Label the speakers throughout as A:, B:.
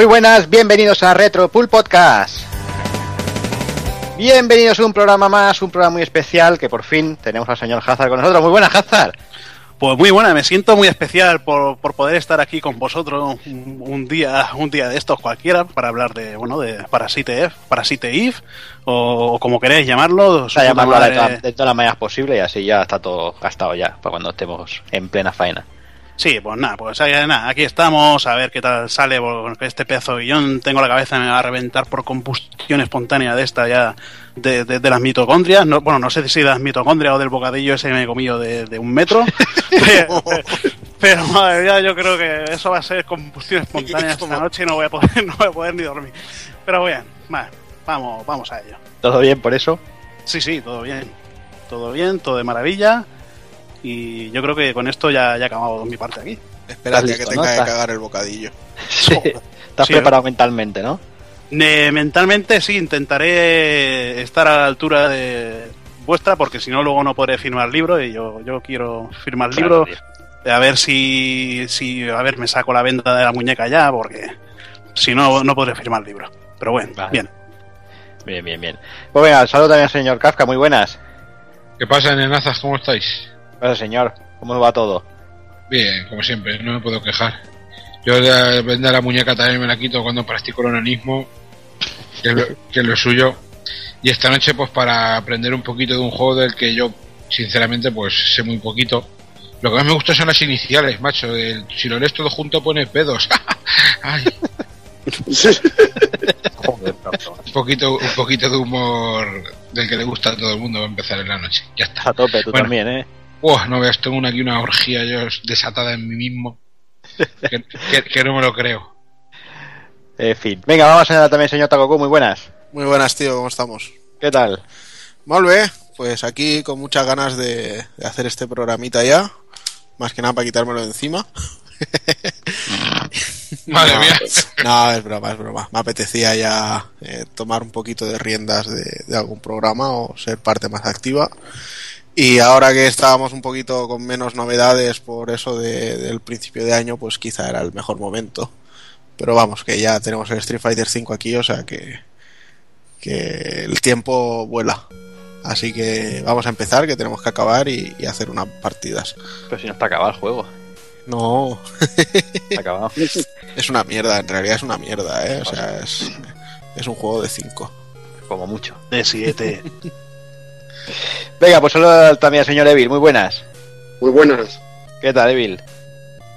A: Muy buenas, bienvenidos a Retro Pool Podcast. Bienvenidos a un programa más, un programa muy especial que por fin tenemos al señor Hazard con nosotros. Muy buenas, Hazard.
B: Pues muy buena, me siento muy especial por, por poder estar aquí con vosotros un, un, día un día de estos cualquiera para hablar de bueno de Parasite F, Parasite Eve o, o como queréis llamarlo.
A: Llamarlo de, todas, de todas las maneras posibles y así ya está todo gastado ya para cuando estemos en plena faena.
B: Sí, pues nada, pues nada, aquí estamos, a ver qué tal sale bueno, este pedazo de guion. Tengo la cabeza, me va a reventar por combustión espontánea de esta ya, de, de, de las mitocondrias. No, bueno, no sé si de las mitocondrias o del bocadillo ese que me he comido de, de un metro. pero, pero, madre mía, yo creo que eso va a ser combustión espontánea esta noche y no voy a poder, no voy a poder ni dormir. Pero bien, vale, vamos, vamos a ello.
A: ¿Todo bien por eso?
B: Sí, sí, todo bien. Todo bien, todo de maravilla. Y yo creo que con esto ya, ya he acabado mi parte aquí.
C: Espérate que tenga ¿no? que cagar el bocadillo.
A: Sí. Estás sí, preparado mentalmente, ¿no?
B: Ne mentalmente sí, intentaré estar a la altura de vuestra, porque si no, luego no podré firmar libro. Y yo, yo quiero firmar claro, libro. Tío. A ver si, si. A ver, me saco la venda de la muñeca ya, porque si no, no podré firmar libro. Pero bueno, vale. bien.
A: Bien, bien, bien. Pues venga, saludo también al señor Kafka, muy buenas.
D: ¿Qué pasa, nenazas? ¿Cómo estáis?
A: Bueno, señor, ¿cómo va todo?
D: Bien, como siempre, no me puedo quejar. Yo la venda la muñeca también me la quito cuando practico el onanismo, que es, lo, que es lo suyo. Y esta noche, pues para aprender un poquito de un juego del que yo, sinceramente, pues sé muy poquito. Lo que más me gusta son las iniciales, macho. El, si lo lees todo junto, pone pedos. Ay. Joder, un poquito, un poquito de humor del que le gusta a todo el mundo va a empezar en la noche. Ya está.
A: A tope, tú bueno, también, ¿eh?
D: Oh, no veas, tengo aquí una orgía yo desatada en mí mismo. Que, que, que, no me lo creo.
A: En fin. Venga, vamos a también, señor Takoku. Muy buenas.
C: Muy buenas, tío. ¿Cómo estamos?
A: ¿Qué tal?
C: Molve, pues aquí con muchas ganas de, de, hacer este programita ya. Más que nada para quitármelo de encima.
D: Madre
C: no,
D: mía.
C: No, es broma, es broma. Me apetecía ya eh, tomar un poquito de riendas de, de algún programa o ser parte más activa. Y ahora que estábamos un poquito con menos novedades por eso de, del principio de año, pues quizá era el mejor momento. Pero vamos, que ya tenemos el Street Fighter 5 aquí, o sea que, que el tiempo vuela. Así que vamos a empezar, que tenemos que acabar y, y hacer unas partidas.
A: Pero si no está acabado el juego.
C: No.
A: Está acabado.
C: es una mierda, en realidad es una mierda, ¿eh? O sea, es, es un juego de 5.
A: Como mucho.
B: De 7.
A: Venga, pues solo también al señor Evil, muy buenas.
E: Muy buenas.
A: ¿Qué tal, Evil?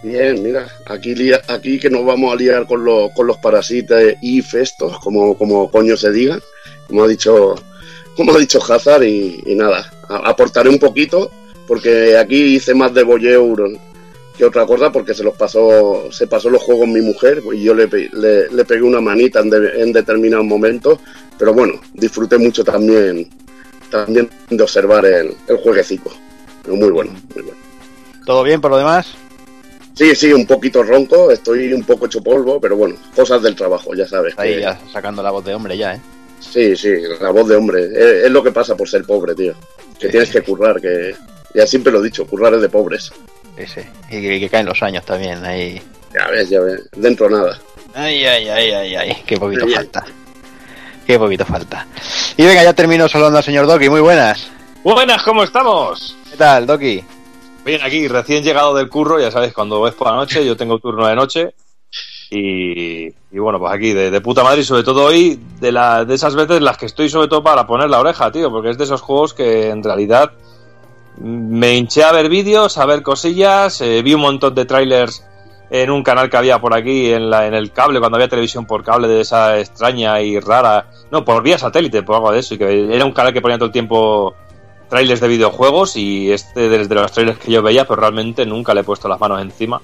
E: Bien, mira, aquí, aquí que nos vamos a liar con, los, con los parasitas y festos, como, como coño se diga, como ha dicho, como ha dicho Hazard, y, y nada, a, aportaré un poquito, porque aquí hice más de Boyeur que otra cosa, porque se los pasó, se pasó los juegos mi mujer, y yo le, le, le pegué una manita en, de, en determinados momentos, pero bueno, disfruté mucho también también de observar el, el jueguecito. Muy bueno, muy bueno.
A: ¿Todo bien por lo demás?
E: Sí, sí, un poquito ronco, estoy un poco hecho polvo, pero bueno, cosas del trabajo, ya sabes.
A: Ahí
E: que...
A: ya sacando la voz de hombre ya, ¿eh?
E: Sí, sí, la voz de hombre. Es, es lo que pasa por ser pobre, tío. Que sí, tienes que currar, que ya siempre lo he dicho, currar es de pobres.
A: Sí, sí. Y que, que caen los años también, ahí.
E: Ya ves, ya ves, dentro nada.
A: Ay, ay, ay, ay, ay, qué poquito falta. Qué poquito falta. Y venga, ya termino saludando al señor Doki. Muy buenas.
F: Buenas, ¿cómo estamos?
A: ¿Qué tal, Doki?
F: Bien, aquí, recién llegado del curro, ya sabes, cuando ves por la noche, yo tengo turno de noche. Y, y bueno, pues aquí, de, de, puta madre, y sobre todo hoy, de, la, de esas veces las que estoy sobre todo para poner la oreja, tío, porque es de esos juegos que en realidad me hinché a ver vídeos, a ver cosillas, eh, vi un montón de trailers en un canal que había por aquí en, la, en el cable, cuando había televisión por cable de esa extraña y rara, no, por vía satélite, por algo de eso, y que era un canal que ponía todo el tiempo trailers de videojuegos y este desde los trailers que yo veía, pero realmente nunca le he puesto las manos encima.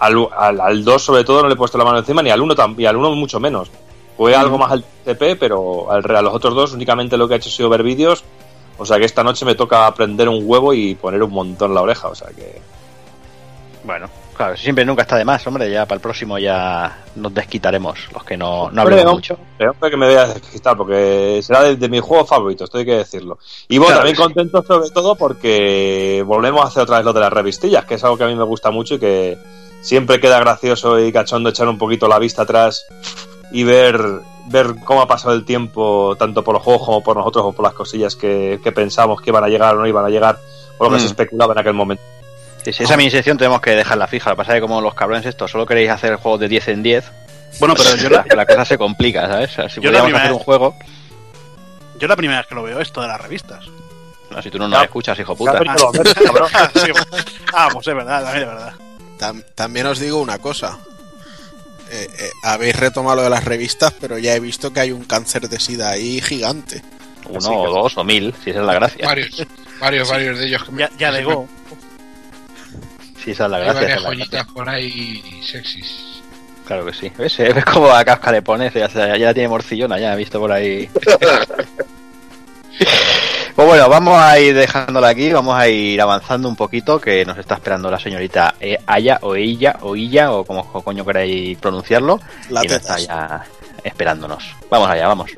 F: Al, al, al 2 sobre todo no le he puesto la mano encima, ni al 1 y al 1 mucho menos. Fue mm. algo más al TP, pero al, a los otros dos únicamente lo que he hecho ha sido ver vídeos. O sea que esta noche me toca aprender un huevo y poner un montón la oreja, o sea que...
A: Bueno, claro, siempre nunca está de más, hombre. Ya para el próximo ya nos desquitaremos, los que no, no hablemos mucho.
F: Hombre, que me a desquitar, porque será de, de mis juegos favoritos, esto hay que decirlo. Y bueno, claro, también sí. contento sobre todo porque volvemos a hacer otra vez lo de las revistillas, que es algo que a mí me gusta mucho y que, siempre queda gracioso y cachondo echar un poquito la vista atrás y ver, ver cómo ha pasado el tiempo, tanto por los juegos como por nosotros o por las cosillas que, que pensamos que iban a llegar o no iban a llegar, o lo que
G: Mm.
F: se especulaba en aquel momento.
G: Sí, sí, esa mini sección tenemos que dejarla fija. Lo que pasa es que como los cabrones estos solo queréis hacer juegos de 10 en 10,
B: Bueno, pero yo la,
G: cosa se complica, ¿sabes? O sea, si
B: Yo
G: hacer un juego...
B: yo la primera vez que lo veo esto de las revistas.
G: No, si tú no nos escuchas, hijo puta.
B: Ah, sí, ah, pues es verdad, también es verdad.
C: Tam- también os digo una cosa. Eh, eh, habéis retomado lo de las revistas, pero ya he visto que hay un cáncer de sida ahí gigante.
G: Uno o dos o mil, si esa es la gracia.
D: Varios, varios, varios de ellos que me-
B: Ya, ya llegó.
G: Si esa es la
D: Hay
G: gracia.
D: joyitas por ahí sexys.
G: Claro que sí. ¿Ves? ¿Ves cómo a Kafka le pones? Ya, ya la tiene morcillona, ya he visto por ahí. Pues bueno, vamos a ir dejándola aquí, vamos a ir avanzando un poquito, que nos está esperando la señorita eh, Aya o ella o ella o como coño queráis pronunciarlo.
C: La
G: y nos está ya esperándonos. Vamos allá, vamos.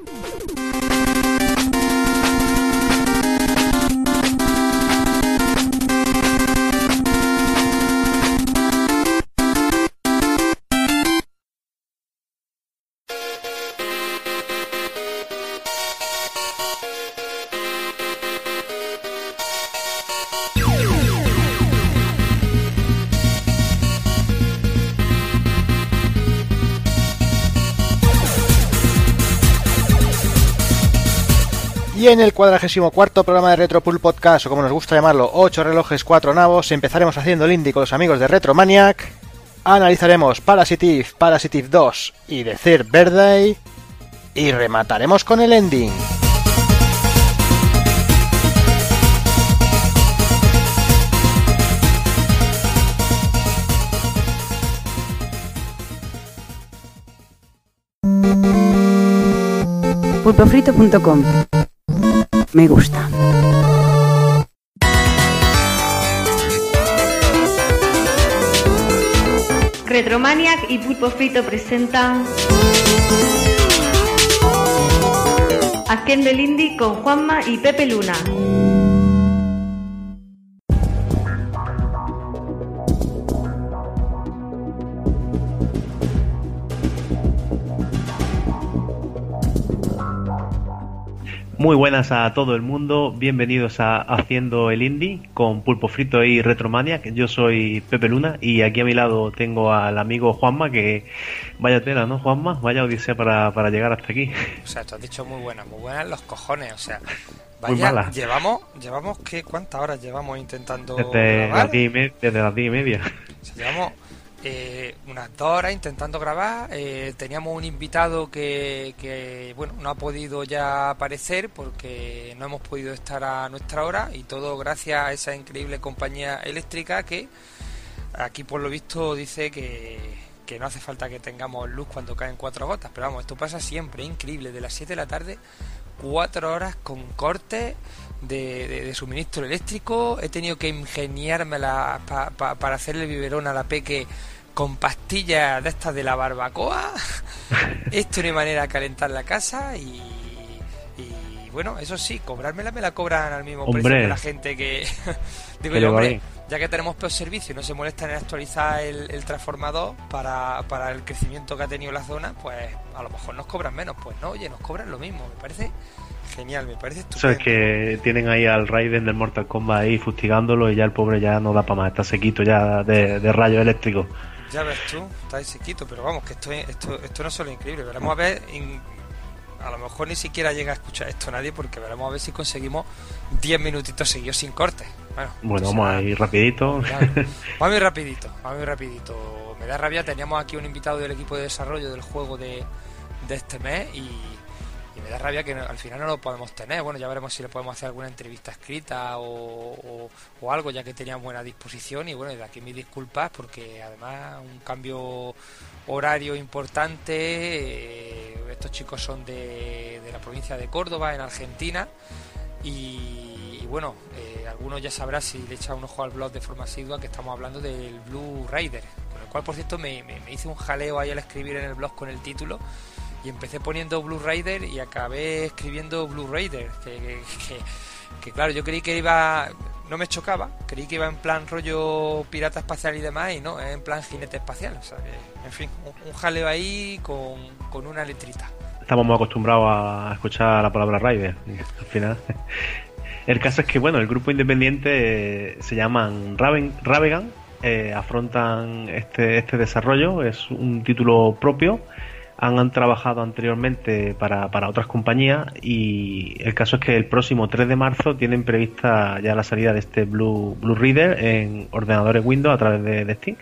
G: En el cuadragésimo cuarto programa de Retropool Podcast, o como nos gusta llamarlo, 8 relojes, 4 navos, empezaremos haciendo el indie con los amigos de Retromaniac, analizaremos Parasitive, Parasitive 2 y Third Birthday, y remataremos con el ending.
H: pulpofrito.com. Me gusta.
I: Retromaniac y Pulpo Frito presentan Haciendo el Indie con Juanma y Pepe Luna.
J: Muy buenas a todo el mundo, bienvenidos a Haciendo el Indie con Pulpo Frito y Retromania. Yo soy Pepe Luna y aquí a mi lado tengo al amigo Juanma, que vaya tela, ¿no, Juanma? Vaya odisea para, para llegar hasta aquí.
K: O sea, te has dicho muy buena, muy buena los cojones, o sea,
J: Muy
K: vaya,
J: mala.
K: llevamos, llevamos ¿qué, ¿cuántas horas llevamos intentando
J: Desde
K: grabar?
J: las, diez y me- desde las diez y media.
K: O sea, llevamos eh, unas dos horas intentando grabar, eh, teníamos un invitado que, que, bueno, no ha podido ya aparecer porque no hemos podido estar a nuestra hora y todo gracias a esa increíble compañía eléctrica que aquí por lo visto dice que, que no hace falta que tengamos luz cuando caen cuatro gotas, pero vamos, esto pasa siempre, increíble, de las 7 de la tarde, cuatro horas con cortes de, de- de suministro eléctrico, he tenido que ingeniármela pa- pa- para hacerle biberón a la peque con pastillas de estas de la barbacoa, esto no hay manera de calentar la casa y... y bueno, eso sí, cobrármela me la cobran al mismo precio
J: Hombre.
K: que la gente que... Digo yo, hombre, ya que tenemos peor servicio y no se molestan en actualizar el, el transformador para, para el crecimiento que ha tenido la zona, pues a lo mejor nos cobran menos. Pues no, oye, nos cobran lo mismo. Me parece genial, me parece estupendo.
J: es que tienen ahí al Raiden del Mortal Kombat ahí fustigándolo y ya el pobre ya no da para más, está sequito ya de, de rayos eléctricos.
K: Ya ves tú, está ahí sequito, pero vamos, que esto, esto, esto no es solo increíble. Veremos a ver, in- a lo mejor ni siquiera llega a escuchar esto nadie, porque veremos a ver si conseguimos 10 minutitos seguidos sin corte. Bueno,
J: Bueno,
K: esto
J: vamos a ir rapidito.
K: Claro. Vamos muy rapidito, vamos muy rapidito. Me da rabia, teníamos aquí un invitado del equipo de desarrollo del juego de, de este mes y, y me da rabia que al final no lo podemos tener. Bueno, ya veremos si le podemos hacer alguna entrevista escrita o, o- algo, ya que tenía buena disposición. Y bueno, de aquí mis disculpas porque además un cambio horario importante. eh, estos chicos son de, de la provincia de Córdoba, en Argentina. Y, bueno, eh, algunos ya sabrán si le echa un ojo al blog de forma asidua que estamos hablando del Blue Rider, con el cual por cierto me, me- me hice un jaleo ahí al escribir en el blog con el título y empecé poniendo Blue Rider y acabé escribiendo Blue Raider, que, que- que- que, claro, yo creí que iba, no me chocaba, creí que iba en plan rollo pirata espacial y demás, y no, en plan jinete espacial. O sea que, en fin, un, un jaleo ahí con, con una letrita.
J: Estamos muy acostumbrados a escuchar la palabra Rider, al final. El caso es que, bueno, el grupo independiente eh, se llaman Raven, Ravegan, eh, afrontan este, este desarrollo, es un título propio, han, trabajado anteriormente para, para otras compañías y el caso es que el próximo 3 de marzo tienen prevista ya la salida de este Blue, Blue Reader en ordenadores Windows a través de, de Steam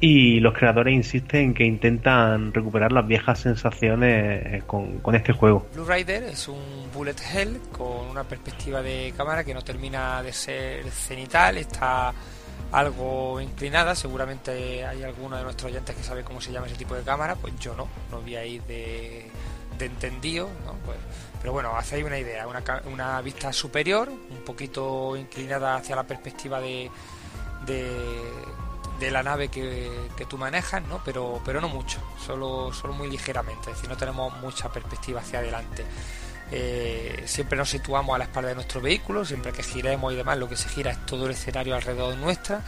J: y los creadores insisten en que intentan recuperar las viejas sensaciones eh, con, con este juego.
K: Blue Rider es un bullet hell con una perspectiva de cámara que no termina de ser cenital, está algo inclinada, seguramente hay alguno de nuestros oyentes que sabe cómo se llama ese tipo de cámara, pues yo no, no voy a ir de, entendido. Pues, pero bueno, hacéis una idea, una, una vista superior, un poquito inclinada hacia la perspectiva de, de, de la nave que, que tú manejas, ¿no? Pero, pero no mucho, solo, solo muy ligeramente, es decir, no tenemos mucha perspectiva hacia adelante. Eh, siempre nos situamos a la espalda de nuestro vehículo, siempre que giremos y demás, lo que se gira es todo el escenario alrededor nuestra.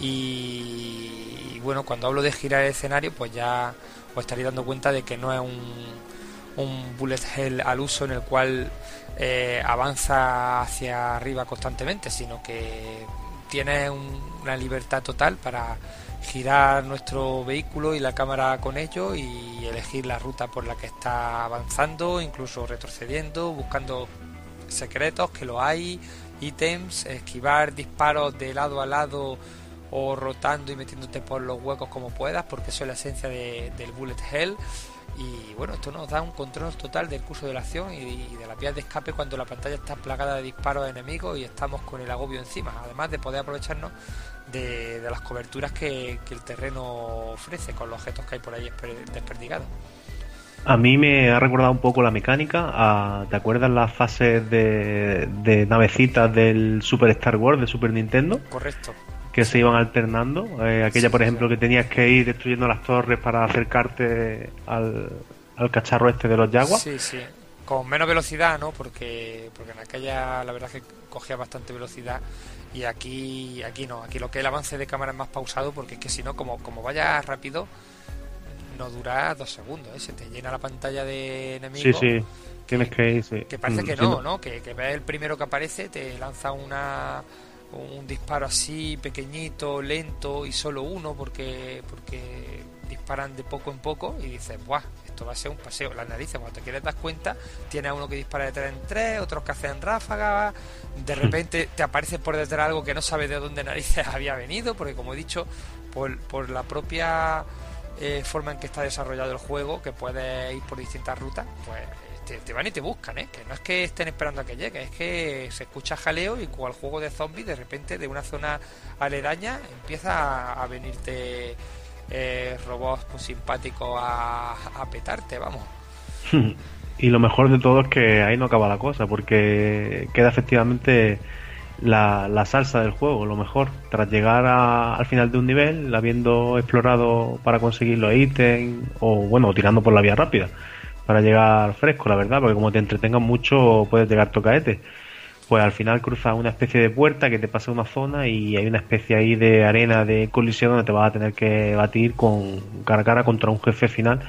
K: Y, bueno, cuando hablo de girar el escenario, pues ya os estaréis dando cuenta de que no es un, un bullet hell al uso en el cual eh, avanza hacia arriba constantemente, sino que tiene un- una libertad total para girar nuestro vehículo y la cámara con ello y elegir la ruta por la que está avanzando, incluso retrocediendo, buscando secretos que lo hay, ítems, esquivar disparos de lado a lado o rotando y metiéndote por los huecos como puedas, porque eso es la esencia de- del bullet hell. Y bueno, esto nos da un control total del curso de la acción y, de las vías de escape cuando la pantalla está plagada de disparos enemigos y estamos con el agobio encima, además de poder aprovecharnos de, de las coberturas que, que el terreno ofrece con los objetos que hay por ahí esper- desperdigados.
J: A mí me ha recordado un poco la mecánica. a- ¿Te acuerdas las fases de, de navecitas del Super Star Wars de Super Nintendo?
K: Correcto.
J: Que se iban alternando. Eh, aquella, por ejemplo, que tenías que ir destruyendo las torres para acercarte al, al cacharro este de los Jaguars.
K: Sí, sí. Con menos velocidad, ¿no? Porque, porque en aquella la verdad es que cogía bastante velocidad y aquí aquí no. Aquí lo que el avance de cámara es más pausado porque es que si no, como, como vaya rápido, no dura dos segundos, ¿eh? Se te llena la pantalla de
J: Sí,
K: enemigos.
J: sí. Tienes que ir, sí.
K: Que parece
J: Mm,
K: que
J: sí,
K: no, ¿no? Que, que ves el primero que aparece, te lanza una un disparo así pequeñito, lento y solo uno porque porque disparan de poco en poco y dices, ¡buah! Esto va a ser un paseo. Las narices, cuando te quieres dar cuenta, tienes a uno que dispara de tres en tres, otros que hacen ráfagas, de repente te aparece por detrás algo que no sabes de dónde narices había venido, porque como he dicho, por, por la propia eh, forma en que está desarrollado el juego, que puedes ir por distintas rutas, pues te, van y te buscan, ¿eh? Que no es que estén esperando a que llegue, es que se escucha jaleo y cual juego de zombies, de repente de una zona aledaña empieza a, venirte eh, robots pues, simpáticos a, a petarte, vamos.
J: Y lo mejor de todo es que ahí no acaba la cosa, porque queda efectivamente la, la salsa del juego, lo mejor. Tras llegar a- al final de un nivel, habiendo explorado para conseguir los ítems, o bueno, tirando por la vía rápida, para llegar fresco, la verdad, porque como te entretengas mucho, puedes llegar tocaete. Pues al final cruzas una especie de puerta que te pasa una zona y hay una especie ahí de arena de colisión donde te vas a tener que batir con cara a cara contra un jefe final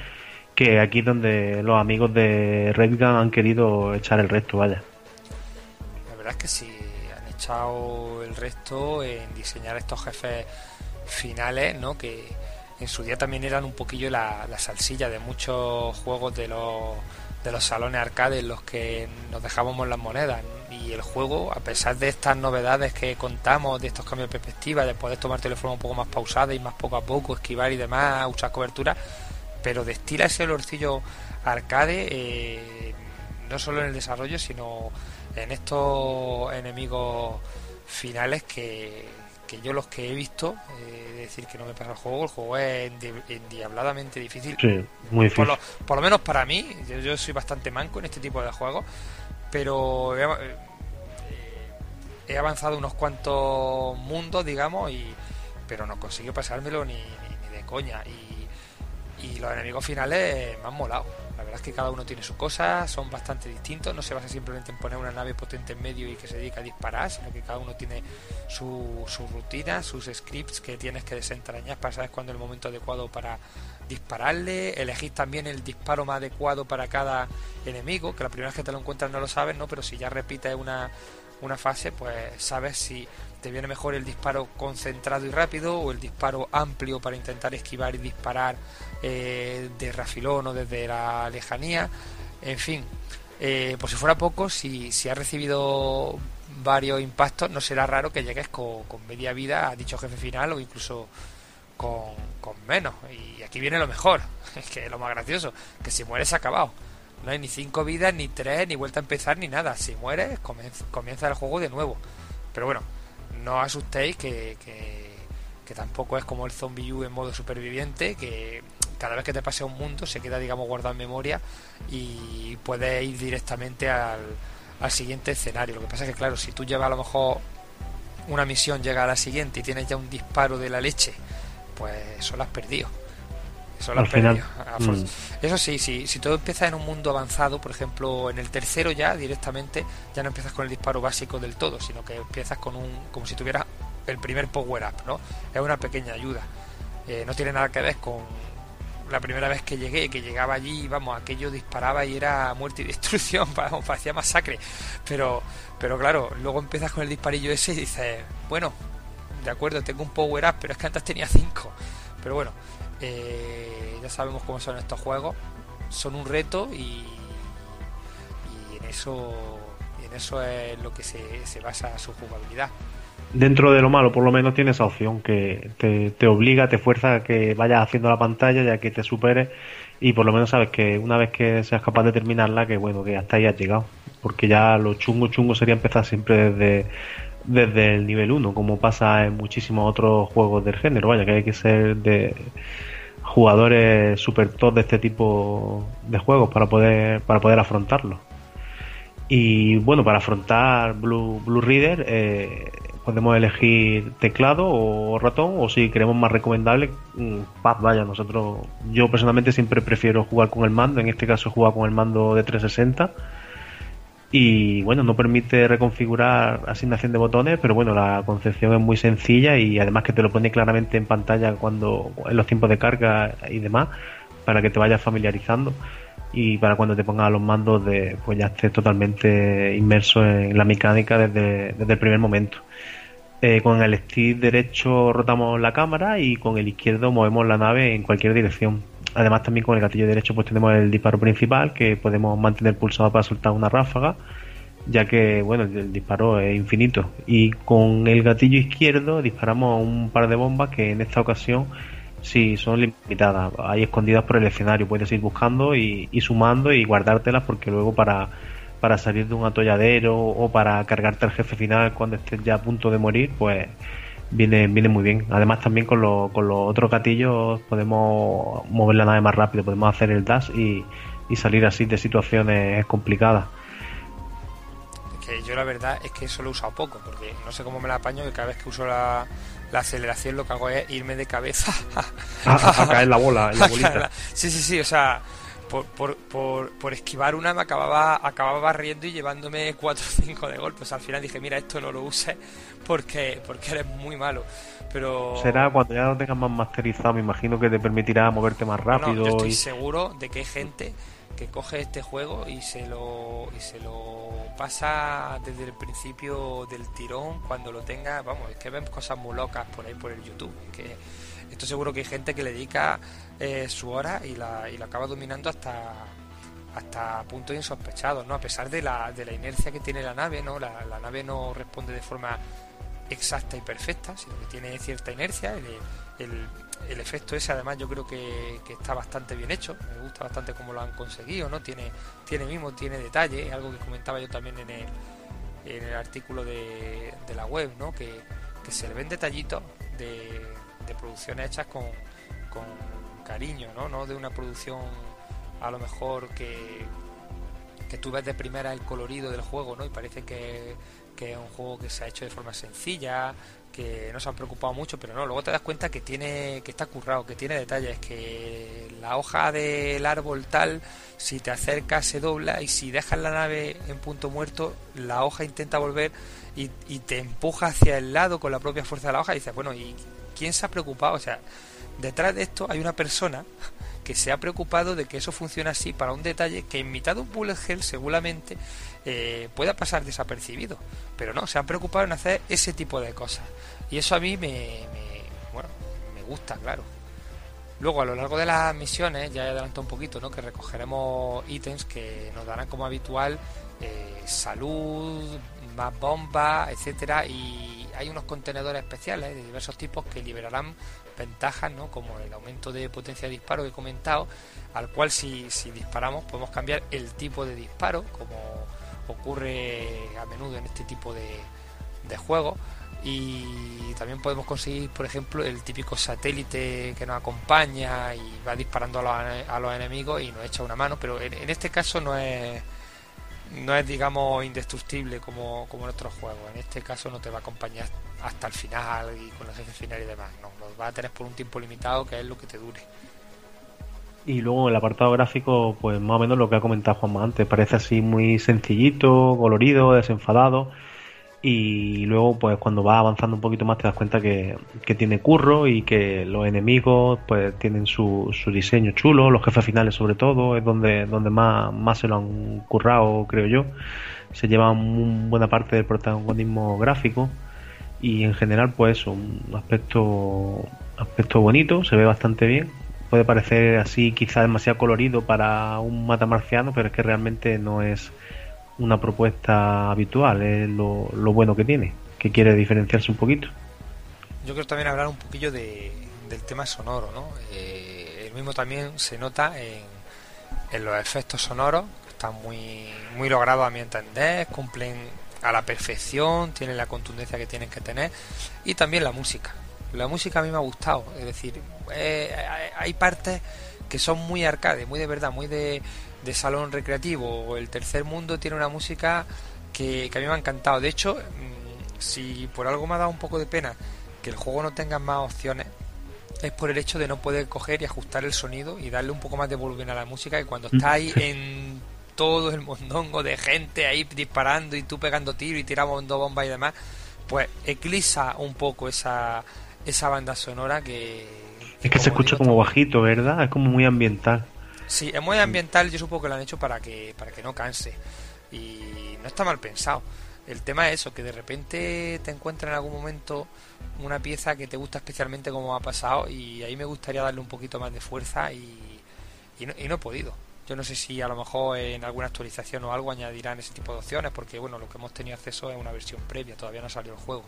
J: que aquí es donde los amigos de Redgun han querido echar el resto, vaya.
K: La verdad es que sí, han echado el resto en diseñar estos jefes finales, ¿no? Que en su día también eran un poquillo la, la salsilla de muchos juegos de los, de los salones arcade en los que nos dejábamos las monedas. Y el juego, a pesar de estas novedades que contamos, de estos cambios de perspectiva, de poder tomar teléfono un poco más pausada y más poco a poco, esquivar y demás, usar cobertura, pero destila ese olorcillo arcade eh, no solo en el desarrollo, sino en estos enemigos finales que, que yo los que he visto, eh, decir que no me pasa el juego, el juego es endi- endiabladamente difícil.
J: Sí, muy
K: Por lo,
J: difícil.
K: por lo menos para mí, yo, yo soy bastante manco en este tipo de juegos, pero he, eh, he avanzado unos cuantos mundos, digamos, y pero no consigo pasármelo ni, ni, ni de coña. Y, y los enemigos finales me han molado. La verdad es que cada uno tiene su cosa, son bastante distintos, no se basa simplemente en poner una nave potente en medio y que se dedica a disparar, sino que cada uno tiene su, rutina, sus scripts que tienes que desentrañar para saber cuándo es el momento adecuado para dispararle, elegís también el disparo más adecuado para cada enemigo, que la primera vez que te lo encuentras no lo sabes, ¿no? Pero si ya repites una, una fase, pues sabes si te viene mejor el disparo concentrado y rápido o el disparo amplio para intentar esquivar y disparar eh, de rafilón o desde la lejanía. En fin, eh, por si fuera poco, si, si has recibido varios impactos, no será raro que llegues con, con media vida a dicho jefe final o incluso con, con menos. Y aquí viene lo mejor, que es lo más gracioso, que si mueres acabado. No hay ni cinco vidas, ni tres, ni vuelta a empezar, ni nada. Si mueres, comienza, comienza el juego de nuevo. Pero bueno, no os asustéis que, que, que tampoco es como el Zombie U en modo superviviente, que cada vez que te pase un mundo se queda, digamos, guardado en memoria y puedes ir directamente al, al siguiente escenario. Lo que pasa es que, claro, si tú llevas a lo mejor una misión, llega a la siguiente y tienes ya un disparo de la leche, pues eso lo has perdido. Eso lo has perdido.
J: final, mm.
K: Eso sí, sí, si todo empieza en un mundo avanzado, por ejemplo, en el tercero ya directamente, ya no empiezas con el disparo básico del todo, sino que empiezas con un, como si tuvieras el primer power up, ¿no? Es una pequeña ayuda. Eh, no tiene nada que ver con la primera vez que llegué, que llegaba allí, vamos, aquello disparaba y era muerte y destrucción, vamos, parecía masacre. Pero, pero claro, luego empiezas con el disparillo ese y dices, bueno, de acuerdo, tengo un power up, pero es que antes tenía 5. Pero bueno, eh, ya sabemos cómo son estos juegos. Son un reto y, y en eso en eso es lo que se, se basa su jugabilidad.
J: Dentro de lo malo, por lo menos tienes esa opción que te, te obliga, te fuerza a que vayas haciendo la pantalla ya que te superes y por lo menos sabes que una vez que seas capaz de terminarla, que bueno, que hasta ahí has llegado. Porque ya lo chungo chungo sería empezar siempre desde, desde el nivel 1, como pasa en muchísimos otros juegos del género. Vaya, que hay que ser de jugadores super top de este tipo de juegos para poder, para poder afrontarlo. Y bueno, para afrontar Blue, Blue Reader eh, podemos elegir teclado o ratón o si queremos más recomendable, mm, pad, vaya, nosotros, yo personalmente siempre prefiero jugar con el mando, en este caso he jugado con el mando de 360 y bueno, no permite reconfigurar asignación de botones, pero bueno, la concepción es muy sencilla y además que te lo pone claramente en pantalla cuando en los tiempos de carga y demás para que te vayas familiarizando y para cuando te pongas a los mandos de pues ya estés totalmente inmerso en la mecánica desde, desde el primer momento. Eh, con el stick derecho rotamos la cámara y con el izquierdo movemos la nave en cualquier dirección. Además también con el gatillo derecho pues tenemos el disparo principal que podemos mantener pulsado para soltar una ráfaga ya que bueno el, disparo es infinito. Y con el gatillo izquierdo disparamos un par de bombas que en esta ocasión sí son limitadas. Hay escondidas por el escenario. Puedes ir buscando y, y sumando y guardártelas porque luego para para salir de un atolladero o para cargarte al jefe final cuando estés ya a punto de morir pues viene, viene muy bien. Además también con, lo- con los otros gatillos podemos mover la nave más rápido, podemos hacer el dash y, y salir así de situaciones complicadas.
K: Que yo la verdad es que eso lo he usado poco, porque no sé cómo me la apaño que cada vez que uso la, la aceleración lo que hago es irme de cabeza
J: A, a- a caer la bola, en la bolita.
K: la- Sí, sí, sí, o sea, por, por, por, por esquivar una me acababa, acababa riendo y llevándome 4 o 5 de golpes. Al final dije, mira, esto no lo uses porque, porque eres muy malo. Pero
J: Será cuando ya lo tengas más masterizado, me imagino que te permitirá moverte más
K: No,
J: rápido.
K: yo estoy
J: y-
K: seguro de que hay gente que coge este juego y se lo y se lo pasa desde el principio del tirón cuando lo tenga, vamos, es que ven cosas muy locas por ahí por el YouTube, que esto seguro que hay gente que le dedica su hora y la, y la acaba dominando hasta hasta puntos insospechados, ¿no? A pesar de la, de la inercia que tiene la nave, ¿no? La, la nave no responde de forma exacta y perfecta, sino que tiene cierta inercia. El, el- el efecto ese, además, yo creo que, que está bastante bien hecho. Me gusta bastante cómo lo han conseguido, ¿no? Tiene, tiene mismo, tiene detalle, es algo que comentaba yo también en el, en el artículo de, de la web, ¿no? Que, que se le ven detallitos de, de producciones hechas con cariño, ¿no? No de una producción a lo mejor que, que tú ves de primera el colorido del juego, ¿no? Y parece que, que es un juego que se ha hecho de forma sencilla, que no se han preocupado mucho, pero no, luego te das cuenta que tiene, que está currado, que tiene detalles, que la hoja del árbol tal si te acercas se dobla y si dejas la nave en punto muerto, la hoja intenta volver y, y te empuja hacia el lado con la propia fuerza de la hoja y dices, bueno, ¿y quién se ha preocupado? O sea, detrás de esto hay una persona que se ha preocupado de que eso funcione así para un detalle que en mitad de un bullet hell seguramente eh, pueda pasar desapercibido. Pero no, se han preocupado en hacer ese tipo de cosas. Y eso a mí me, bueno, me gusta, claro. Luego, a lo largo de las misiones, ya he adelantado un poquito, ¿no? que recogeremos ítems que nos darán como habitual eh, salud, más bombas, etcétera Y hay unos contenedores especiales de diversos tipos que liberarán ventajas, ¿no? como el aumento de potencia de disparo que he comentado, al cual si, si disparamos podemos cambiar el tipo de disparo, como ocurre a menudo en este tipo de, de juegos y también podemos conseguir por ejemplo el típico satélite que nos acompaña y va disparando a los, a los enemigos y nos echa una mano pero en, este caso no es no es digamos indestructible como, como en otros juegos en este caso no te va a acompañar hasta el final y con el jefe final y demás no lo vas a tener por un tiempo limitado que es lo que te dure
J: y luego el apartado gráfico, pues más o menos lo que ha comentado Juanma antes, parece así muy sencillito, colorido, desenfadado. Y luego, pues cuando vas avanzando un poquito más, te das cuenta que, que tiene curro y que los enemigos, pues tienen su, su diseño chulo, los jefes finales sobre todo, es donde, donde más, más se lo han currado, creo yo. Se lleva un buena parte del protagonismo gráfico y en general, pues un aspecto, aspecto bonito, se ve bastante bien puede parecer así quizá demasiado colorido para un matamarciano, pero es que realmente no es una propuesta habitual, es lo, lo bueno que tiene, que quiere diferenciarse un poquito.
K: Yo quiero también hablar un poquillo de, del tema sonoro, ¿no? Eh, el mismo también se nota en, en los efectos sonoros, están muy, muy logrados a mi entender, cumplen a la perfección, tienen la contundencia que tienen que tener, y también la música la música a mí me ha gustado, es decir, eh, hay partes que son muy arcade, muy de verdad, muy de, de salón recreativo. El tercer mundo tiene una música que, que, a mí me ha encantado. De hecho, mm, si por algo me ha dado un poco de pena que el juego no tenga más opciones, es por el hecho de no poder coger y ajustar el sonido y darle un poco más de volumen a la música. Y cuando está ahí en todo el mondongo de gente ahí disparando y tú pegando tiro y tirando bombas y demás, pues eclipsa un poco esa, esa banda sonora que...
J: Es que se escucha como bajito, ¿verdad? Es como muy ambiental.
K: Sí, es muy ambiental, yo supongo que lo han hecho para que, para que no canse. Y no está mal pensado. El tema es eso, que de repente te encuentras en algún momento una pieza que te gusta especialmente como ha pasado y ahí me gustaría darle un poquito más de fuerza y, y, no, y no he podido. Yo no sé si a lo mejor en alguna actualización o algo añadirán ese tipo de opciones porque bueno, lo que hemos tenido acceso es una versión previa, todavía no salió el juego.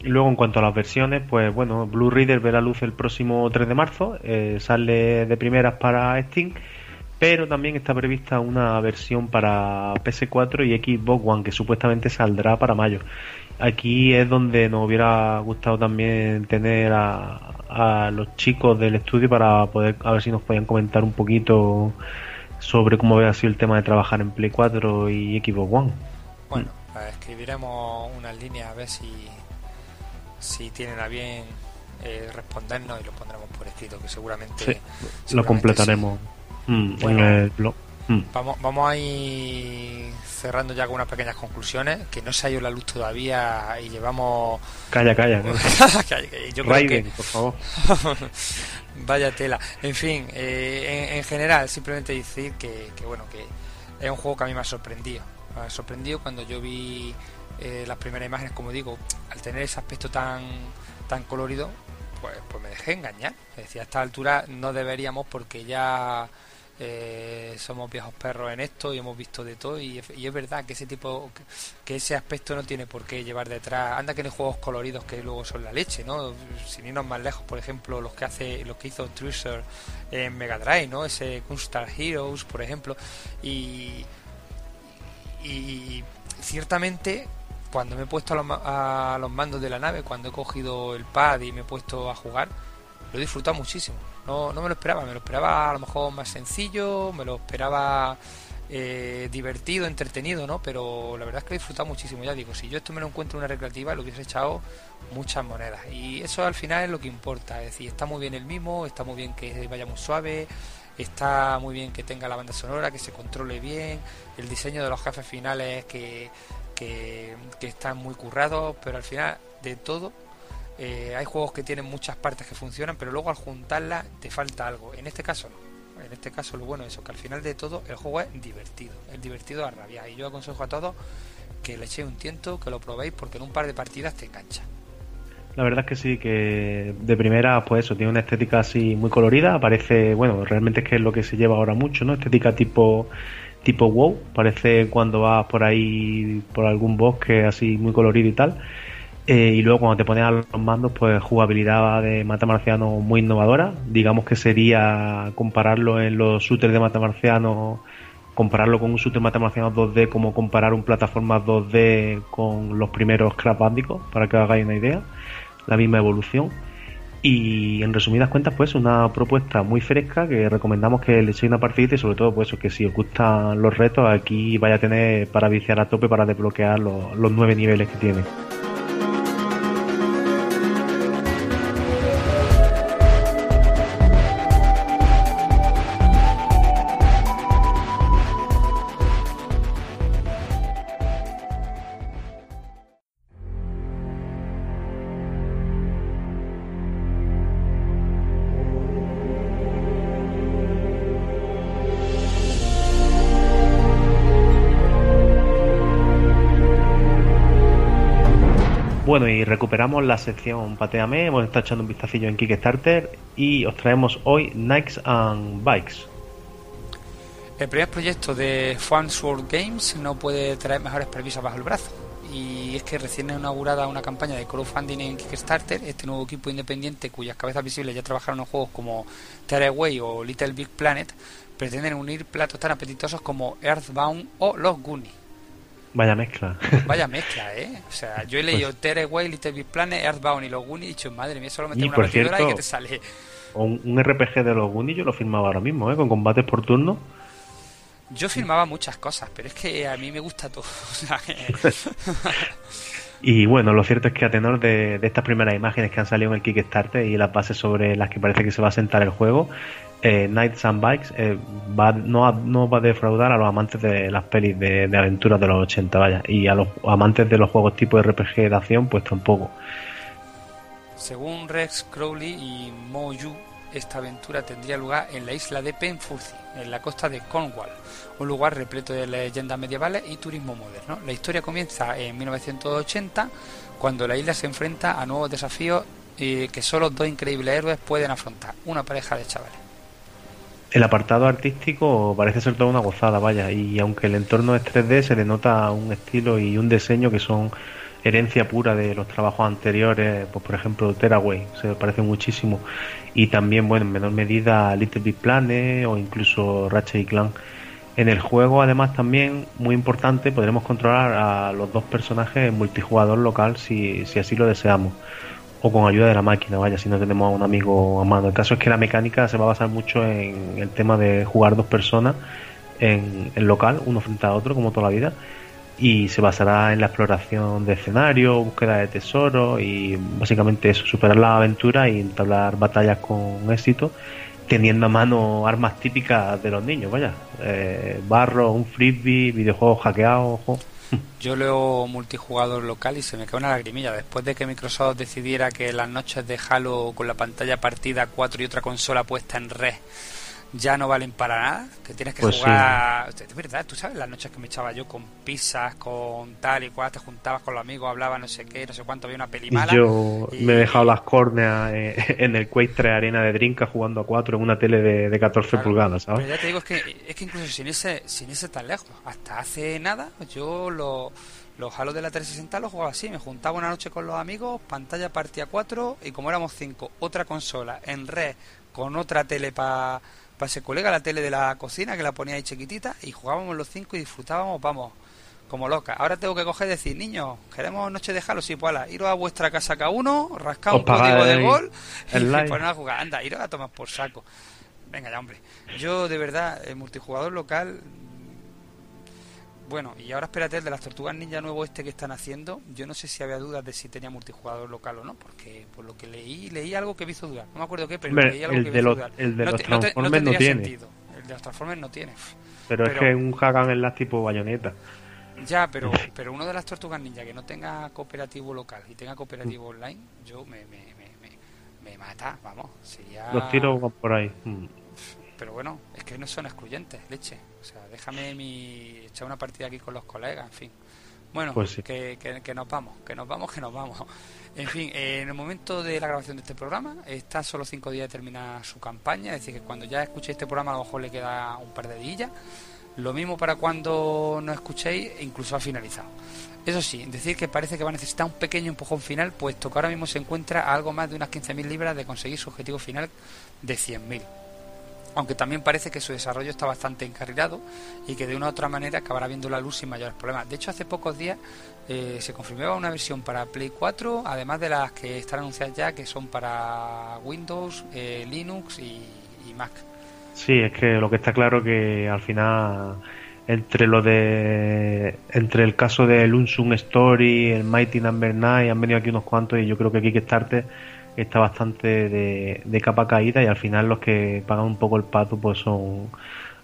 J: Y luego en cuanto a las versiones, pues bueno, Blue Reader ve la luz el próximo 3 de marzo, eh, sale de primeras para Steam, pero también está prevista una versión para PS4 y Xbox One que supuestamente saldrá para mayo. Aquí es donde nos hubiera gustado también tener a, a los chicos del estudio para poder, a ver si nos podían comentar un poquito sobre cómo había sido el tema de trabajar en Play 4 y Xbox One.
K: Bueno, pues escribiremos unas líneas a ver si si tienen a bien eh, respondernos y lo pondremos por escrito, que seguramente,
J: sí,
K: seguramente
J: lo completaremos
K: sí.
J: mm, bueno, en el blog. Mm.
K: Vamos, vamos a ir cerrando ya con unas pequeñas conclusiones, que no se ha ido la luz todavía y llevamos...
J: Calla, calla.
K: Yo
J: Raiden,
K: que...
J: por favor.
K: Vaya tela. En fin, eh, en, en, general, simplemente decir que, que, bueno, que es un juego que a mí me ha sorprendido. Me ha sorprendido cuando yo vi eh, las primeras imágenes, como digo, al tener ese aspecto tan, tan colorido, pues, pues me dejé engañar. Decir, a esta altura no deberíamos porque ya eh, somos viejos perros en esto y hemos visto de todo y, es verdad que ese tipo que ese aspecto no tiene por qué llevar detrás anda que hay juegos coloridos que luego son la leche no sin irnos más lejos por ejemplo los que hace los que hizo Truser en Mega Drive no ese Gunstar Heroes por ejemplo y y ciertamente cuando me he puesto a los, a los, mandos de la nave, cuando he cogido el pad y me he puesto a jugar, lo he disfrutado muchísimo. No, no me lo esperaba, me lo esperaba a lo mejor más sencillo, me lo esperaba eh, divertido, entretenido, ¿no? Pero la verdad es que he disfrutado muchísimo. Ya digo, si yo esto me lo encuentro en una recreativa, lo hubiese echado muchas monedas. Y eso al final es lo que importa. Es decir, está muy bien el mismo, está muy bien que vaya muy suave, está muy bien que tenga la banda sonora, que se controle bien, el diseño de los jefes finales que, que, que están muy currados, pero al final de todo eh, hay juegos que tienen muchas partes que funcionan, pero luego al juntarlas te falta algo. En este caso no. En este caso lo bueno es eso, que al final de todo el juego es divertido. Es divertido a rabiar. Y yo aconsejo a todos que le echéis un tiento, que lo probéis, porque en un par de partidas te engancha.
J: La verdad es que sí, que de primera, pues eso, tiene una estética así muy colorida. Parece, bueno, realmente es que es lo que se lleva ahora mucho, ¿no? Estética tipo tipo WoW. Parece cuando vas por ahí, por algún bosque así muy colorido y tal. Eh, y luego cuando te pones a los mandos, pues jugabilidad de mata marciano muy innovadora. Digamos que sería compararlo en los shooters de mata marciano, compararlo con un shooter mata marciano 2D como comparar un plataforma 2D con los primeros Crash Bandicoot, para que os hagáis una idea. La misma evolución. Y en resumidas cuentas, pues una propuesta muy fresca que recomendamos que le echéis una partida y sobre todo, pues que si os gustan los retos, aquí vaya a tener para viciar a tope para desbloquear los nueve niveles que tiene. Recuperamos la sección Pateame, hemos estado echando un vistacillo en Kickstarter y os traemos hoy Nikes and Bikes.
K: El primer proyecto de Fansworld Games no puede traer mejores previsas bajo el brazo. Y es que recién inaugurada una campaña de crowdfunding en Kickstarter, este nuevo equipo independiente cuyas cabezas visibles ya trabajaron en juegos como Tearaway o Little Big Planet, pretenden unir platos tan apetitosos como Earthbound o Los Goonies.
J: Vaya mezcla.
K: Vaya mezcla, ¿eh? O sea, yo he leído pues... Tearaway, Little Big Planet, Earthbound y Los Goonies y he dicho, madre mía, solo meter una batidora
J: cierto,
K: y que te sale.
J: Un, un RPG de los Goonies yo lo firmaba ahora mismo, ¿eh? Con combates por turno.
K: Yo firmaba muchas cosas, pero es que a mí me gusta todo.
J: Y bueno, lo cierto es que a tenor de, de estas primeras imágenes que han salido en el Kickstarter y las bases sobre las que parece que se va a sentar el juego, eh, Knights and Bikes eh, no va a defraudar a los amantes de las pelis de, de aventuras de los 80, vaya, y a los amantes de los juegos tipo RPG de acción, pues tampoco.
K: Según Rex Crowley y Mo Yu, esta aventura tendría lugar en la isla de Penfurthi, en la costa de Cornwall, un lugar repleto de leyendas medievales y turismo moderno. La historia comienza en 1980, cuando la isla se enfrenta a nuevos desafíos eh, que solo dos increíbles héroes pueden afrontar, una pareja de chavales.
J: El apartado artístico parece ser toda una gozada, vaya, y aunque el entorno es 3D, se denota un estilo y un diseño que son herencia pura de los trabajos anteriores, pues por ejemplo Tearaway, se parece muchísimo, y también, bueno, en menor medida Little Big Planet o incluso Ratchet y Clank. En el juego, además, también muy importante, podremos controlar a los dos personajes en multijugador local si así lo deseamos o con ayuda de la máquina, vaya, si no tenemos a un amigo a mano. El caso es que la mecánica se va a basar mucho en el tema de jugar dos personas en, local, uno frente a otro, como toda la vida, y se basará en la exploración de escenario, búsqueda de tesoros y básicamente eso, superar la aventura y entablar batallas con éxito, teniendo a mano armas típicas de los niños, vaya, eh, barro, un frisbee, videojuegos hackeados, ojo.
K: Yo leo multijugador local y se me cae una lagrimilla. Después de que Microsoft decidiera que las noches de Halo con la pantalla partida 4 y otra consola puesta en red ya no valen para nada, que tienes que
J: Pues sí.
K: jugar. Es verdad, tú sabes las noches que me echaba yo con pizzas, con tal y cual, te juntabas con los amigos, hablabas no sé qué, no sé cuánto, había una peli mala.
J: Yo
K: y-
J: me he dejado las córneas eh, en el Quake 3 Arena de Drinka jugando a 4 en una tele de, de 14
K: Claro.
J: pulgadas, ¿sabes?
K: Pero ya te digo, es que, es que incluso sin ese, sin ese tan lejos, hasta hace nada, yo lo- los Halo de la 360 los jugaba así, me juntaba una noche con los amigos, pantalla partida 4 y como éramos 5, otra consola en red con otra tele para pa ese colega, la tele de la cocina que la ponía ahí chiquitita y jugábamos los 5 y disfrutábamos, vamos, como locas. Ahora tengo que coger y decir, niños, queremos noche de Halo, sí, pues ala, iros a vuestra casa cada uno, rascar un código de gol y
J: el like.
K: poner a jugar. Anda, iros a tomar por saco. Venga ya, hombre. Yo, de verdad, el multijugador local Bueno, y ahora espérate el de las tortugas ninja nuevo este que están haciendo. Yo no sé si había dudas de si tenía multijugador local o no, porque por lo que leí, leí algo que me hizo dudar. No me acuerdo qué, pero
J: Hombre,
K: leí algo
J: el
K: que
J: de
K: me hizo dudar.
J: el de
K: no,
J: los
K: te- no te- no
J: Transformers no
K: tendría
J: tiene.
K: sentido. El de los Transformers no tiene.
J: Pero, es que un Hagan en las tipo bayoneta.
K: Ya, pero, pero uno de las tortugas ninja que no tenga cooperativo local y tenga cooperativo online, yo me, me, me, me, me mata, vamos. Sería...
J: Los tiros por ahí. Mm.
K: Pero bueno, es que no son excluyentes, leche. O sea, déjame mi echar una partida aquí con los colegas, en fin. Bueno,
J: Pues sí.
K: que, que, que nos vamos, que nos vamos, que nos vamos. En fin, eh, en el momento de la grabación de este programa, está solo cinco días de terminar su campaña, es decir, que cuando ya escuchéis este programa a lo mejor le queda un par de días. Lo mismo para cuando no escuchéis, incluso ha finalizado. Eso sí, decir que parece que va a necesitar un pequeño empujón final, puesto que ahora mismo se encuentra a algo más de unas 15.000 libras de conseguir su objetivo final de 100.000 aunque también parece que su desarrollo está bastante encarrilado y que de una u otra manera acabará viendo la luz sin mayores problemas. De hecho, hace pocos días eh, se confirmaba una versión para Play 4, además de las que están anunciadas ya, que son para Windows, eh, Linux y, Mac.
J: Sí, es que lo que está claro que al final entre lo de entre el caso del Unsung Story, el Mighty Number 9 han venido aquí unos cuantos y yo creo que Kickstarter está bastante de, capa caída y al final los que pagan un poco el pato pues son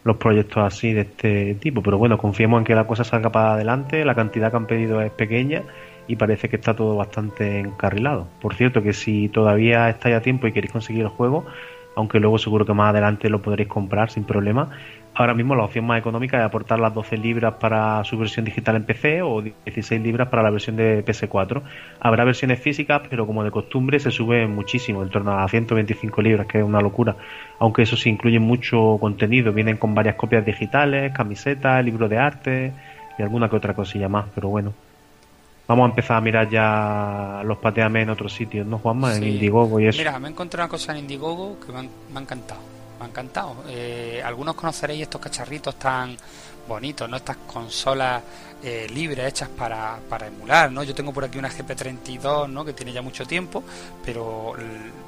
J: los proyectos así de este tipo, pero bueno, confiemos en que la cosa salga para adelante, la cantidad que han pedido es pequeña y parece que está todo bastante encarrilado. Por cierto, que si todavía estáis a tiempo y queréis conseguir el juego, aunque luego seguro que más adelante lo podréis comprar sin problema. Ahora mismo la opción más económica es aportar las 12 libras para su versión digital en PC o 16 libras para la versión de PS4. Habrá versiones físicas, pero como de costumbre se sube muchísimo, en torno a 125 libras, que es una locura. Aunque eso sí incluye mucho contenido, vienen con varias copias digitales, camisetas, libros de arte y alguna que otra cosilla más, pero bueno. Vamos a empezar a mirar ya los pateame en otros sitios, ¿no, Juanma? En
K: Sí.
J: Indiegogo y eso.
K: Mira, me he encontrado una cosa en Indiegogo que me, han- me ha encantado. Me ha encantado. Eh, algunos conoceréis estos cacharritos tan bonitos, ¿no? Estas consolas eh, libres hechas para, para emular, ¿no? Yo tengo por aquí una GP32, ¿no? Que tiene ya mucho tiempo, pero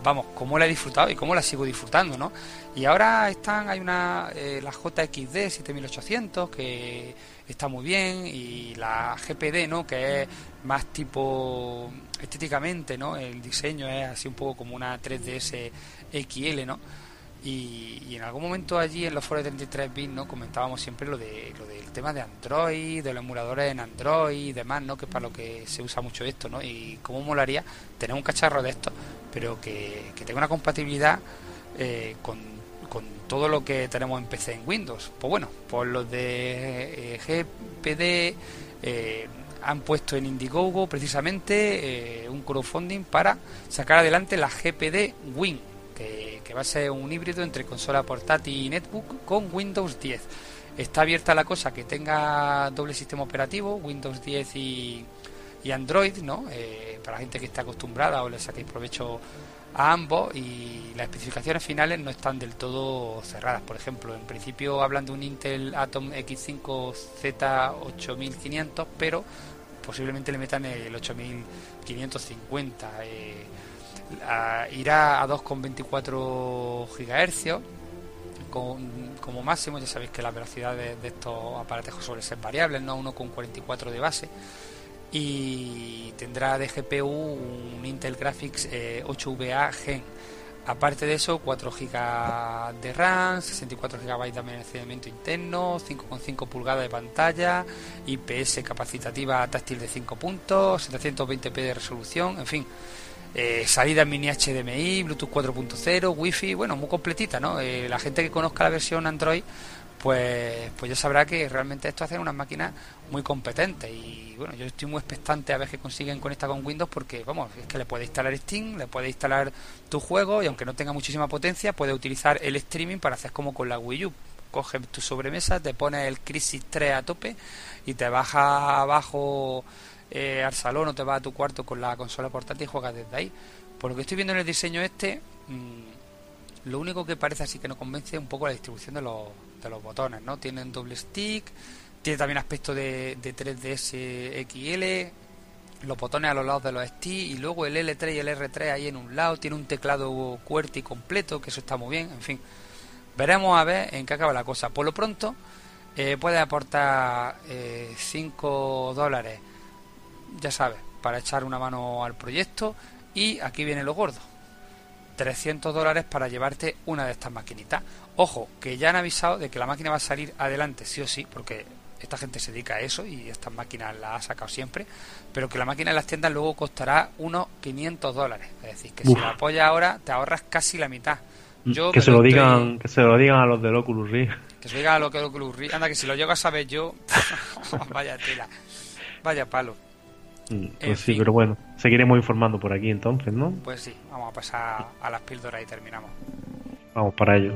K: vamos, cómo la he disfrutado y cómo la sigo disfrutando, ¿no? Y ahora están, hay una, eh, la JXD 7800 que está muy bien y la GPD, ¿no? Que es más tipo estéticamente, ¿no? El diseño es así un poco como una 3DS XL, ¿no? Y, y en algún momento allí en los foros de 33 bits no comentábamos siempre lo de lo del tema de Android, de los emuladores en Android y demás, ¿no? Que es para lo que se usa mucho esto, ¿no? Y cómo molaría tener un cacharro de estos, pero que, que tenga una compatibilidad eh, con, con todo lo que tenemos en PC en Windows. Pues bueno, pues los de eh, GPD eh, han puesto en Indiegogo precisamente eh, un crowdfunding para sacar adelante la GPD Win, que, que va a ser un híbrido entre consola portátil y netbook con Windows 10. Está abierta la cosa que tenga doble sistema operativo, Windows 10 y, Android, ¿no? Eh, para la gente que está acostumbrada o le saquéis provecho a ambos y las especificaciones finales no están del todo cerradas. Por ejemplo, en principio hablan de un Intel Atom X5 Z8500, pero posiblemente le metan el 8550. Eh, a- irá a 2,24 GHz con, como máximo. Ya sabéis que las velocidades de estos aparatejos suelen ser variables, no 1,44 de base y tendrá de GPU un Intel Graphics eh, 8VA Gen. Aparte de eso, 4 GB de RAM, 64 GB de almacenamiento interno, 5,5 pulgadas de pantalla, IPS capacitativa táctil de 5 puntos, 720p de resolución, en fin. Eh, salida mini HDMI, Bluetooth 4.0, Wi-Fi, bueno, muy completita, ¿no? Eh, la gente que conozca la versión Android, pues, pues ya sabrá que realmente esto hace unas máquinas muy competentes y bueno, yo estoy muy expectante a ver qué consiguen conectar con Windows porque, vamos, es que le puedes instalar Steam, le puedes instalar tu juego y aunque no tenga muchísima potencia, puedes utilizar el streaming para hacer como con la Wii U. Coges tu sobremesa, te pones el Crisis 3 a tope y te bajas abajo eh, al salón o te vas a tu cuarto con la consola portátil y juegas desde ahí. Por lo que estoy viendo en el diseño este, mm, lo único que parece así que no convence es un poco la distribución de los, de los botones, ¿no? Tienen doble stick, tiene también aspecto de, de 3DS XL, los botones a los lados de los ST y luego el L3 y el R3 ahí en un lado, tiene un teclado QWERTY completo, que eso está muy bien, en fin. Veremos a ver en qué acaba la cosa. Por lo pronto, eh, puedes aportar 5 dólares, ya sabes, para echar una mano al proyecto. Y aquí viene lo gordo. 300 dólares para llevarte una de estas maquinitas. Ojo, que ya han avisado de que la máquina va a salir adelante, sí o sí, porque esta gente se dedica a eso y estas máquinas las ha sacado siempre, pero que la máquina en las tiendas luego costará unos 500 dólares. Es decir, que si la apoyas ahora te ahorras casi la mitad.
J: Yo que se lo digan, que se lo digan a los del Oculus Rift.
K: Que se lo digan a los del Oculus Rift. Anda, que si lo llego a saber yo, vaya tela, vaya palo.
J: Mm, pues sí, pero bueno, seguiremos informando por aquí entonces, ¿no?
K: Pues sí, vamos a pasar a las píldoras y terminamos.
J: Vamos para ello.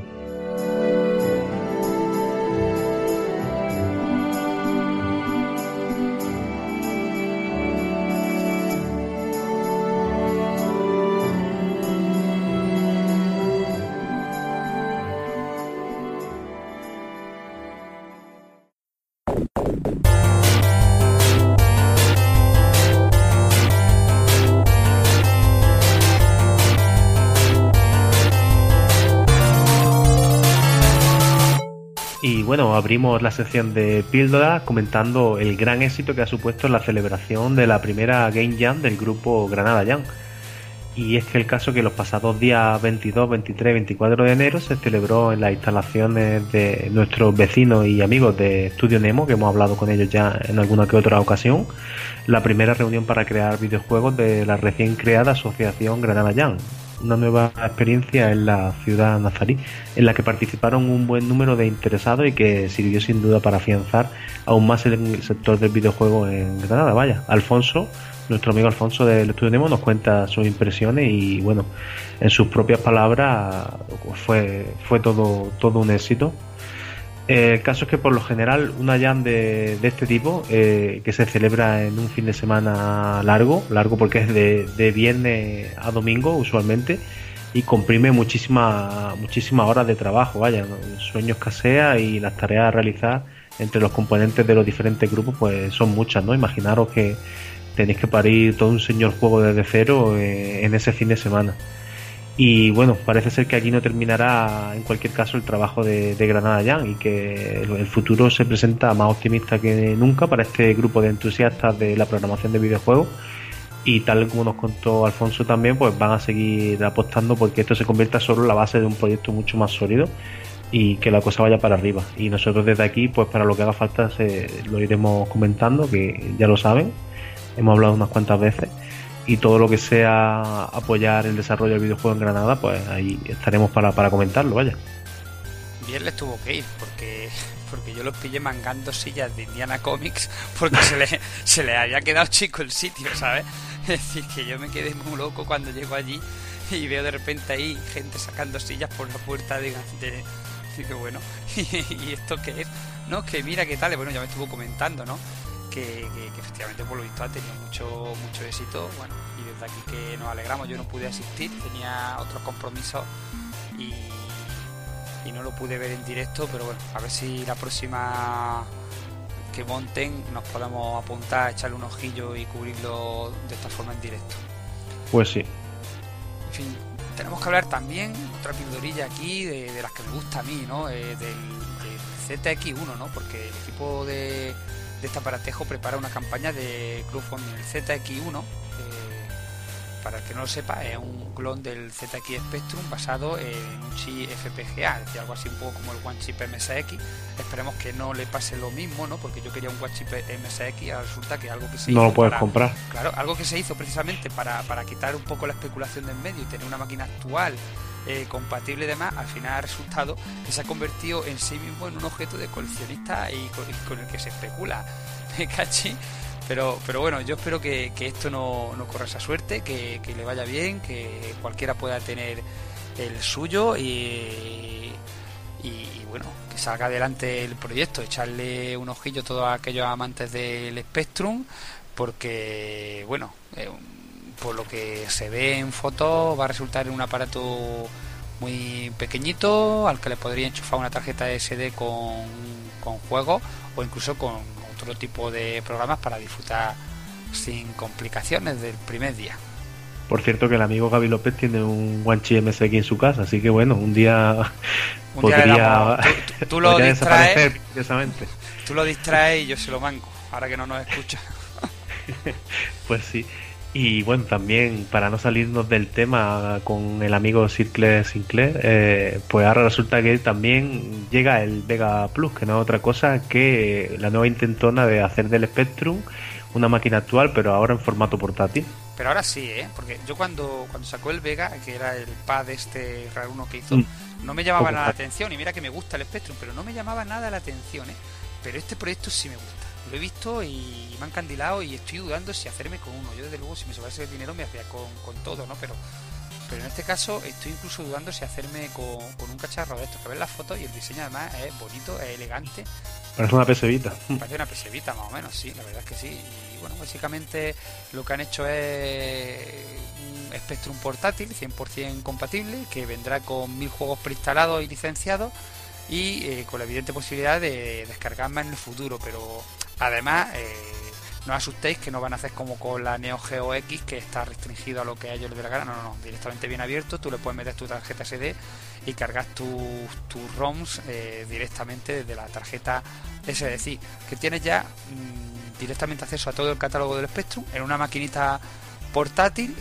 J: Bueno, abrimos la sección de píldora comentando el gran éxito que ha supuesto la celebración de la primera Game Jam del grupo Granada Jam. Y es que el caso que los pasados días 22, 23, 24 de enero se celebró en las instalaciones de nuestros vecinos y amigos de Estudio Nemo, que hemos hablado con ellos ya en alguna que otra ocasión, la primera reunión para crear videojuegos de la recién creada Asociación Granada Jam, una nueva experiencia en la ciudad nazarí, en la que participaron un buen número de interesados y que sirvió sin duda para afianzar aún más el sector del videojuego en Granada. Vaya, Alfonso, nuestro amigo Alfonso del Estudio Nemo, nos cuenta sus impresiones y bueno, en sus propias palabras fue, fue todo, todo un éxito el caso es que por lo general una jam de, este tipo, eh, que se celebra en un fin de semana largo, largo porque es de, viernes a domingo usualmente, y comprime muchísimas muchísimas horas de trabajo, vaya, sueños escasea y las tareas a realizar entre los componentes de los diferentes grupos pues son muchas, ¿no? Imaginaros que tenéis que parir todo un señor juego desde cero eh, en ese fin de semana. Y bueno, parece ser que aquí no terminará en cualquier caso el trabajo de, Granada Jan y que el, futuro se presenta más optimista que nunca para este grupo de entusiastas de la programación de videojuegos. Y tal como nos contó Alfonso también, pues van a seguir apostando porque esto se convierta solo en la base de un proyecto mucho más sólido y que la cosa vaya para arriba. Y nosotros desde aquí, pues para lo que haga falta, se, lo iremos comentando, que ya lo saben, hemos hablado unas cuantas veces y todo lo que sea apoyar el desarrollo del videojuego en Granada, pues ahí estaremos para, para comentarlo, vaya.
K: Bien les tuvo que ir, porque, porque yo los pillé mangando sillas de Indiana Comics porque se le, se le había quedado chico el sitio, ¿sabes? Es decir, que yo me quedé muy loco cuando llego allí y veo de repente ahí gente sacando sillas por la puerta de... de que bueno, ¿y esto qué es? No, que mira qué tal, bueno, ya me estuvo comentando, ¿no? Que, efectivamente por lo visto ha tenido mucho, mucho éxito. Bueno, y desde aquí que nos alegramos, yo no pude asistir, tenía otros compromisos y, no lo pude ver en directo, pero bueno, a ver si la próxima que monten nos podemos apuntar, echarle un ojillo y cubrirlo de esta forma en directo.
J: Pues sí.
K: En fin, tenemos que hablar también, otra pildorilla aquí, de, las que me gusta a mí, ¿no? Eh, del, del ZX1, ¿no? Porque el equipo de, este aparatejo prepara una campaña de crowdfunding. El ZX1, eh, para el que no lo sepa, es un clon del ZX Spectrum basado en un chip FPGA, es decir, algo así un poco como el One Chip MSX. Esperemos que no le pase lo mismo, ¿no? Porque yo quería un One Chip MSX y resulta que algo que se
J: no hizo. lo puedes comprar.
K: Claro, algo que se hizo precisamente para, para quitar un poco la especulación del medio y tener una máquina actual eh, compatible y demás, al final ha resultado que se ha convertido en sí mismo en un objeto de coleccionista y con, el que se especula. ¿Me cachi? Pero, pero bueno, yo espero que, esto no, corra esa suerte, que, le vaya bien, que cualquiera pueda tener el suyo y, y, bueno, que salga adelante el proyecto, echarle un ojillo a todos aquellos amantes del Spectrum, porque bueno, eh, por lo que se ve en fotos, va a resultar en un aparato muy pequeñito al que le podría enchufar una tarjeta SD con, con juegos o incluso con otro tipo de programas para disfrutar sin complicaciones del primer día.
J: Por cierto que el amigo Gaby López tiene un Guanchi MSX en su casa, así que bueno, un día
K: Un día
J: podría,
K: damos- tú- tú- tú lo
J: podría
K: distraes.
J: desaparecer misteriosamente.
K: Tú lo distraes y yo se lo manco, ahora que no nos escucha.
J: Pues sí. Y bueno, también para no salirnos del tema con el amigo Circle Sinclair, eh, pues ahora resulta que también llega el Vega Plus, que no es otra cosa que la nueva intentona de hacer del Spectrum una máquina actual, pero ahora en formato portátil.
K: Pero ahora sí, ¿eh? Porque yo cuando, cuando sacó el Vega, que era el pad este raro uno que hizo,
J: Mm.
K: no me llamaba nada la atención. Y mira que me gusta el Spectrum, pero no me llamaba nada la atención, ¿eh? Pero este proyecto sí me gusta. Lo he visto y me ha encandilado y estoy dudando si hacerme con uno. Yo desde luego si me sobrase el dinero me hacía con, con todo, ¿no? Pero, pero en este caso estoy incluso dudando si hacerme con, con un cacharro de estos. Que ves las fotos y el diseño además es bonito, es elegante.
J: Parece una PC Vita.
K: Parece una pesevita más o menos, sí, la verdad es que sí. Y bueno, básicamente lo que han hecho es un Spectrum portátil 100% compatible que vendrá con mil juegos preinstalados y licenciados y eh, con la evidente posibilidad de descargar más en el futuro. Pero además, eh, no asustéis que no van a hacer como con la Neo Geo X que está restringido a lo que a ellos les dé la gana. No, no, no, directamente bien abierto. Tú le puedes meter tu tarjeta SD y cargas tus tus ROMs eh, directamente desde la tarjeta es decir, que tienes ya mm, directamente acceso a todo el catálogo del Spectrum en una maquinita portátil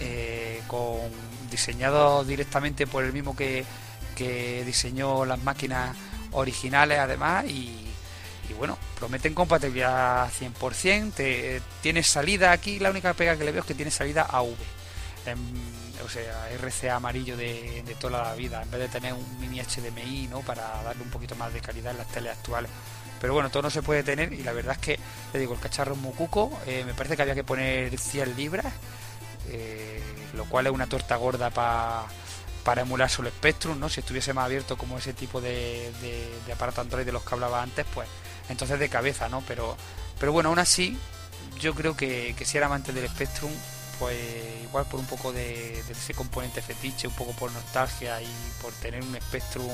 K: con diseñado directamente por el mismo que, que diseñó las máquinas originales además y, bueno, prometen compatibilidad 100%, te, tienes salida aquí, la única pega que le veo es que tiene salida AV, en- o sea, RCA amarillo de, toda la vida, en vez de tener un mini HDMI, ¿no? Para darle un poquito más de calidad en las teles actuales. Pero bueno, todo no se puede tener y la verdad es que, te digo, el cacharro es muy cuco, eh, me parece que había que poner 100 libras, eh, lo cual es una torta gorda pa- para emular solo Spectrum, ¿no? Si estuviese más abierto como ese tipo de, de, aparato Android de los que hablaba antes, pues entonces de cabeza, ¿no? Pero, pero bueno, aún así, yo creo que, si era amante del Spectrum, pues igual por un poco de, ese componente fetiche, un poco por nostalgia y por tener un Spectrum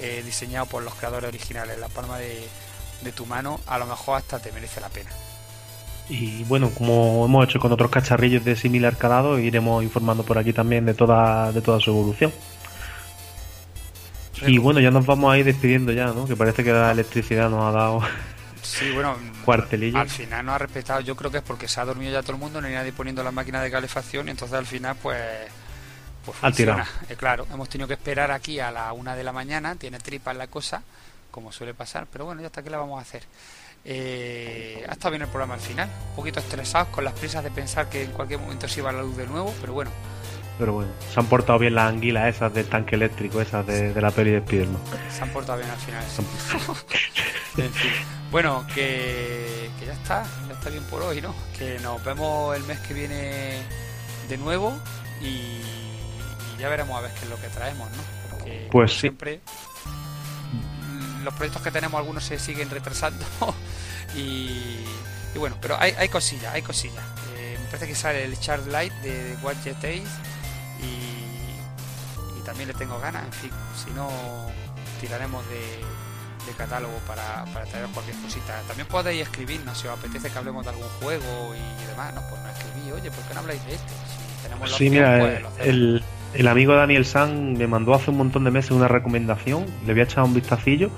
K: eh, diseñado por los creadores originales la palma de, de tu mano, a lo mejor hasta te merece la pena.
J: Y bueno, como hemos hecho con otros cacharrillos de similar calado, iremos informando por aquí también de toda, de toda su evolución. Y bueno, ya nos vamos a ir despidiendo ya, ¿no? Que parece que la electricidad nos ha dado
K: Sí, bueno,
J: cuartelillo.
K: al final no ha respetado, yo creo que es porque se ha dormido ya todo el mundo, no hay nadie poniendo las máquinas de calefacción y entonces al final pues pues funciona. Eh, claro, hemos tenido que esperar aquí a la una de la mañana, tiene tripas la cosa, como suele pasar, pero bueno, ya hasta qué la vamos a hacer. Eh, ha estado bien el programa al final, un poquito estresados con las prisas de pensar que en cualquier momento se iba la luz de nuevo, pero bueno,
J: Pero bueno, se han portado bien las anguilas esas del tanque eléctrico, esas de, de la peli de Spiderman.
K: se han portado bien al final. sí. En fin. Bueno, que, que ya está, ya está bien por hoy, ¿no? Que nos vemos el mes que viene de nuevo y, y ya veremos a ver qué es lo que traemos, ¿no? Porque
J: Pues sí.
K: siempre los proyectos que tenemos algunos se siguen retrasando y, y bueno, pero hay, hay cosillas, hay cosillas. Eh, me parece que sale el Chart Light de Days y, y también le tengo ganas, en fin, si no tiraremos de, de catálogo para, para traeros cualquier cosita. También podéis escribirnos si os apetece que hablemos de algún juego y demás, no, pues no escribí, oye, ¿por qué no habláis de esto? Si tenemos la
J: Sí,
K: opción,
J: mira,
K: pues
J: el,
K: lo.
J: El, amigo Daniel San me mandó hace un montón de meses una recomendación, le voy a echar un vistacillo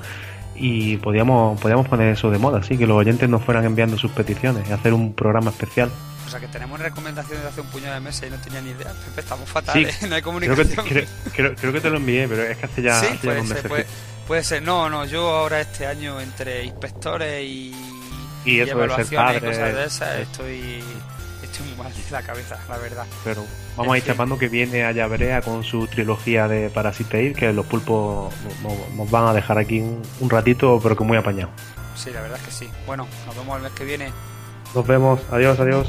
J: y podíamos, podíamos poner eso de moda, así que los oyentes nos fueran enviando sus peticiones y hacer un programa especial.
K: O sea que tenemos recomendaciones de hace un puñado de meses y no tenía ni idea. Pepe, estamos fatales,
J: Sí,
K: no hay
J: creo
K: comunicación.
J: que, creo, creo- creo que te lo envié, pero es que hace ya,
K: sí,
J: hace
K: puede ser, puede, puede ser. No, no, yo ahora este año entre inspectores y,
J: Y eso de ser
K: evaluaciones y
J: padre,
K: cosas de esas, estoy, estoy muy mal de la cabeza, la verdad.
J: Pero vamos a ir chapando que viene a con su trilogía de Parasite que los pulpos nos, van a dejar aquí un, un ratito, pero que muy apañado.
K: Sí, la verdad es que sí. Bueno, nos vemos el mes que viene.
J: Nos vemos, adiós, adiós.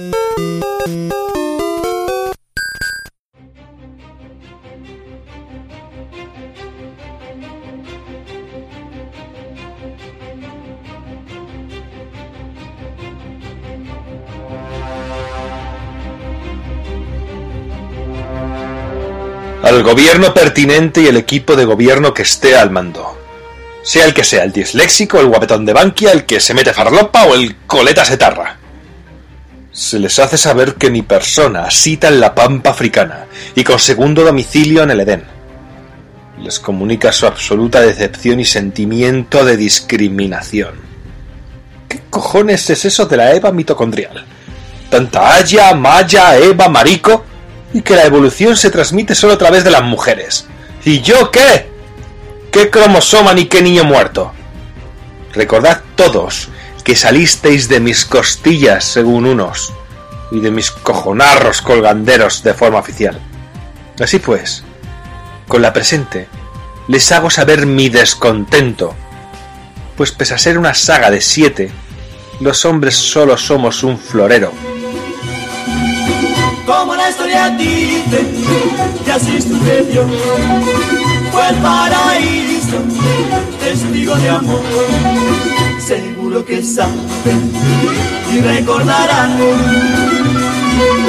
L: Al gobierno pertinente y el equipo de gobierno que esté al mando. Sea el que sea, el disléxico, el guapetón de Bankia, el que se mete farlopa o el coleta setarra. Se les hace saber que mi persona asita en la pampa africana y con segundo domicilio en el Edén. Les comunica su absoluta decepción y sentimiento de discriminación. ¿Qué cojones es eso de la Eva mitocondrial? Tanta Haya, Maya, Eva, Marico, y que la evolución se transmite solo a través de las mujeres. ¿Y yo qué? ¿Qué cromosoma ni qué niño muerto? Recordad todos que salisteis de mis costillas según unos y de mis cojonarros colganderos de forma oficial. Así pues, con la presente, les hago saber mi descontento, pues pese a ser una saga de siete, los hombres solo somos un florero.
M: Como la historia dice, que así sucedió, fue el paraíso, testigo de amor. Seguro que saben y recordarán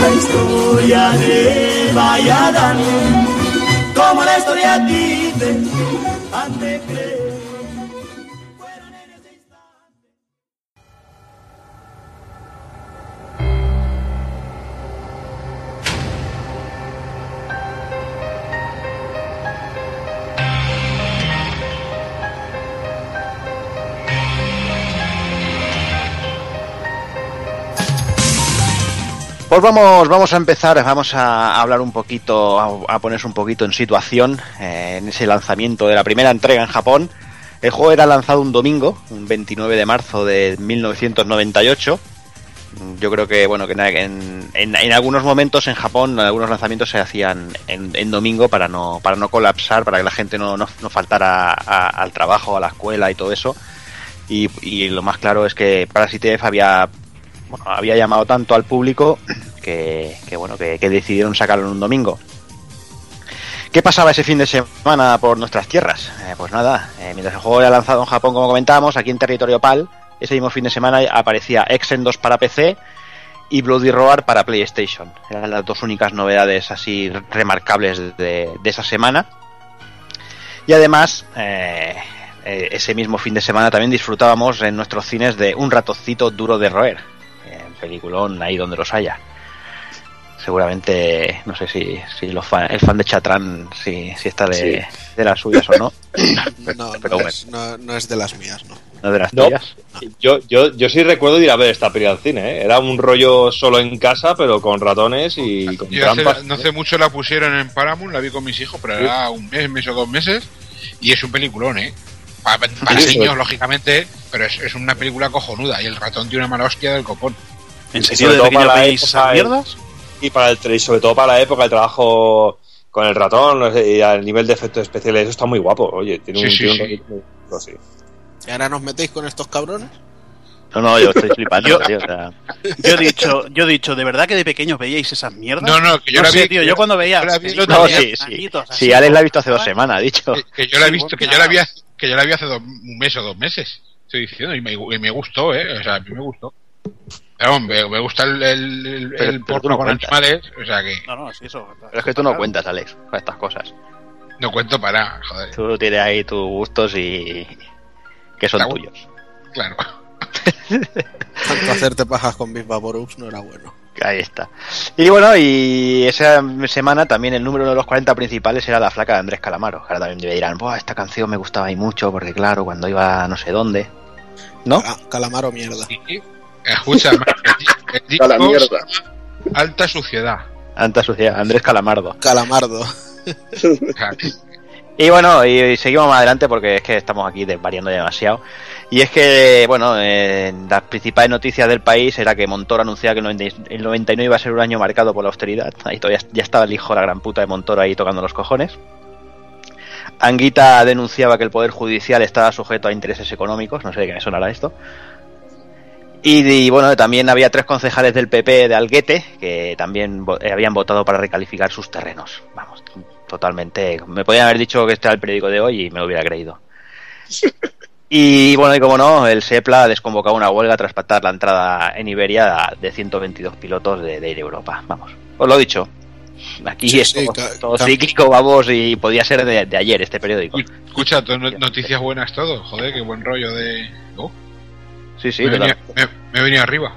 M: la historia de Adán. Como la historia dice, han
A: Pues vamos, vamos a empezar, vamos a hablar un poquito, a, ponerse un poquito en situación eh, en ese lanzamiento de la primera entrega en Japón. El juego era lanzado un domingo, un 29 de marzo de 1998. Yo creo que bueno que en, en, algunos momentos en Japón algunos lanzamientos se hacían en, en, domingo para no para no colapsar, para que la gente no, no, no faltara a, al trabajo, a la escuela y todo eso. Y, y lo más claro es que Parasite F había bueno, había llamado tanto al público que, que bueno, que, decidieron sacarlo en un domingo. ¿Qué pasaba ese fin de semana por nuestras tierras? Eh, pues nada, eh, mientras el juego era lanzado en Japón, como comentábamos, aquí en territorio PAL, ese mismo fin de semana aparecía Exen 2 para PC y Bloody Roar para PlayStation. Eran las dos únicas novedades así remarcables de, de esa semana. Y además, eh, ese mismo fin de semana también disfrutábamos en nuestros cines de un ratocito duro de roer peliculón ahí donde los haya. Seguramente, no sé si, si los fan, el fan de Chatran si, si está de, sí. de, las suyas o no.
C: no, pero no, bueno. es, no, no, es, de las mías, ¿no?
A: ¿No de las tuyas?
F: Yo, yo, yo sí recuerdo ir a ver esta peli al cine, ¿eh? Era un rollo solo en casa, pero con ratones y con
D: yo
F: trampas.
D: Hace, no hace mucho la pusieron en Paramount, la vi con mis hijos, pero era un mes, mes o dos meses, y es un peliculón, ¿eh? Para, para sí, niños, sí. lógicamente, pero es, es, una película cojonuda, y el ratón tiene una mala hostia del copón.
B: ¿En serio de pequeño veis esas mierdas?
F: Y para el, sobre todo para la época, el trabajo con el ratón y al nivel de efectos especiales, eso está muy guapo. Oye, tiene
D: sí,
F: un,
D: sí,
F: tiene
D: sí.
F: un.
C: ¿Y ahora nos metéis con estos cabrones?
A: No, no, yo estoy flipando,
B: yo,
A: tío, o sea...
B: yo he dicho, yo he dicho, ¿de verdad que de pequeños veíais esas mierdas?
D: No, no, que yo
B: no
D: la
B: sé,
D: vi,
B: tío,
D: yo,
B: cuando veía.
D: yo la vi,
A: no, sí, sí. sí, Alex la ha visto hace dos semanas, ha dicho.
D: Que, que yo la he visto, que yo la vi, que yo la vi hace dos, un mes o dos meses. Estoy diciendo, y me, y me gustó, eh, o sea, a mí me gustó. Pero, me, me, gusta el, el, el,
A: pero,
D: el porno no con cuentas. animales, o sea que.
B: No, no, sí, eso.
A: Pero es que tú no cuentas, Alex, para estas cosas.
D: No cuento para, joder.
A: Tú tienes ahí tus gustos y. que son
D: Claro.
A: tuyos.
D: Claro.
C: Tanto hacerte pajas con Big Vaporux no era bueno.
A: Ahí está. Y bueno, y esa semana también el número uno de los 40 principales era la flaca de Andrés Calamaro. Ahora también me dirán, Buah, esta canción me gustaba ahí mucho, porque claro, cuando iba a no sé dónde. ¿No?
C: Cala- Calamaro mierda.
D: Sí. Escucha, el di- el disco
E: A la mierda.
D: Alta Suciedad.
A: Anta sucia, Andrés Calamardo.
C: Calamardo.
A: Y bueno, y, y seguimos más adelante porque es que estamos aquí desvariando demasiado. Y es que, bueno, eh, las principales noticias del país era que Montoro anunciaba que el 90 el 99 iba a ser un año marcado por la austeridad. Ahí todavía ya estaba el hijo de la gran puta de Montoro ahí tocando los cojones. Anguita denunciaba que el Poder Judicial estaba sujeto a intereses económicos, no sé de qué me sonará esto. Y, y, bueno, también había tres concejales del PP de Alguete que también vo- eh, habían votado para recalificar sus terrenos. Vamos, totalmente. Me podían haber dicho que este era el periódico de hoy y me lo hubiera creído. Y bueno, y como no, el SEPLA ha desconvocado una huelga tras pactar la entrada en Iberia de 122 pilotos de, de Air Europa. Vamos, os lo he dicho. Aquí
C: Sí,
A: es
C: sí,
A: todo, cíclico, vamos, y podía ser de, de ayer este periódico.
D: Escucha, noticias buenas todo. Joder, qué buen rollo de. Oh,
A: Sí, sí,
D: me, venido, me- arriba.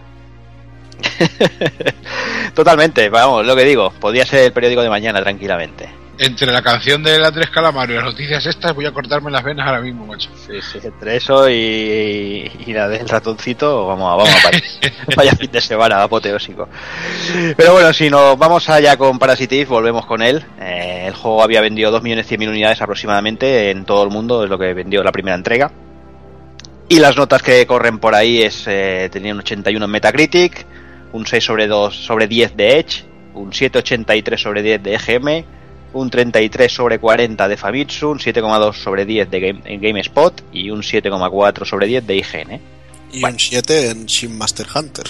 A: totalmente. Vamos, lo que digo, podía ser el periódico de mañana tranquilamente.
D: Entre la canción de la Tres Calamaro y las noticias estas, voy a cortarme las venas ahora mismo, macho.
A: Sí, sí, entre eso y, y la del ratoncito, vamos, a- vamos a vaya, vaya fin de semana apoteósico. Pero bueno, si nos vamos allá con Parasitive, volvemos con él. Eh, el juego había vendido 2.100.000 unidades aproximadamente en todo el mundo, es lo que vendió la primera entrega. Y las notas que corren por ahí es eh, tenía un 81 en Metacritic, un 6 sobre 2 sobre 10 de Edge, un 783 sobre 10 de EGM, un 33 sobre 40 de Famitsu, un 7,2 sobre 10 de Game, en GameSpot y un 7,4 sobre 10 de IGN.
C: Y un 7 en Shin Master Hunter.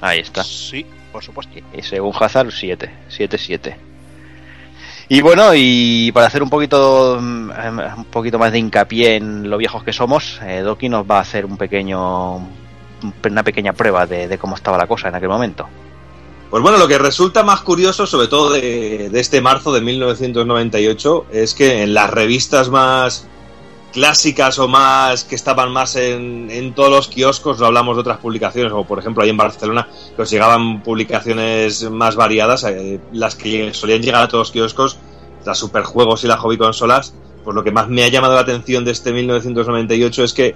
A: Ahí está.
B: Sí, por supuesto.
A: Y según Hazard, 7. 7, 7. Y bueno, y para hacer un poquito mm, un poquito más de hincapié en lo viejos que somos, eh, Doki nos va a hacer un pequeño una pequeña prueba de, cómo estaba la cosa en aquel momento.
F: Pues bueno, lo que resulta más curioso, sobre todo de, de este marzo de 1998, es que en las revistas más clásicas o más que estaban más en, en todos los kioscos, no hablamos de otras publicaciones, como por ejemplo ahí en Barcelona, que os llegaban publicaciones más variadas, eh, las que solían llegar a todos los kioscos, las superjuegos y las hobby consolas, pues lo que más me ha llamado la atención de este 1998 es que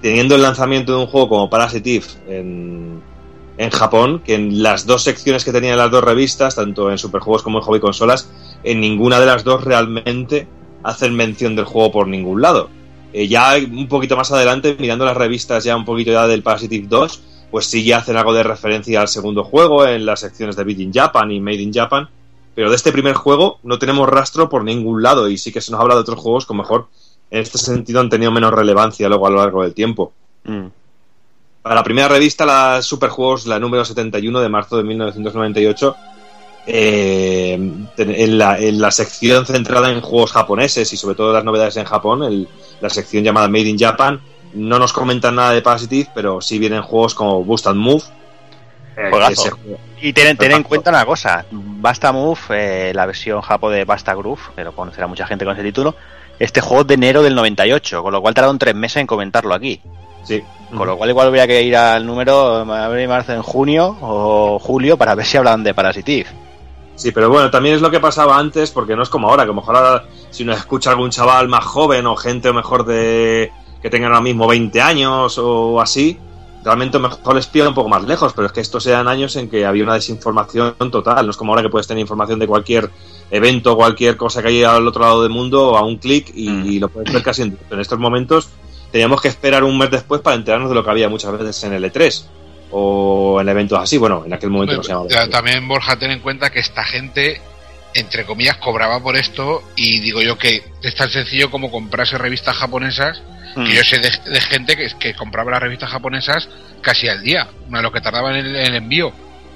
F: teniendo el lanzamiento de un juego como Parasitive en, en Japón, que en las dos secciones que tenían las dos revistas, tanto en superjuegos como en hobby consolas, en ninguna de las dos realmente hacen mención del juego por ningún lado. Eh, ya un poquito más adelante, mirando las revistas ya un poquito ya del Parasitive 2, pues sí ya hacen algo de referencia al segundo juego en las secciones de Beat in Japan y Made in Japan, pero de este primer juego no tenemos rastro por ningún lado y sí que se nos habla de otros juegos que mejor en este sentido han tenido menos relevancia luego a lo largo del tiempo.
A: Mm.
F: Para la primera revista, la Superjuegos, la número 71 de marzo de 1998, eh, en, la, en, la, sección centrada en juegos japoneses y sobre todo las novedades en Japón, el, la sección llamada Made in Japan, no nos comentan nada de Parasitive, pero sí vienen juegos como Boost and Move.
A: Eh, y ten, ten, en cuenta una cosa, Basta Move, eh, la versión japo de Basta Groove, que lo conocerá mucha gente con ese título, este juego de enero del 98, con lo cual tardaron tres meses en comentarlo aquí.
F: Sí.
A: Con lo cual igual habría que ir al número abril marzo en junio o julio para ver si hablan de Parasitive.
F: Sí, pero bueno, también es lo que pasaba antes, porque no es como ahora, que a lo mejor ahora, si nos escucha algún chaval más joven o gente mejor de que tengan ahora mismo 20 años o así, realmente mejor les pilla un poco más lejos, pero es que estos eran años en que había una desinformación total, no es como ahora que puedes tener información de cualquier evento, cualquier cosa que haya al otro lado del mundo a un clic y, mm. y, lo puedes ver casi en, en estos momentos. Teníamos que esperar un mes después para enterarnos de lo que había muchas veces en el E3 o en eventos así. Bueno, en aquel momento no se llamaba.
D: También, Borja, ten en cuenta que esta gente, entre comillas, cobraba por esto y digo yo que es tan sencillo como comprarse revistas japonesas. Mm. Que yo sé de, de gente que, que, compraba las revistas japonesas casi al día, a lo que tardaba en el, en el envío.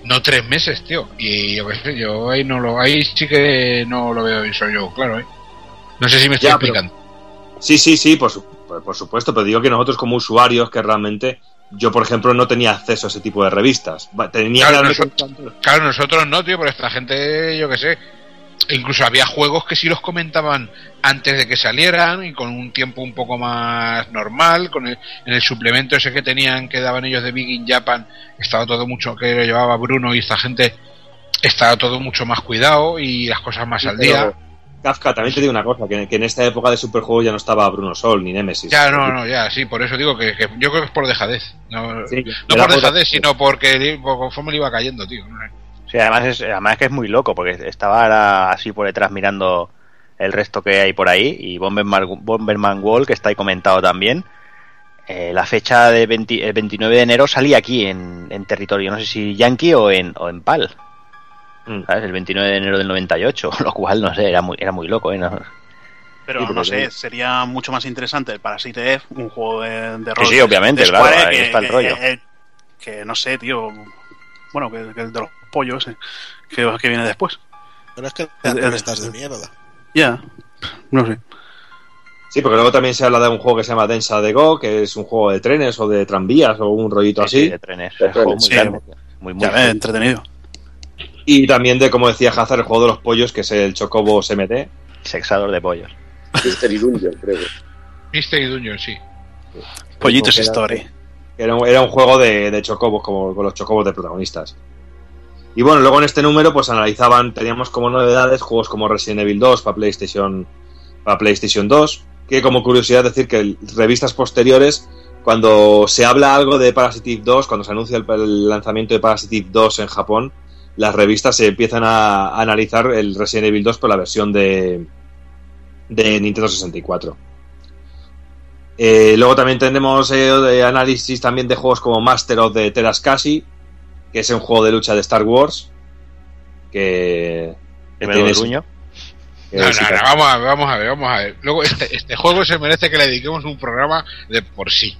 D: No tres meses, tío. Y yo qué sé, yo ahí no lo, ahí sí que no lo veo eso yo, claro, ¿eh? No sé si me estoy
F: ya,
D: explicando.
F: Pero, sí, sí, sí, por, su, por supuesto, pero digo que nosotros como usuarios que realmente yo, por ejemplo, no tenía acceso a ese tipo de revistas. Tenía
D: claro, nosotros, claro, nosotros no, tío, pero esta gente, yo qué sé. Incluso había juegos que sí los comentaban antes de que salieran y con un tiempo un poco más normal, con el, en el suplemento ese que tenían que daban ellos de Big in Japan, estaba todo mucho que lo llevaba Bruno y esta gente estaba todo mucho más cuidado y las cosas más
F: sí,
D: al día.
F: Kafka, también te digo una cosa, que, que, en esta época de superjuegos ya no estaba Bruno Sol ni Nemesis.
D: Ya, no, no, ya, sí, por eso digo que, que yo creo que es por dejadez. No, sí, no por dejadez, sino porque conforme le iba cayendo, tío.
A: Sí, además es, además es que es muy loco, porque estaba así por detrás mirando el resto que hay por ahí, y Bomberman, Bomberman Wall, que está ahí comentado también. Eh, la fecha de 20, el 29 de enero salía aquí en, en, territorio, no sé si Yankee o en, o en PAL. Mm. ¿Sabes? El 29 de enero del 98, lo cual, no sé, era muy, era muy loco, ¿eh? No,
B: pero sí, no sé, sería mucho más interesante el Parasite F, un juego de, de rol.
A: Sí, sí obviamente, claro,
B: Square,
A: ahí
B: que,
A: está el rollo.
B: Eh, que no sé, tío. Bueno, que, que el de los pollos ese, que, que viene después.
C: Pero es que estás de mierda.
B: Ya, no sé.
F: Sí, porque luego también se habla de un juego que se llama Densa de Go, que es un juego de trenes o de tranvías o un rollito así.
A: de trenes. Es un juego muy
B: Sí.
A: grande. Muy, muy
B: Ya ves, entretenido.
F: Y también de, como decía Hazard, el juego de los pollos, que es el Chocobo SMT.
A: Sexador de pollos.
E: Mystery Dungeon, creo.
D: Mystery Dungeon, sí.
B: Pollitos
F: Era-
B: Story.
F: Era un, era un juego de, de chocobos, como con los chocobos de protagonistas. Y bueno, luego en este número, pues analizaban, teníamos como novedades juegos como Resident Evil 2 para PlayStation, para PlayStation 2, que como curiosidad decir que revistas posteriores, cuando se habla algo de Parasitive 2, cuando se anuncia el, el lanzamiento de Parasitive 2 en Japón, las revistas se empiezan a, a analizar el Resident Evil 2 por la versión de, de Nintendo 64. Eh, luego también tenemos eh, de análisis también de juegos como Master of the Terascasi, que es un juego de lucha de Star Wars. Que. que tiene-
D: No, no, no, vamos a ver, vamos a ver, vamos a ver. Luego, este, este juego se merece que le dediquemos un programa de por sí.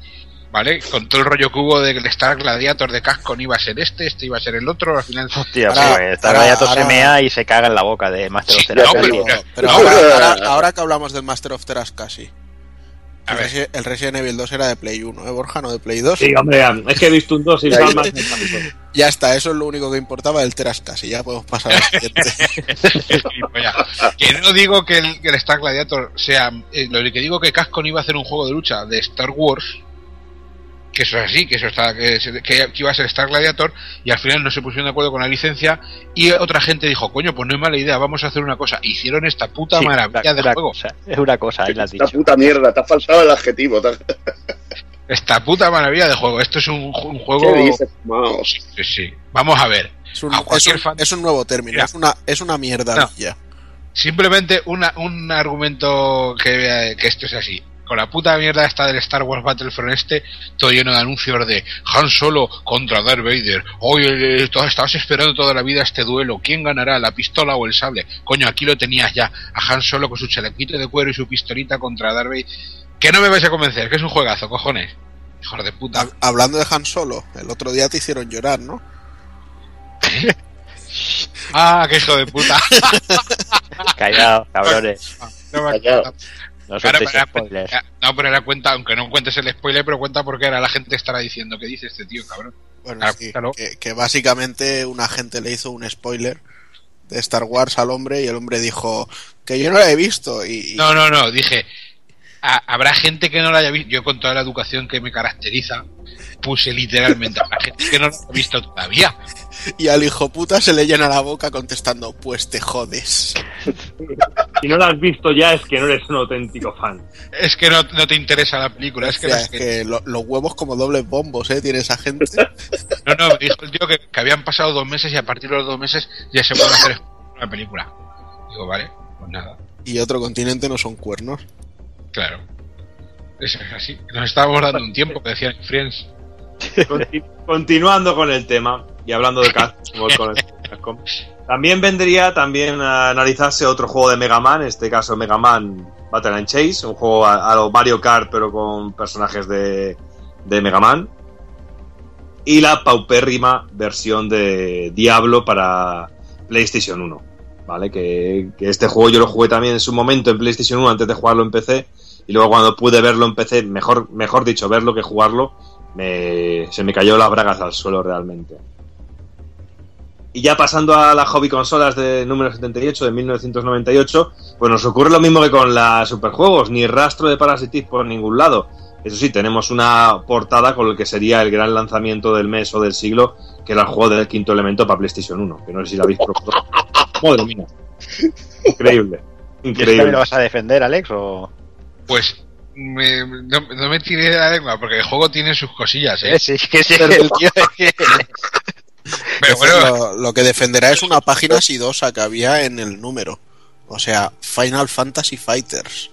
D: ¿Vale? Con todo el rollo que hubo de que el Star Gladiator de Cascon iba a ser este, este iba a ser el otro, al final.
A: Hostia,
C: Ahora-
A: pues está
C: ahora-
A: Gladiator se
C: ahora-
A: mea y se caga en la boca de Master of Terra.
D: no,
C: Pero,
D: pero-
C: pero
D: no,
C: ahora,
E: pero-
C: ahora- ahora que hablamos del Master of Teras casi.
D: A
C: El,
D: ver.
C: Resi- el Resident Evil 2 era de Play 1, ¿eh, Borja? No de Play 2.
F: Sí, hombre, es que he visto un 2 y son más
C: Ya está, eso es lo único que importaba del Teras casi. Ya podemos pasar al siguiente.
D: Gilipollas. que no digo que el, que el Star Gladiator sea. eh, lo que digo que Cascon iba a hacer un juego de lucha de Star Wars. Que eso es así, que eso está, que, se- que iba a ser Star Gladiator y al final no se pusieron de acuerdo con la licencia y otra gente dijo, coño, pues no es mala idea, vamos a hacer una cosa. Hicieron esta puta
A: Sí,
D: maravilla de juego.
A: cosa, es una cosa, ahí la has
E: Esta puta mierda, te ha faltado el adjetivo.
D: Esta puta maravilla de juego. Esto es un, ju- un
E: ¿Qué
D: juego...
E: dices?
D: Sí, sí, sí. Vamos a ver.
C: Es un,
D: A
C: es
D: cualquier
C: un-
D: fan-
C: es un nuevo término,
D: Mira.
C: es una, es una mierda.
D: Simplemente una, un argumento que, que esto es así. Con la puta mierda esta del Star Wars Battlefront este, todo lleno de anuncios de Han Solo contra Darth Vader. Hoy eh, todo- estabas esperando toda la vida este duelo. ¿Quién ganará, la pistola o el sable? Coño, aquí lo tenías ya. A Han Solo con su chalequito de cuero y su pistolita contra Darth Vader. Que no me vais a convencer, que es un juegazo, cojones. Hijos de puta.
C: Hab- Hablando de Han Solo, el otro día te hicieron llorar, ¿no?
D: Ah, qué hijo de puta.
A: Callado, cabrones.
D: No me
E: Callado.
A: No
D: Ahora, pero-
A: spoilers.
D: No, pero era cuenta, aunque no cuentes el spoiler, pero cuenta porque era la gente estará diciendo que dice este tío, cabrón.
C: Bueno, sí,
D: claro.
C: que, que básicamente una gente le hizo un spoiler de Star Wars al hombre y el hombre dijo que yo no la he visto y, y-
D: No, no, no, dije, "Ha- habrá gente que no la haya visto. Yo con toda la educación que me caracteriza, puse literalmente, habrá gente que no lo ha visto todavía.
C: Y al hijo puta se le llena la boca contestando pues te jodes.
F: Si no lo has visto ya es que no eres un auténtico fan.
D: Es que no, no te interesa la película, es que,
C: O sea,
D: las
C: es
D: que-
C: que lo- los huevos como dobles bombos, ¿eh? Tiene esa gente.
D: No, no, dijo el tío que, que habían pasado dos meses y a partir de los dos meses ya se puede hacer una película. Digo, vale, pues nada,
C: y otro continente no son cuernos.
D: claro. Eso es así. Nos estábamos dando un tiempo, que decían Friends.
F: Conti- Continuando con el tema y hablando de con también vendría también a analizarse otro juego de Mega Man, en este caso Mega Man Battle and Chase, un juego a, a lo Mario Kart pero con personajes de, de Mega Man. Y la paupérrima versión de Diablo para PlayStation 1. ¿Vale? Que, que este juego yo lo jugué también en su momento en PlayStation 1 antes de jugarlo en PC. Y luego cuando pude verlo en PC, mejor, mejor dicho, verlo que jugarlo, me, se me cayó las bragas al suelo realmente. Y ya pasando a las hobby consolas de número 78 de 1998, pues nos ocurre lo mismo que con las superjuegos, ni rastro de Parasitic por ningún lado. Eso sí, tenemos una portada con el que sería el gran lanzamiento del mes o del siglo, que era el juego del quinto elemento para PlayStation 1, que no sé si la habéis probado. Madre mía. Increíble.
A: ¿Y este me
F: Increíble.
A: lo vas a defender, Alex? O...
D: Pues me- no, no me tiré de la lengua porque el juego tiene sus cosillas, ¿eh?
A: Sí, que sí, el tío es que-
D: Pero bueno,
C: lo, lo que defenderá es una página sidosa que había en el número. O sea, Final Fantasy Fighters.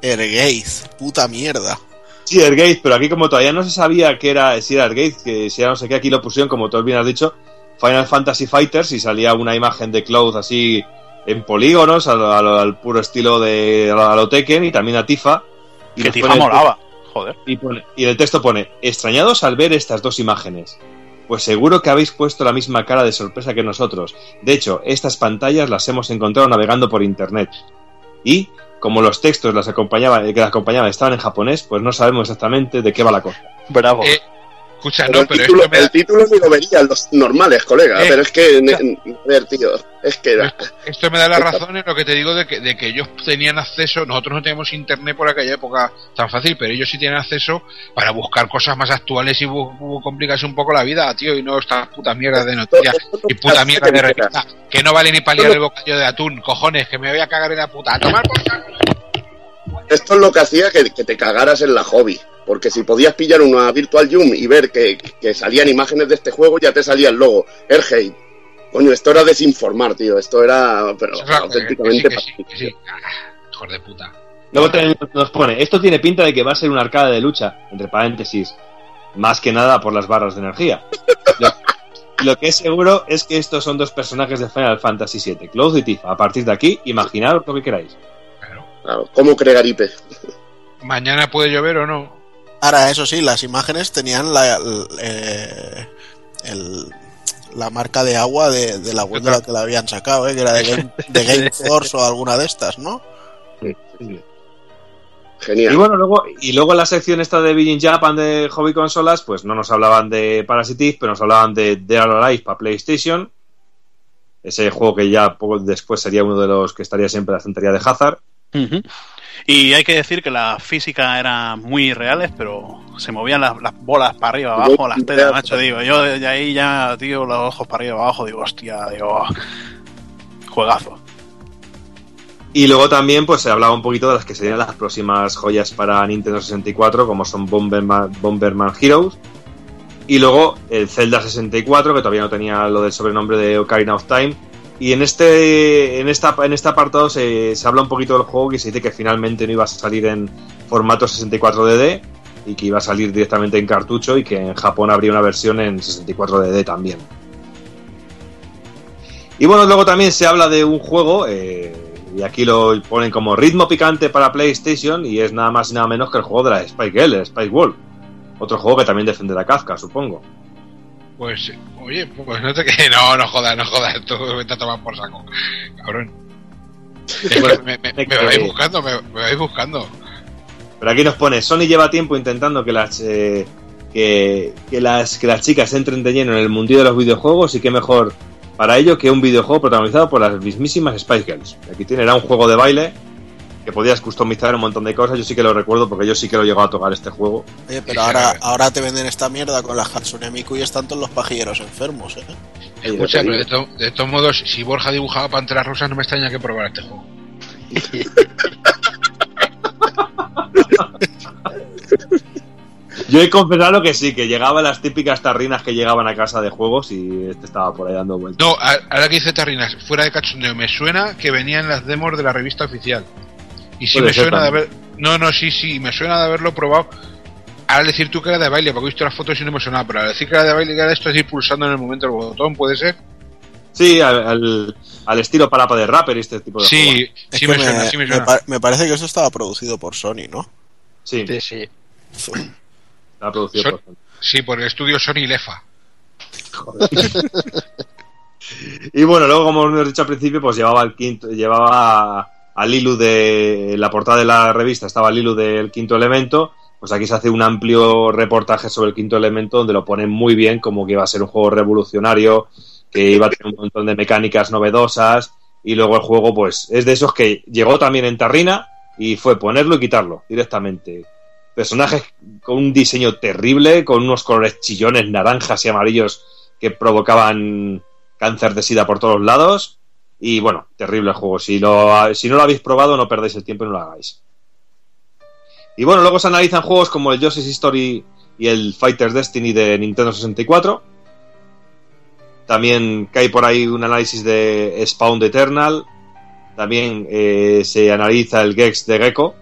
C: Ergaze, puta mierda.
F: Sí, Ergate, pero aquí como todavía no se sabía que era, si era que si era no sé qué, aquí lo pusieron, como tú bien has dicho, Final Fantasy Fighters y salía una imagen de Cloud así en polígonos, al, al- al puro estilo de a lo, Tekken y también a Tifa. Y
B: Que Tifa molaba. Joder.
F: Y, pone- y en el texto pone, extrañados al ver estas dos imágenes. Pues seguro que habéis puesto la misma cara de sorpresa que nosotros. De hecho, estas pantallas las hemos encontrado navegando por internet. Y, como los textos las acompañaban, que las acompañaban estaban en japonés, pues no sabemos exactamente de qué va la cosa.
A: Bravo.
D: Eh, escucha,
E: Pero
D: no,
E: el,
D: pero
E: título,
D: me
E: el título ni lo verían los normales, colega.
D: Eh,
E: pero es que, ne- a ver, tío, es que era-
D: esto me da la razón en lo que te digo de que, de que ellos tenían acceso, nosotros no teníamos internet por aquella época tan fácil, pero ellos sí tienen acceso para buscar cosas más actuales y complicarse un poco la vida, tío, y no estas putas mierdas de noticias y puta mierda de revista, que no vale ni para liar el bocadillo de atún, cojones, que me voy a cagar en la puta. ¡A tomar por!
E: Esto es lo que hacía que, que te cagaras en la hobby. Porque si podías pillar una Virtual Zoom y ver que, que salían imágenes de este juego, ya te salía el logo. Airhate. Coño, esto era desinformar, tío. Esto era pero,
D: es
E: auténticamente.
D: que sí, que sí, que sí. Ah, hijos de puta.
F: Luego también nos pone, esto tiene pinta de que va a ser un arcade de lucha, entre paréntesis, más que nada por las barras de energía. Lo, lo que es seguro es que estos son dos personajes de Final Fantasy VII, Cloud y Tifa. A partir de aquí, imaginaos lo que queráis.
E: Claro, ¿Cómo cree Garipe?
D: Mañana puede llover o no.
C: Ahora, eso sí, las imágenes tenían la, el- eh, el- la marca de agua de, de la web de la que la habían sacado, ¿eh? que era de Game, de Game Force o alguna de estas, ¿no?
E: Genial.
F: Y bueno, luego, y luego en la sección esta de Beijing Japan de hobby consolas, pues no nos hablaban de Parasitic, pero nos hablaban de Dead or Alive para PlayStation. Ese juego que ya poco después sería uno de los que estaría siempre en la estantería de Hazard.
B: Y hay que decir que las físicas eran muy reales, pero se movían las, las bolas para arriba, abajo, las telas, macho, digo. Yo de ahí ya, tío, los ojos para arriba, abajo, digo, hostia, digo, juegazo.
F: Y luego también pues se hablaba un poquito de las que serían las próximas joyas para Nintendo 64, como son Bomberman, Bomberman Heroes. Y luego el Zelda 64, que todavía no tenía lo del sobrenombre de Ocarina of Time. Y en este, en esta, en este apartado se, se habla un poquito del juego que se dice que finalmente no iba a salir en formato 64DD y que iba a salir directamente en cartucho y que en Japón habría una versión en 64DD también. Y bueno, luego también se habla de un juego, eh, y aquí lo ponen como ritmo picante para PlayStation, y es nada más y nada menos que el juego de la Spike Girl, Spike Wall. Otro juego que también defenderá Kafka, supongo.
D: Pues, oye, pues no te que no, no jodas, no jodas, tú vete a tomar por saco, cabrón. me, me- me- me vais buscando, me, me vais buscando.
F: Pero aquí nos pone, Sony lleva tiempo intentando que las, eh, que, que las, que las chicas entren de lleno en el mundillo de los videojuegos y qué mejor para ello que un videojuego protagonizado por las mismísimas Spice Girls. Aquí tiene, era un juego de baile que podías customizar un montón de cosas, yo sí que lo recuerdo porque yo sí que lo he llegado a tocar este juego.
C: Oye, pero ahora, ahora te venden esta mierda con la Hatsune Miku y están todos los pajilleros enfermos, ¿eh?
D: Escucha, pero de, to- de todos modos, si Borja dibujaba Panteras Rosas, no me extraña que probara este juego.
F: Yo he confesado que sí, que llegaban las típicas tarrinas que llegaban a casa de juegos y este estaba por ahí dando vueltas.
D: No, ahora que dice Tarrinas, fuera de cachondeo, me suena que venían las demos de la revista oficial. Y sí me suena de haber. No, no, sí, sí, me suena de haberlo probado. Al decir tú que era de baile, porque he visto las fotos y no me sonaba, pero al decir que era de baile, que era esto así pulsando en el momento el botón, ¿puede ser?
F: Sí, al, al, al estilo palapa de rapper y este tipo de
D: Sí.
C: Es
D: sí
C: que
D: me suena, sí me
C: me
D: suena.
C: pa- me parece que eso estaba producido por Sony, ¿no?
F: Sí,
A: Sí, sí.
F: estaba producido
D: Son-
F: por Sony.
D: Sí, por el estudio Sony Lefa.
F: Y bueno, luego, como hemos dicho al principio, pues llevaba el quinto, llevaba a Lilu de la portada de la revista, estaba Lilu del quinto elemento. Pues aquí se hace un amplio reportaje sobre el quinto elemento donde lo ponen muy bien, como que iba a ser un juego revolucionario, que iba a tener un montón de mecánicas novedosas. Y luego el juego, pues, es de esos que llegó también en Tarrina y fue ponerlo y quitarlo directamente. Personajes con un diseño terrible, con unos colores chillones naranjas y amarillos que provocaban cáncer de sida por todos lados. Y bueno, terrible el juego. Si, lo, si no lo habéis probado, no perdáis el tiempo y no lo hagáis. Y bueno, luego se analizan juegos como el Yoshi's History y el Fighter's Destiny de Nintendo 64. También cae por ahí un análisis de Spawn Eternal. También eh, se analiza el Gex de Gecko.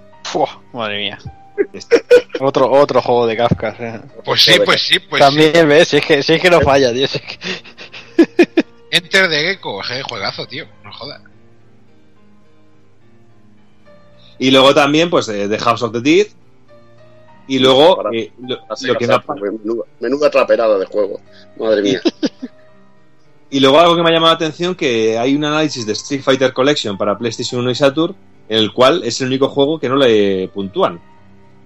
A: Madre mía. Otro, otro juego de Kafka. eh.
D: Pues sí, pues sí, pues
A: También
D: sí.
A: ves, si es que, si es que no falla, tío. si es que-
D: Enter de Gecko, juegazo, tío, no jodas.
F: Y luego también, pues, eh, The House of the Dead. Y luego,
E: Para-
F: eh, lo,
E: Así
F: lo que me ha-
E: menuda, menuda traperada de juego. Madre mía.
F: y luego algo que me ha llamado la atención, que hay un análisis de Street Fighter Collection para PlayStation 1 y Saturn, en el cual es el único juego que no le puntúan.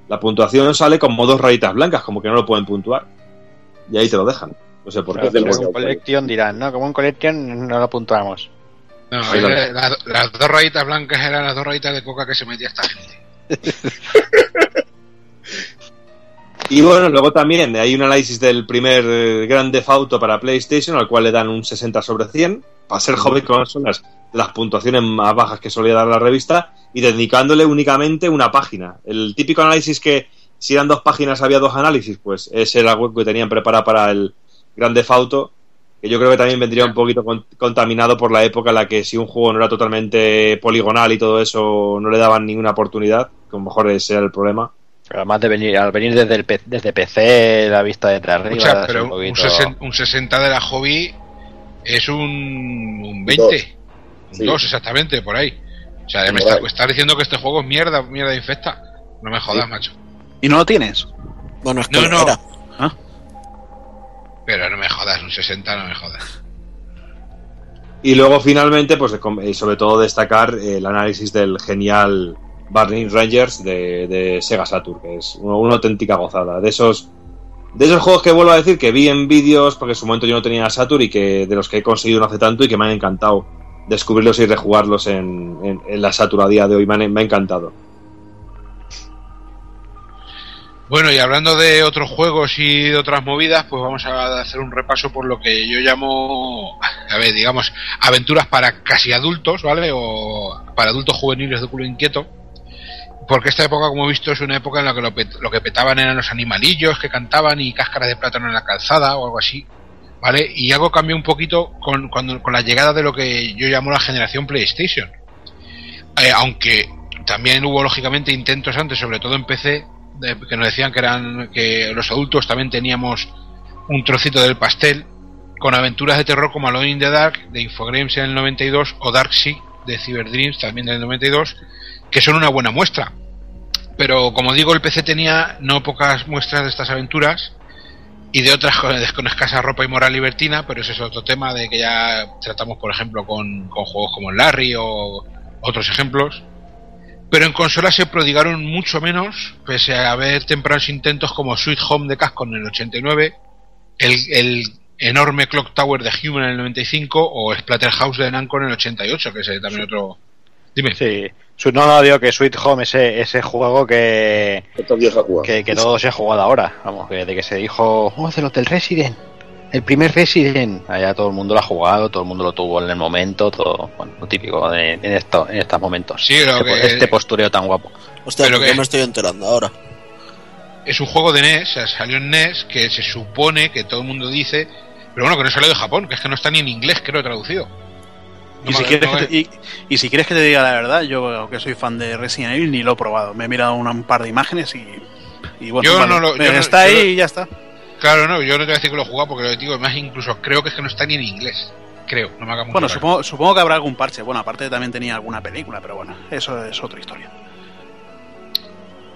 F: La puntuación sale como dos rayitas blancas, como que no lo pueden puntuar. Y ahí te lo dejan. No sé por qué.
A: Claro, como en Collection dirán, ¿no? Como en Collection no lo puntuamos.
D: No, la- las dos rayitas blancas eran las dos rayitas de coca que se metía esta gente.
F: Y bueno, luego también hay un análisis del primer eh, Grand Theft Auto para PlayStation, al cual le dan un 60 sobre 100. Para ser joven consolas, las puntuaciones más bajas que solía dar la revista, y dedicándole únicamente una página. El típico análisis que si eran dos páginas había dos análisis, pues ese era el web que tenían preparado para el Grand Theft Auto, que yo creo que también vendría un poquito con- contaminado por la época en la que si un juego no era totalmente poligonal y todo eso no le daban ninguna oportunidad, que a lo mejor ese era el problema.
A: Además de venir, al venir desde, el P- desde PC, la vista de arriba, es
D: pero
A: un
D: un,
A: poquito...
D: 60, un 60 de la hobby es un, un 20. Un
E: Sí.
D: 2 exactamente, por ahí. O sea, me está- diciendo que este juego es mierda, mierda infecta. No me jodas, macho.
B: ¿Y no lo tienes?
C: Bueno, es que
D: No, no.
C: era.
D: Pero no me jodas, un 60 no me jodas.
F: Y luego finalmente, pues y sobre todo destacar el análisis del genial Burning Rangers de, de Sega Saturn, que es una, auténtica gozada. De esos, de esos juegos que vuelvo a decir que vi en vídeos, porque en su momento yo no tenía Saturn y que de los que he conseguido no hace tanto y que me han encantado descubrirlos y rejugarlos en, en- la Saturn a día de hoy. Me ha encantado.
D: Bueno, y hablando de otros juegos y de otras movidas, pues vamos a hacer un repaso por lo que yo llamo, a ver, digamos, aventuras para casi adultos, ¿vale? O para adultos juveniles de culo inquieto. Porque esta época, como he visto, es una época en la que lo, pet- lo que petaban eran los animalillos que cantaban y cáscaras de plátano en la calzada o algo así, ¿vale? Y algo cambió un poquito con, cuando, con la llegada de lo que yo llamo la generación PlayStation. Eh, aunque también hubo lógicamente intentos antes, sobre todo en PC, que nos decían que eran que los adultos también teníamos un trocito del pastel con aventuras de terror como Alone in the Dark de Infogrames en el 92 o Darksea de Cyberdreams también del 92 que son una buena muestra. Pero como digo el PC tenía no pocas muestras de estas aventuras y de otras con, con escasa ropa y moral libertina pero ese es otro tema de que ya tratamos por ejemplo con, con juegos como Larry o otros ejemplos pero en consolas se prodigaron mucho menos, pese a haber tempranos intentos como Sweet Home de Capcom en el 89, el, el enorme Clock Tower de Human en el 95 o Splatterhouse de Namco en el 88, que es también otro... Dime.
A: Sí. No, no, digo que Sweet Home, ese, ese juego que, que, que todo se ha jugado ahora. Vamos, que de que se dijo, oh, del Hotel Resident. El primer Resident. Allá todo el mundo lo ha jugado, todo el mundo lo tuvo en el momento, todo, bueno, lo típico de- en, esto, en estos momentos.
D: Sí, lo
A: este,
D: que-
A: este postureo tan guapo.
C: Hostia,
D: Pero
C: ¿por qué
D: que-
C: me estoy enterando ahora?
D: Es un juego de NES, o sea, salió en NES, que se supone que todo el mundo dice, pero bueno, que no salió de Japón, que es que no está ni en inglés, creo, traducido. No
B: Y si, quieres
D: no
B: que te, y, y si quieres que te diga la verdad, yo que soy fan de Resident Evil ni lo he probado. Me he mirado un par de imágenes y, y bueno,
D: Yo
B: vale,
D: no lo- yo no-
B: está
D: yo
B: ahí
D: lo-
B: y ya está.
D: Claro, no, yo no te voy a decir que lo he jugado porque lo digo, más incluso creo que es que no está ni en inglés. Creo, no me haga mucho
B: Bueno, supongo, supongo que habrá algún parche. Bueno, aparte también tenía alguna película, pero bueno, eso es otra historia.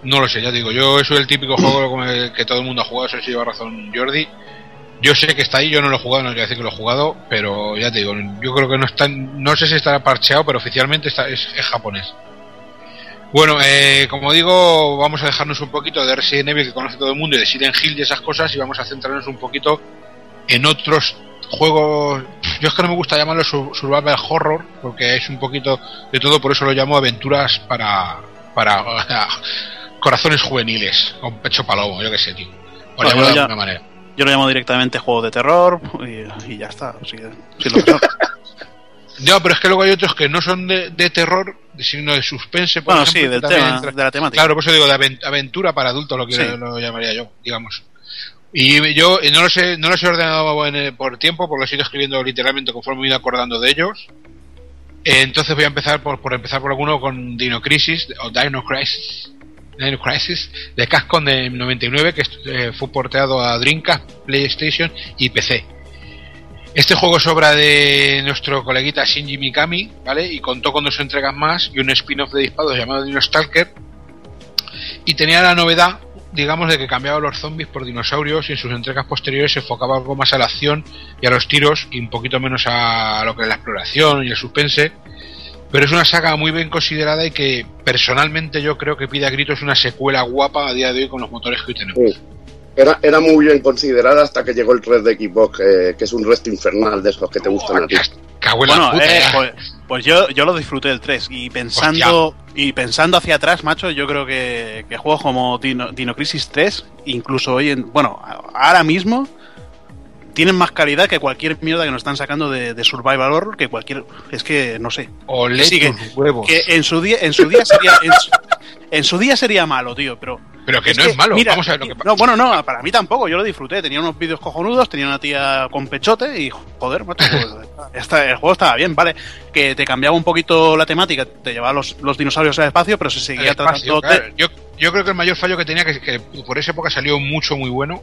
D: No lo sé, ya digo, yo soy el típico juego como el que todo el mundo ha jugado, eso sí lleva razón Jordi. Yo sé que está ahí, yo no lo he jugado, no te voy a decir que lo he jugado, pero ya te digo, yo creo que no está, no sé si estará parcheado, pero oficialmente está, es, es japonés. Bueno, eh, como digo, vamos a dejarnos un poquito de Resident Evil que conoce todo el mundo y de Silent Hill y esas cosas y vamos a centrarnos un poquito en otros juegos. Yo es que no me gusta llamarlo su- survival horror porque es un poquito de todo, por eso lo llamo aventuras para para corazones juveniles con pecho palomo, yo qué sé, tío.
B: No,
D: llamarlo
B: yo
D: de
B: ya-
D: alguna manera.
B: Yo lo llamo directamente juego de terror y, y ya está. Sí, sí lo.
D: No, pero es que luego hay otros que no son de, de terror, sino de suspense. Por
B: Bueno,
D: ejemplo,
B: sí, del tema,
D: entra-
B: de la temática.
D: Claro, por eso digo de aven- aventura para adultos, lo que
B: Sí.
D: lo llamaría yo, digamos. Y yo eh, no los he, no los he ordenado en, eh, por tiempo, porque los he ido escribiendo literalmente conforme me he ido acordando de ellos. Eh, entonces voy a empezar por, por empezar por alguno con Dino Crisis, o Dino Crisis, Dino Crisis, de Capcom de 99, que eh, fue porteado a Dreamcast, PlayStation y PC. Este juego es obra de nuestro coleguita Shinji Mikami, ¿vale? Y contó con dos entregas más y un spin-off de disparos llamado Dino Stalker. Y tenía la novedad digamos, de que cambiaba los zombies por dinosaurios y en sus entregas posteriores se enfocaba algo más a la acción y a los tiros y un poquito menos a lo que es la exploración y el suspense. Pero es una saga muy bien considerada y que personalmente yo creo que pide a gritos una secuela guapa a día de hoy con los motores que hoy tenemos.
E: Era, era muy bien considerada hasta que llegó el 3 de Xbox, eh, que es un resto infernal de esos que te gustan a ti.
D: Cago en la
B: Bueno,
D: puta,
B: eh, pues, pues yo, yo lo disfruté del 3 y pensando y pensando hacia atrás, macho, yo creo que, que juegos como Dino, Dino Crisis 3, incluso hoy en, bueno, ahora mismo tienen más calidad que cualquier mierda que nos están sacando de, de Survival Horror, que cualquier, es que no sé.
D: Olé
B: Sí, que-
D: huevos.
B: Que en su día, en su día sería, en su, en su día sería malo, tío, pero
D: Pero que no es malo, vamos a ver lo que
B: No, bueno, no, para mí tampoco, yo lo disfruté. Tenía unos vídeos cojonudos, tenía una tía con pechote y joder, macho, pues, el juego estaba bien, vale. Que te cambiaba un poquito la temática, te llevaba los, los dinosaurios al espacio, pero se seguía
D: espacio,
B: tratando.
D: claro. yo, yo creo que el mayor fallo que tenía que, que por esa época salió mucho muy bueno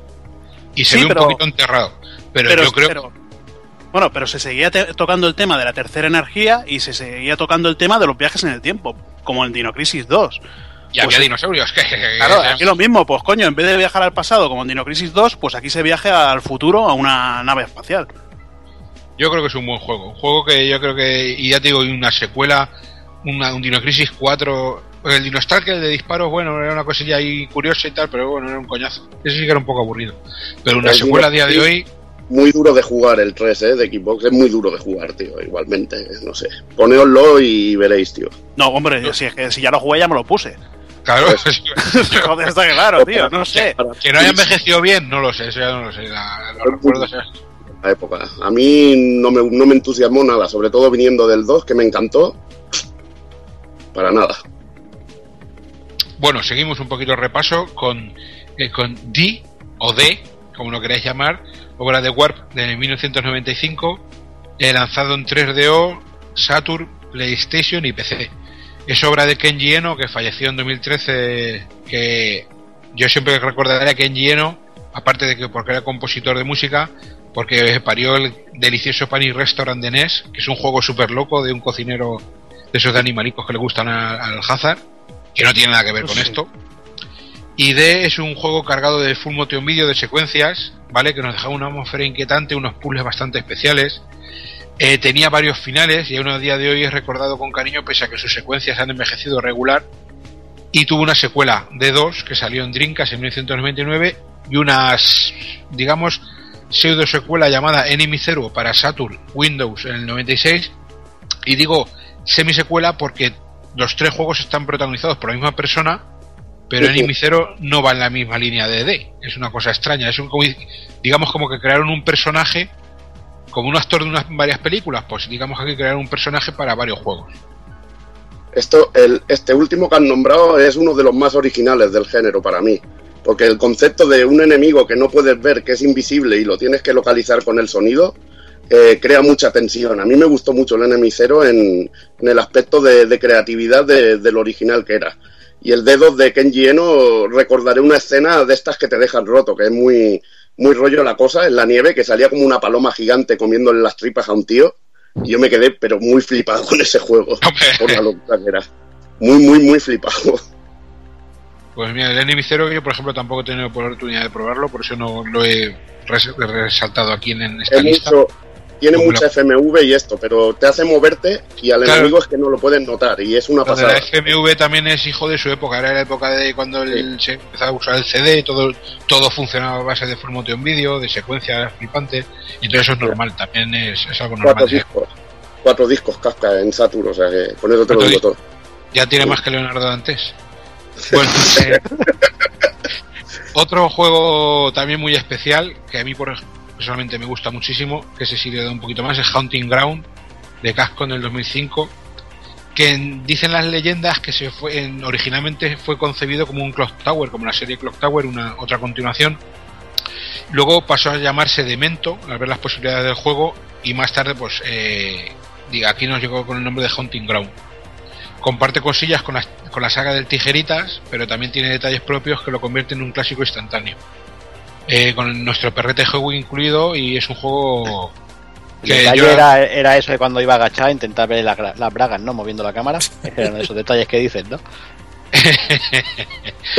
D: y se
B: Sí,
D: vio
B: pero-
D: un poquito enterrado. Pero,
B: pero-
D: yo creo
B: pero- Bueno, pero se seguía tocando el tema de la tercera energía y se seguía tocando el tema de los viajes en el tiempo, como en Dino Crisis 2.
D: Y había dinosaurios. Que,
B: Claro, aquí lo mismo, pues coño, en vez de viajar al pasado como en Dino Crisis 2, pues aquí se viaja al futuro a una nave espacial.
D: Yo creo que es un buen juego. Un juego que yo creo que, y ya te digo, una secuela, una, un Dino Crisis 4. El Dino Stalker de disparos, bueno, era una cosilla ahí curiosa y tal, pero bueno, era un coñazo. Ese sí que era un poco aburrido. Pero una
E: El
D: secuela a día de hoy,
E: Muy duro de jugar el 3, ¿eh? De Xbox. Es muy duro de jugar, tío. Igualmente, no sé. Poneoslo y veréis, tío.
B: No, hombre, si, es que, si ya lo jugué ya me lo puse.
D: Claro,
B: Joder, está claro, tío, no sé.
D: que no haya envejecido bien, no lo sé, eso ya no lo sé. La- los recuerdos, eh.
E: La época. A mí no me, no me entusiasmó nada, sobre todo viniendo del 2, que me encantó. Para nada.
D: Bueno, seguimos un poquito el repaso con, eh, con D o D, como lo queráis llamar, obra de Warp de 1995, eh, lanzado en 3DO, Saturn, PlayStation y PC. Es obra de Kenji Eno, que falleció en 2013, que yo siempre recordaré a Kenji Eno, aparte de que porque era compositor de música, porque parió el delicioso Panic Restaurant de NES, que es un juego súper loco de un cocinero de esos de animalicos que le gustan al Hazard, que no tiene nada que ver con
B: Sí.
D: esto. Y D es un juego cargado de full motion video de secuencias, ¿vale? Que nos dejaba una atmósfera inquietante, unos puzzles bastante especiales. Eh, tenía varios finales y aún a día de hoy es recordado con cariño pese a que sus secuencias han envejecido regular. Y tuvo una secuela D2 que salió en Dreamcast en 1999 y unas, digamos, pseudo secuela llamada Enemy Zero para Saturn, Windows en el 96. Y digo semi-secuela porque los tres juegos están protagonizados por la misma persona, pero
E: Sí, sí.
D: Enemy Zero no va en la misma línea de D. Es una cosa extraña. Es un, digamos como que crearon un personaje como un actor de unas varias películas, pues digamos que crearon un personaje para varios juegos.
E: Esto, el, este último que han nombrado es uno de los más originales del género para mí. Porque el concepto de un enemigo que no puedes ver, que es invisible y lo tienes que localizar con el sonido, eh, crea mucha tensión. A mí me gustó mucho el Enemy Zero en, el aspecto de, creatividad de- del original que era. Y el dedo de Kenji Eno, recordaré una escena de estas que te dejan roto, que es muy, muy rollo la cosa, en la nieve, que salía como una paloma gigante comiéndole las tripas a un tío. Y yo me quedé, pero muy flipado con ese juego, por la locura que era. Muy, muy, muy flipado.
D: Pues mira, el Enemy Zero yo por ejemplo tampoco he tenido oportunidad de probarlo, por eso no lo he res- resaltado aquí en, en esta
E: Es
D: lista.
E: mucho, tiene
D: Como
E: mucha
D: la-
E: FMV y esto, pero te hace moverte y al
D: Claro.
E: enemigo es que no lo pueden notar y es una
D: Lo de la
E: pasada.
D: FMV también es hijo de su época, era la época de cuando el- se empezaba a usar el CD, todo, todo funcionaba a base de full motion video, de secuencias flipantes, y todo eso es normal, también es, es algo
E: Cuatro
D: normal. ¿sí?
E: discos. Cuatro discos Kafka en Saturn, o sea que con eso te lo
D: Cuatro
E: digo todo.
D: Ya tiene más que Leonardo antes. Bueno, eh, otro juego también muy especial, que a mí por, personalmente me gusta muchísimo, que sí le da un poquito más, es Hunting Ground, de Casco en el 2005, que en- dicen las leyendas que se fue en- originalmente fue concebido como un Clock Tower, como la serie Clock Tower, una otra continuación. Luego pasó a llamarse Demento, al ver las posibilidades del juego, y más tarde, pues, eh, diga, aquí nos llegó con el nombre de Hunting Ground. Comparte cosillas con la, con la saga del Tijeritas, pero también tiene detalles propios que lo convierten en un clásico instantáneo. Eh, con nuestro perrete juego incluido y es un juego
A: El
D: que
A: detalle
D: yo-
A: era, era eso de cuando iba agachado intentar ver la- las bragas, ¿no? Moviendo la cámara. Eran esos detalles que dices, ¿no?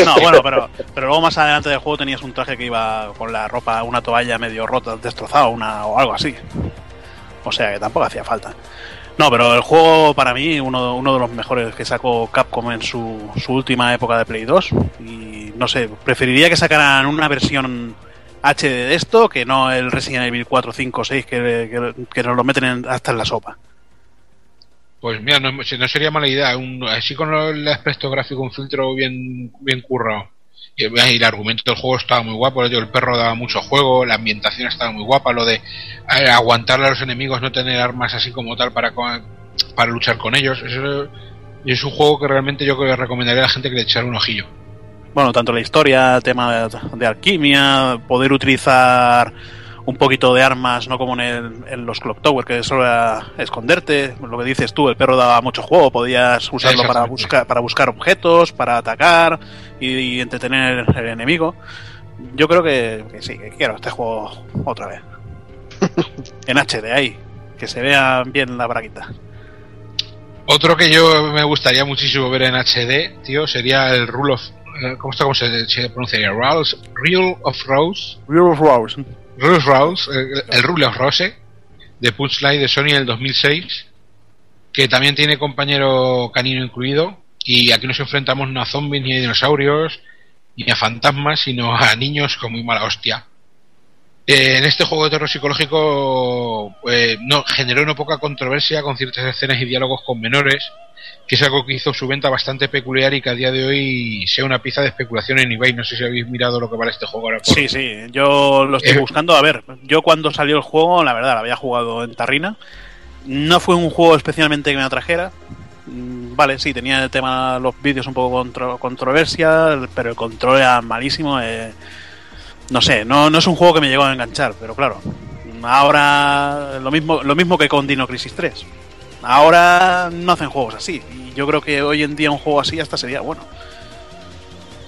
B: No, bueno, pero, pero luego más adelante del juego tenías un traje que iba con la ropa, una toalla medio rota, destrozada una, o algo así. O sea que tampoco hacía falta. No, pero el juego para mí, uno, uno de los mejores que sacó Capcom en su, su última época de Play 2. Y no sé, preferiría que sacaran una versión HD de esto que no el Resident Evil 4, 5, 6 que, que, nos lo meten en- hasta en la sopa.
D: Pues mira, no, no sería mala idea. Así con el aspecto gráfico, un filtro bien, bien currado. Y, el argumento del juego estaba muy guapo. El perro daba mucho juego, la ambientación estaba muy guapa. Lo de eh, aguantarle a los enemigos, no tener armas así como tal para, para luchar con ellos. Eso es un juego que realmente yo creo que recomendaría a la gente que le echara un ojillo.
B: Bueno, tanto la historia, tema de alquimia, poder utilizar un poquito de armas, no como en, el- en los Clock Tower, que solo era esconderte. Lo que dices tú, el perro daba mucho juego, podías usarlo para buscar, para buscar objetos, para atacar y, y entretener al enemigo. Yo creo que, que sí, que quiero este juego otra vez. en HD ahí, que se vea bien la braguita.
D: Otro que yo me gustaría muchísimo ver en HD, tío, sería el Rule of. eh, ¿Cómo está? ¿Cómo se, se pronunciaría? Rules, Rule of Rose.
B: Rule of Rose.
D: Rule of Rose, eh, el Rule of Rose, de Punchline de Sony del 2006, que también tiene compañero canino incluido. Y aquí nos enfrentamos no a zombies, ni a dinosaurios, ni a fantasmas, sino a niños con muy mala hostia. Eh, en este juego de terror psicológico eh, no, generó no poca controversia con ciertas escenas y diálogos con menores, que es algo que hizo su venta bastante peculiar y que a día de hoy sea una pieza de especulación en eBay. No sé si habéis mirado lo que vale este juego ahora. por-
B: Sí, sí, yo lo estoy
D: Eh.
B: buscando. A ver, yo cuando salió el juego, la verdad, lo había jugado en Tarrina. No fue un juego especialmente que me atrajera. Mm, Vale, sí, tenía el tema, los vídeos un poco contro- controversia, pero el control era malísimo. eh, no sé, no, no es un juego que me llegó a enganchar, pero claro, ahora lo mismo, lo mismo que con Dino Crisis 3. Ahora no hacen juegos así. Y yo creo que hoy en día un juego así hasta sería bueno.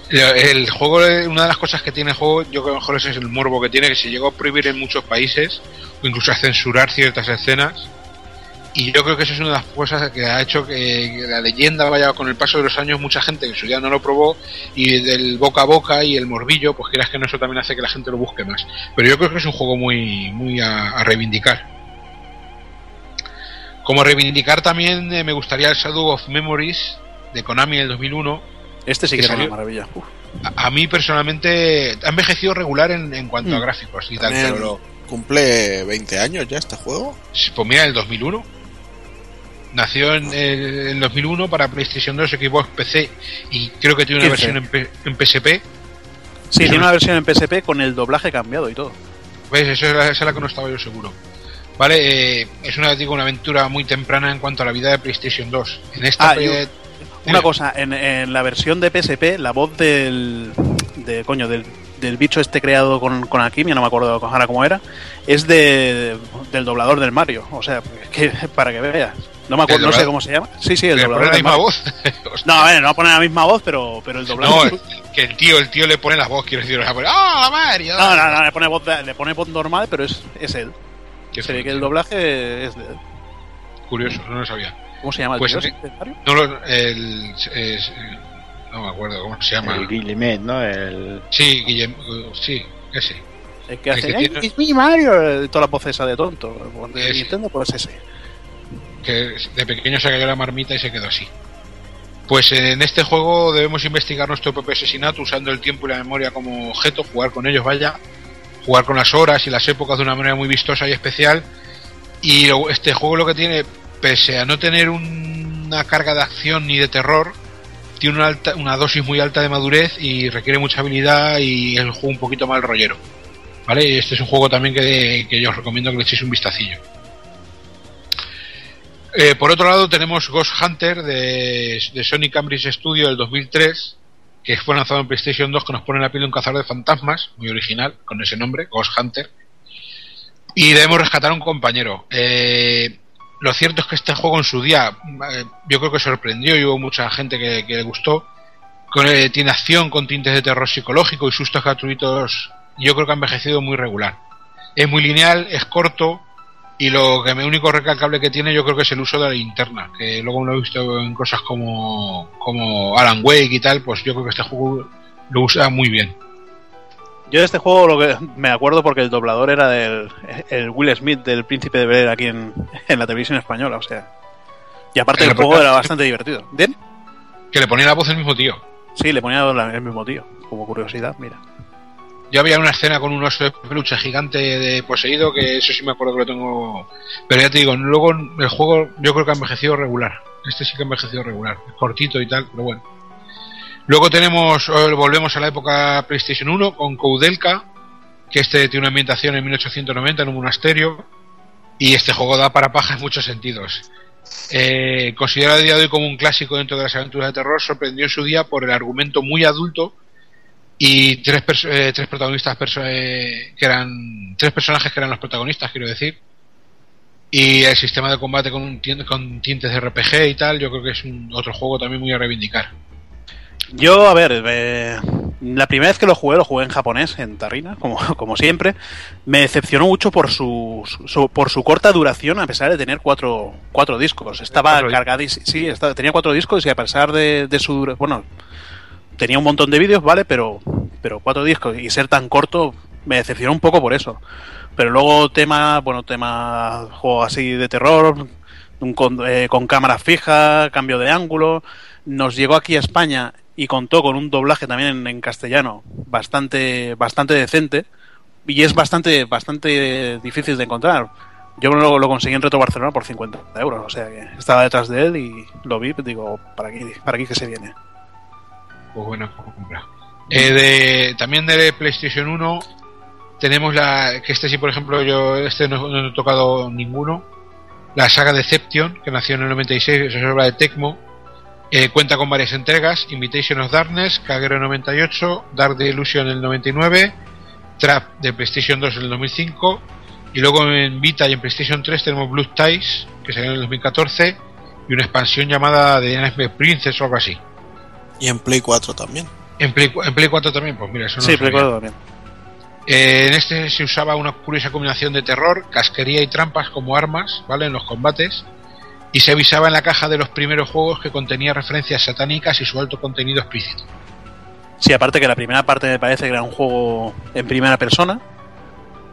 D: El juego, una de las cosas que tiene el juego, yo creo que mejor es el morbo que tiene, que se llegó a prohibir en muchos países, o incluso a censurar ciertas escenas. Y yo creo que eso es una de las cosas que ha hecho que, la leyenda vaya con el paso de los años, mucha gente que en su día no lo probó, y del boca a boca y el morbillo, pues quieras que no, eso también hace que la gente lo busque más. Pero yo creo que es un juego muy, muy a, a reivindicar. Como reivindicar también eh, me gustaría el Shadow of Memories de Konami del 2001.
B: Este sí que, era
D: salió-
B: una maravilla. Uf.
D: a, a mí personalmente ha envejecido regular en, en cuanto a
C: Mm.
D: gráficos y tal, pero lo,
C: cumple 20 años ya este juego.
D: pues mira, el 2001. Nació en el, en 2001 para PlayStation 2, Xbox, PC y creo que tiene una
B: 15.
D: versión en, en PSP.
B: Sí, tiene una versión en PSP con el doblaje cambiado y todo.
D: ¿Ves? Eso es la, esa es la que no estaba yo seguro. Vale, eh, es una, digo, una aventura muy temprana en cuanto a la vida de PlayStation 2. En esta
B: Ah, Una cosa, en, en la versión de PSP, la voz del. De, coño, del, del bicho este creado con, con no me acuerdo ahora cómo era, es de, del doblador del Mario. O sea, que, para que veas. No me acuerdo, no sé
D: doblador?
B: cómo se llama. Sí, sí, el
D: ¿Le
B: doblador
D: pone la misma voz?
B: No, a ver, no pone la misma voz, pero, pero el
D: no,
B: doblador.
D: que el tío, el tío le pone la voz, quiero decir, o sea, pone, ¡Ah, Mario!
B: No, no, no, le pone voz, de- le pone voz normal, pero es, es él. Se ve que el doblaje es de él.
D: Curioso, no lo sabía.
B: ¿Cómo se llama el
D: Pues
B: tío?
D: No, lo- el, es- no me acuerdo cómo se llama.
A: El Guillemet, ¿no? El...
D: Sí, Guillem, uh, sí, ese.
B: El que hace.
D: que
B: "Ay,
D: tiene-
B: es mi Mario! Toda la voz esa de tonto. De. Nintendo, pues ese.
D: Que de pequeño se cayó la marmita y se quedó así. Pues en este juego debemos investigar nuestro propio asesinato usando el tiempo y la memoria como objeto, jugar con ellos, vaya, jugar con las horas y las épocas de una manera muy vistosa y especial. Y este juego lo que tiene, pese a no tener un- una carga de acción ni de terror, tiene una, alta, una dosis muy alta de madurez y requiere mucha habilidad y es un juego un poquito mal rollero. ¿Vale? Este es un juego también que, que yo os recomiendo que le echéis un vistacillo. Eh, por otro lado tenemos Ghost Hunter de, de Sony Cambridge Studio del 2003, que fue lanzado en PlayStation 2 que nos pone en la piel de un cazador de fantasmas, muy original, con ese nombre, Ghost Hunter. Y debemos rescatar a un compañero. Eh, lo cierto es que este juego en su día eh, yo creo que sorprendió y hubo mucha gente que, le gustó. Con, eh, tiene acción con tintes de terror psicológico y sustos gratuitos. Yo creo que ha envejecido muy regular. Es muy lineal, es corto, Y lo que me único recalcable que tiene yo creo que es el uso de la linterna, que luego lo he visto en cosas como, como Alan Wake y tal, pues yo creo que este juego lo usa muy bien.
B: Yo de este juego lo que me acuerdo porque el doblador era del el Will Smith del Príncipe de Bel aquí en, en la televisión española, o sea. Y aparte el, juego era bastante divertido. ¿Bien?
D: Que le ponía la voz el mismo tío.
B: Sí, le ponía la- el mismo tío, como curiosidad, mira.
D: Yo había una escena con un oso de peluche gigante de poseído, que eso sí me acuerdo que lo tengo. Pero ya te digo, luego el juego yo creo que ha envejecido regular. Este sí que ha envejecido regular. Cortito y tal, pero bueno. Luego tenemos, volvemos a la época PlayStation 1 con Koudelka, que este tiene una ambientación en 1890 en un monasterio. Y este juego da para paja en muchos sentidos. Eh, considerado a día de hoy como un clásico dentro de las aventuras de terror, sorprendió en su día por el argumento muy adulto y tres, eh, tres protagonistas perso- eh, que eran tres personajes que eran los protagonistas quiero decir y el sistema de combate con, con tintes de RPG y tal yo creo que es un otro juego también muy a reivindicar
B: Yo, a ver, eh, la primera vez que lo jugué, lo jugué en japonés, en Tarrina, como, como siempre. Me decepcionó mucho por su, su- por su corta duración, a pesar de tener cuatro, cuatro discos. Estaba cargadísimo, sí, estaba- tenía cuatro discos y a pesar de, de su dura- bueno, tenía un montón de vídeos, ¿vale? Pero, pero cuatro discos y ser tan corto me decepcionó un poco por eso. Pero luego tema, bueno, tema juego así de terror, eh, con cámara fija, cambio de ángulo. Nos llegó aquí a España y contó con un doblaje también en, castellano bastante, bastante decente y es bastante, bastante difícil de encontrar. Yo lo, conseguí en Retro Barcelona por 50 euros, o sea que estaba detrás de él y lo vi, digo, para aquí, para aquí que se viene.
D: Pues bueno compra Eh, de, también de PlayStation 1 tenemos la que este sí por ejemplo yo este no, no he tocado ninguno. La saga Deception que nació en el 96 es obra de Tecmo. Eh, cuenta con varias entregas Invitation of Darkness Kagero 98 Dark Delusion en el 99 Trap de PlayStation 2 en el 2005 y luego en Vita y en PlayStation 3 tenemos Blue Ties que salió en el 2014 y una expansión llamada The Nightmare Princess o algo así
C: Y en Play 4 también.
D: en Play, en Play 4 también, pues mira, eso no
B: sí,
D: sabía.
B: recuerdo también.
D: Eh, en este se usaba una curiosa combinación de terror, casquería y trampas como armas, ¿vale? En los combates. Y se avisaba en la caja de los primeros juegos que contenía referencias satánicas y su alto contenido explícito.
B: Sí, aparte que la primera parte me parece que era un juego en primera persona.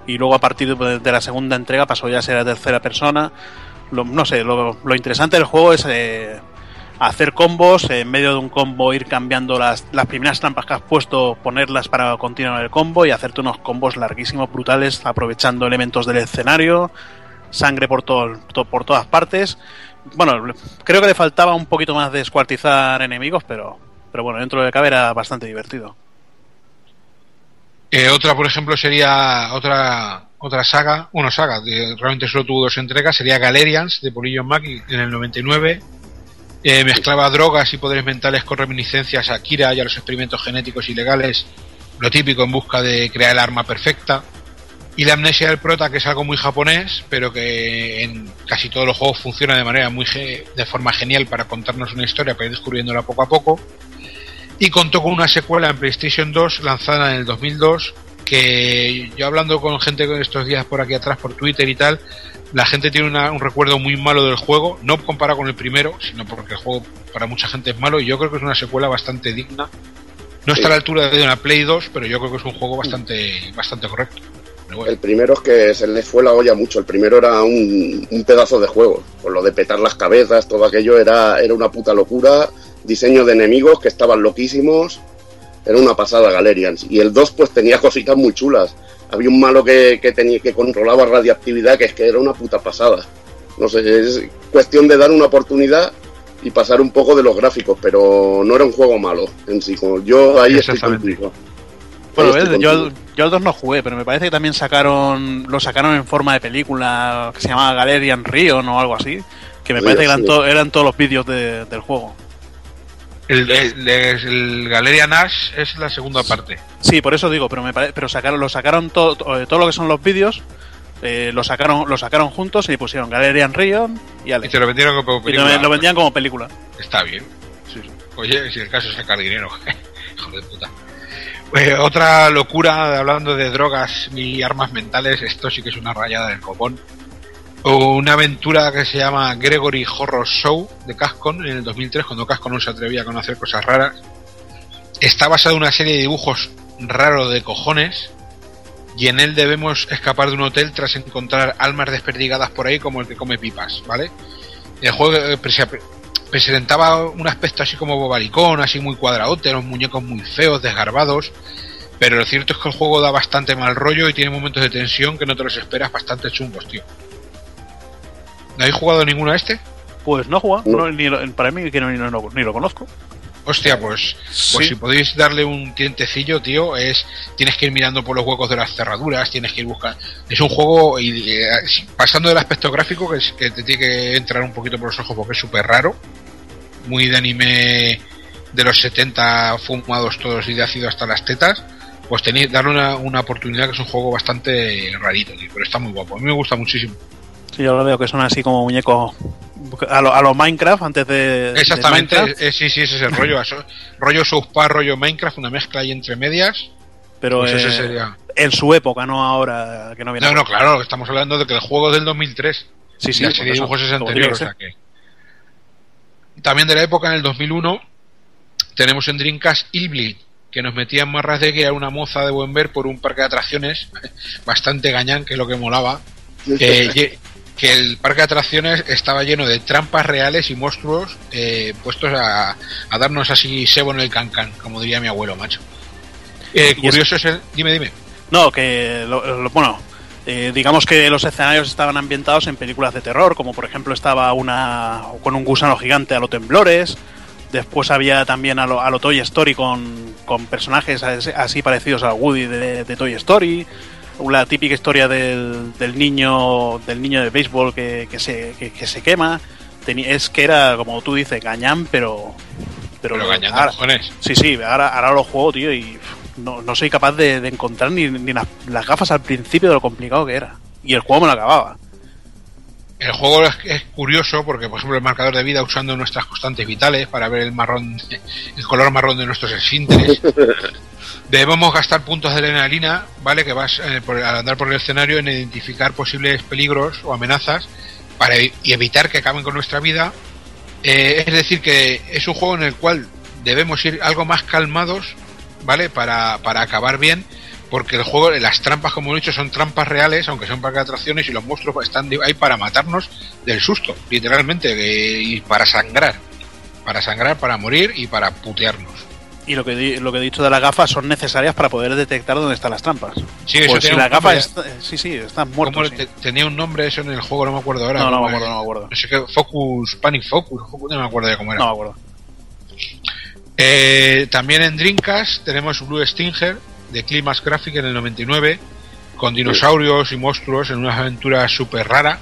B: Y luego a partir de, de la segunda entrega pasó ya a ser a tercera persona. Lo- no sé, lo, lo interesante del juego es eh, hacer combos, en medio de un combo ir cambiando las, las primeras trampas que has puesto, ponerlas para continuar el combo y hacerte unos combos larguísimos, brutales, aprovechando elementos del escenario, sangre por, todo, to- por todas partes. Bueno, creo que le faltaba un poquito más de descuartizar enemigos, pero, pero bueno, dentro de cabe era bastante divertido.
D: Eh, otra, por ejemplo, sería otra otra saga, bueno, saga, realmente solo tuvo dos entregas, sería Galerians de Polygon Mac en el 99. Eh, mezclaba drogas y poderes mentales con reminiscencias a Kira y a los experimentos genéticos ilegales, lo típico en busca de crear el arma perfecta. Y la amnesia del prota, que es algo muy japonés, pero que en casi todos los juegos funciona de manera muy ge- de forma genial para contarnos una historia, para ir descubriéndola poco a poco. Y contó con una secuela en PlayStation 2 lanzada en el 2002, que yo hablando con gente estos días por aquí atrás por Twitter y tal, la gente tiene una- un recuerdo muy malo del juego, no comparado con el primero, sino porque el juego para mucha gente es malo y yo creo que es una secuela bastante digna. No está a la altura de una Play 2, pero yo creo que es un juego bastante, bastante correcto. Bueno.
E: El primero es que se le fue la olla mucho. El primero era un, un pedazo de juego. Con lo de petar las cabezas, todo aquello era, era una puta locura. Diseño de enemigos que estaban loquísimos. Era una pasada Galerians. Y el 2 pues tenía cositas muy chulas. Había un malo que, que, tenía, que controlaba radiactividad que es que era una puta pasada. No sé, es cuestión de dar una oportunidad y pasar un poco de los gráficos, pero no era un juego malo en sí. Como yo ahí estoy contigo.
B: Bueno,
E: Ahí estoy
B: ves, yo, yo al 2 no jugué, pero me parece que también sacaron lo sacaron en forma de película que se llamaba Galerian Rion o algo así, que me
E: Sí,
B: parece que eran,
E: sí.
B: to- eran todos los vídeos de- del juego.
D: El, el, el Galeria Nash es la segunda parte.
B: Sí, por eso digo, pero me pare- pero sacaron lo sacaron todo to- eh, todo lo que son los vídeos eh, lo sacaron lo sacaron juntos y pusieron Galerian Rion y Ale.
D: Y te lo vendieron como
B: Y
D: película.
B: lo, lo vendían como película.
D: Está bien. Oye, si el caso es sacar dinero. Hijo de puta. Eh, otra locura, hablando de drogas y armas mentales, esto sí que es una rayada del copón. Una aventura que se llama Gregory Horror Show de Cascon en el 2003, cuando Cascon no se atrevía a conocer cosas raras. Está basado en una serie de dibujos raros de cojones y en él debemos escapar de un hotel tras encontrar almas desperdigadas por ahí como el que come pipas, ¿vale? El juego eh, prese- presentaba un aspecto así como bobalicón, así muy cuadradote, los muñecos muy feos, desgarbados, pero lo cierto es que el juego da bastante mal rollo y tiene momentos de tensión que no te los esperas bastante chungos, tío. ¿No habéis jugado ninguno a este?
B: Pues no he jugado, no, ni lo- para mí que no, ni, lo- ni lo conozco.
D: Hostia, pues, pues
B: Sí.
D: si podéis darle un tientecillo, tío, es tienes que ir mirando por los huecos de las cerraduras, tienes que ir buscando. Es un juego, y, eh, pasando del aspecto gráfico, que, es, que te tiene que entrar un poquito por los ojos porque es súper raro, muy de anime de los 70 fumados todos y de ácido hasta las tetas, pues tenéis darle una, una oportunidad que es un juego bastante rarito, tío, pero está muy guapo. A mí me gusta muchísimo.
B: Sí, yo lo veo que son así como muñecos a lo, a lo Minecraft antes de. de
D: Exactamente,
B: Minecraft,
D: eh, sí, sí, ese es el rollo. eso- rollo South Park, rollo Minecraft, una mezcla ahí entre medias.
B: pero
D: pues ese
B: eh,
D: sería.
B: en su época, no ahora que no viene.
D: No, no, claro, estamos hablando de que el juego es del 2003.
B: Sí, sí,
D: Y la serie de dibujos es anterior, o sea que. También de la época, en el 2001, tenemos en Dreamcast Illbleed, que nos metía en marras de que era una moza de buen ver por un parque de atracciones, bastante gañán, que es lo que molaba. Que, lle- que el parque de atracciones estaba lleno de trampas reales y monstruos eh, puestos a, a darnos así sebo en el cancán, como diría mi abuelo, macho. Eh, curioso es el. Dime, dime.
B: No, que lo- lo- bueno, eh, digamos que los escenarios estaban ambientados en películas de terror, como por ejemplo estaba una con un gusano gigante a lo temblores. Después había también a lo, a lo Toy Story con, con personajes as- así parecidos a Woody de, de Toy Story. La típica historia del, del niño del niño de béisbol que, que se, que, que se quema. Es que era, como tú dices, gañán, pero.
D: Pero gañán de
B: ahora-. Sí, sí, ahora, ahora lo juego, tío, y no, no soy capaz de, de encontrar ni, ni las, las gafas al principio de lo complicado que era. Y el juego me lo acababa.
D: El juego es, es curioso porque, por ejemplo, el marcador de vida usando nuestras constantes vitales para ver el marrón, el color marrón de nuestros esfínteres. Debemos gastar puntos de adrenalina, ¿vale? Que vas eh, por- al andar por el escenario en identificar posibles peligros o amenazas para evi- y evitar que acaben con nuestra vida. Eh, es decir, que es un juego en el cual debemos ir algo más calmados, ¿vale? Para, para acabar bien, porque el juego, las trampas, como he dicho, son trampas reales, aunque son de atracciones, y los monstruos están de- ahí para matarnos del susto, literalmente, eh, y para sangrar. Para sangrar, para morir y para putearnos.
B: Y lo que, lo que he dicho de las gafas son necesarias para poder detectar dónde están las trampas.
D: Sí, eso
B: Pues si
D: un
B: gafas. est- sí, sí, están
D: ¿Cómo
B: muertos. sí.
D: te- tenía un nombre eso en el juego, no me acuerdo ahora.
B: No, no
D: ¿cómo
B: me acuerdo, no me acuerdo.
D: No sé qué, Focus, Panic Focus, no me acuerdo ya cómo era.
B: No me acuerdo.
D: Eh, también en Dreamcast tenemos Blue Stinger de Climax Graphic en el 99 con dinosaurios y monstruos en una aventura súper rara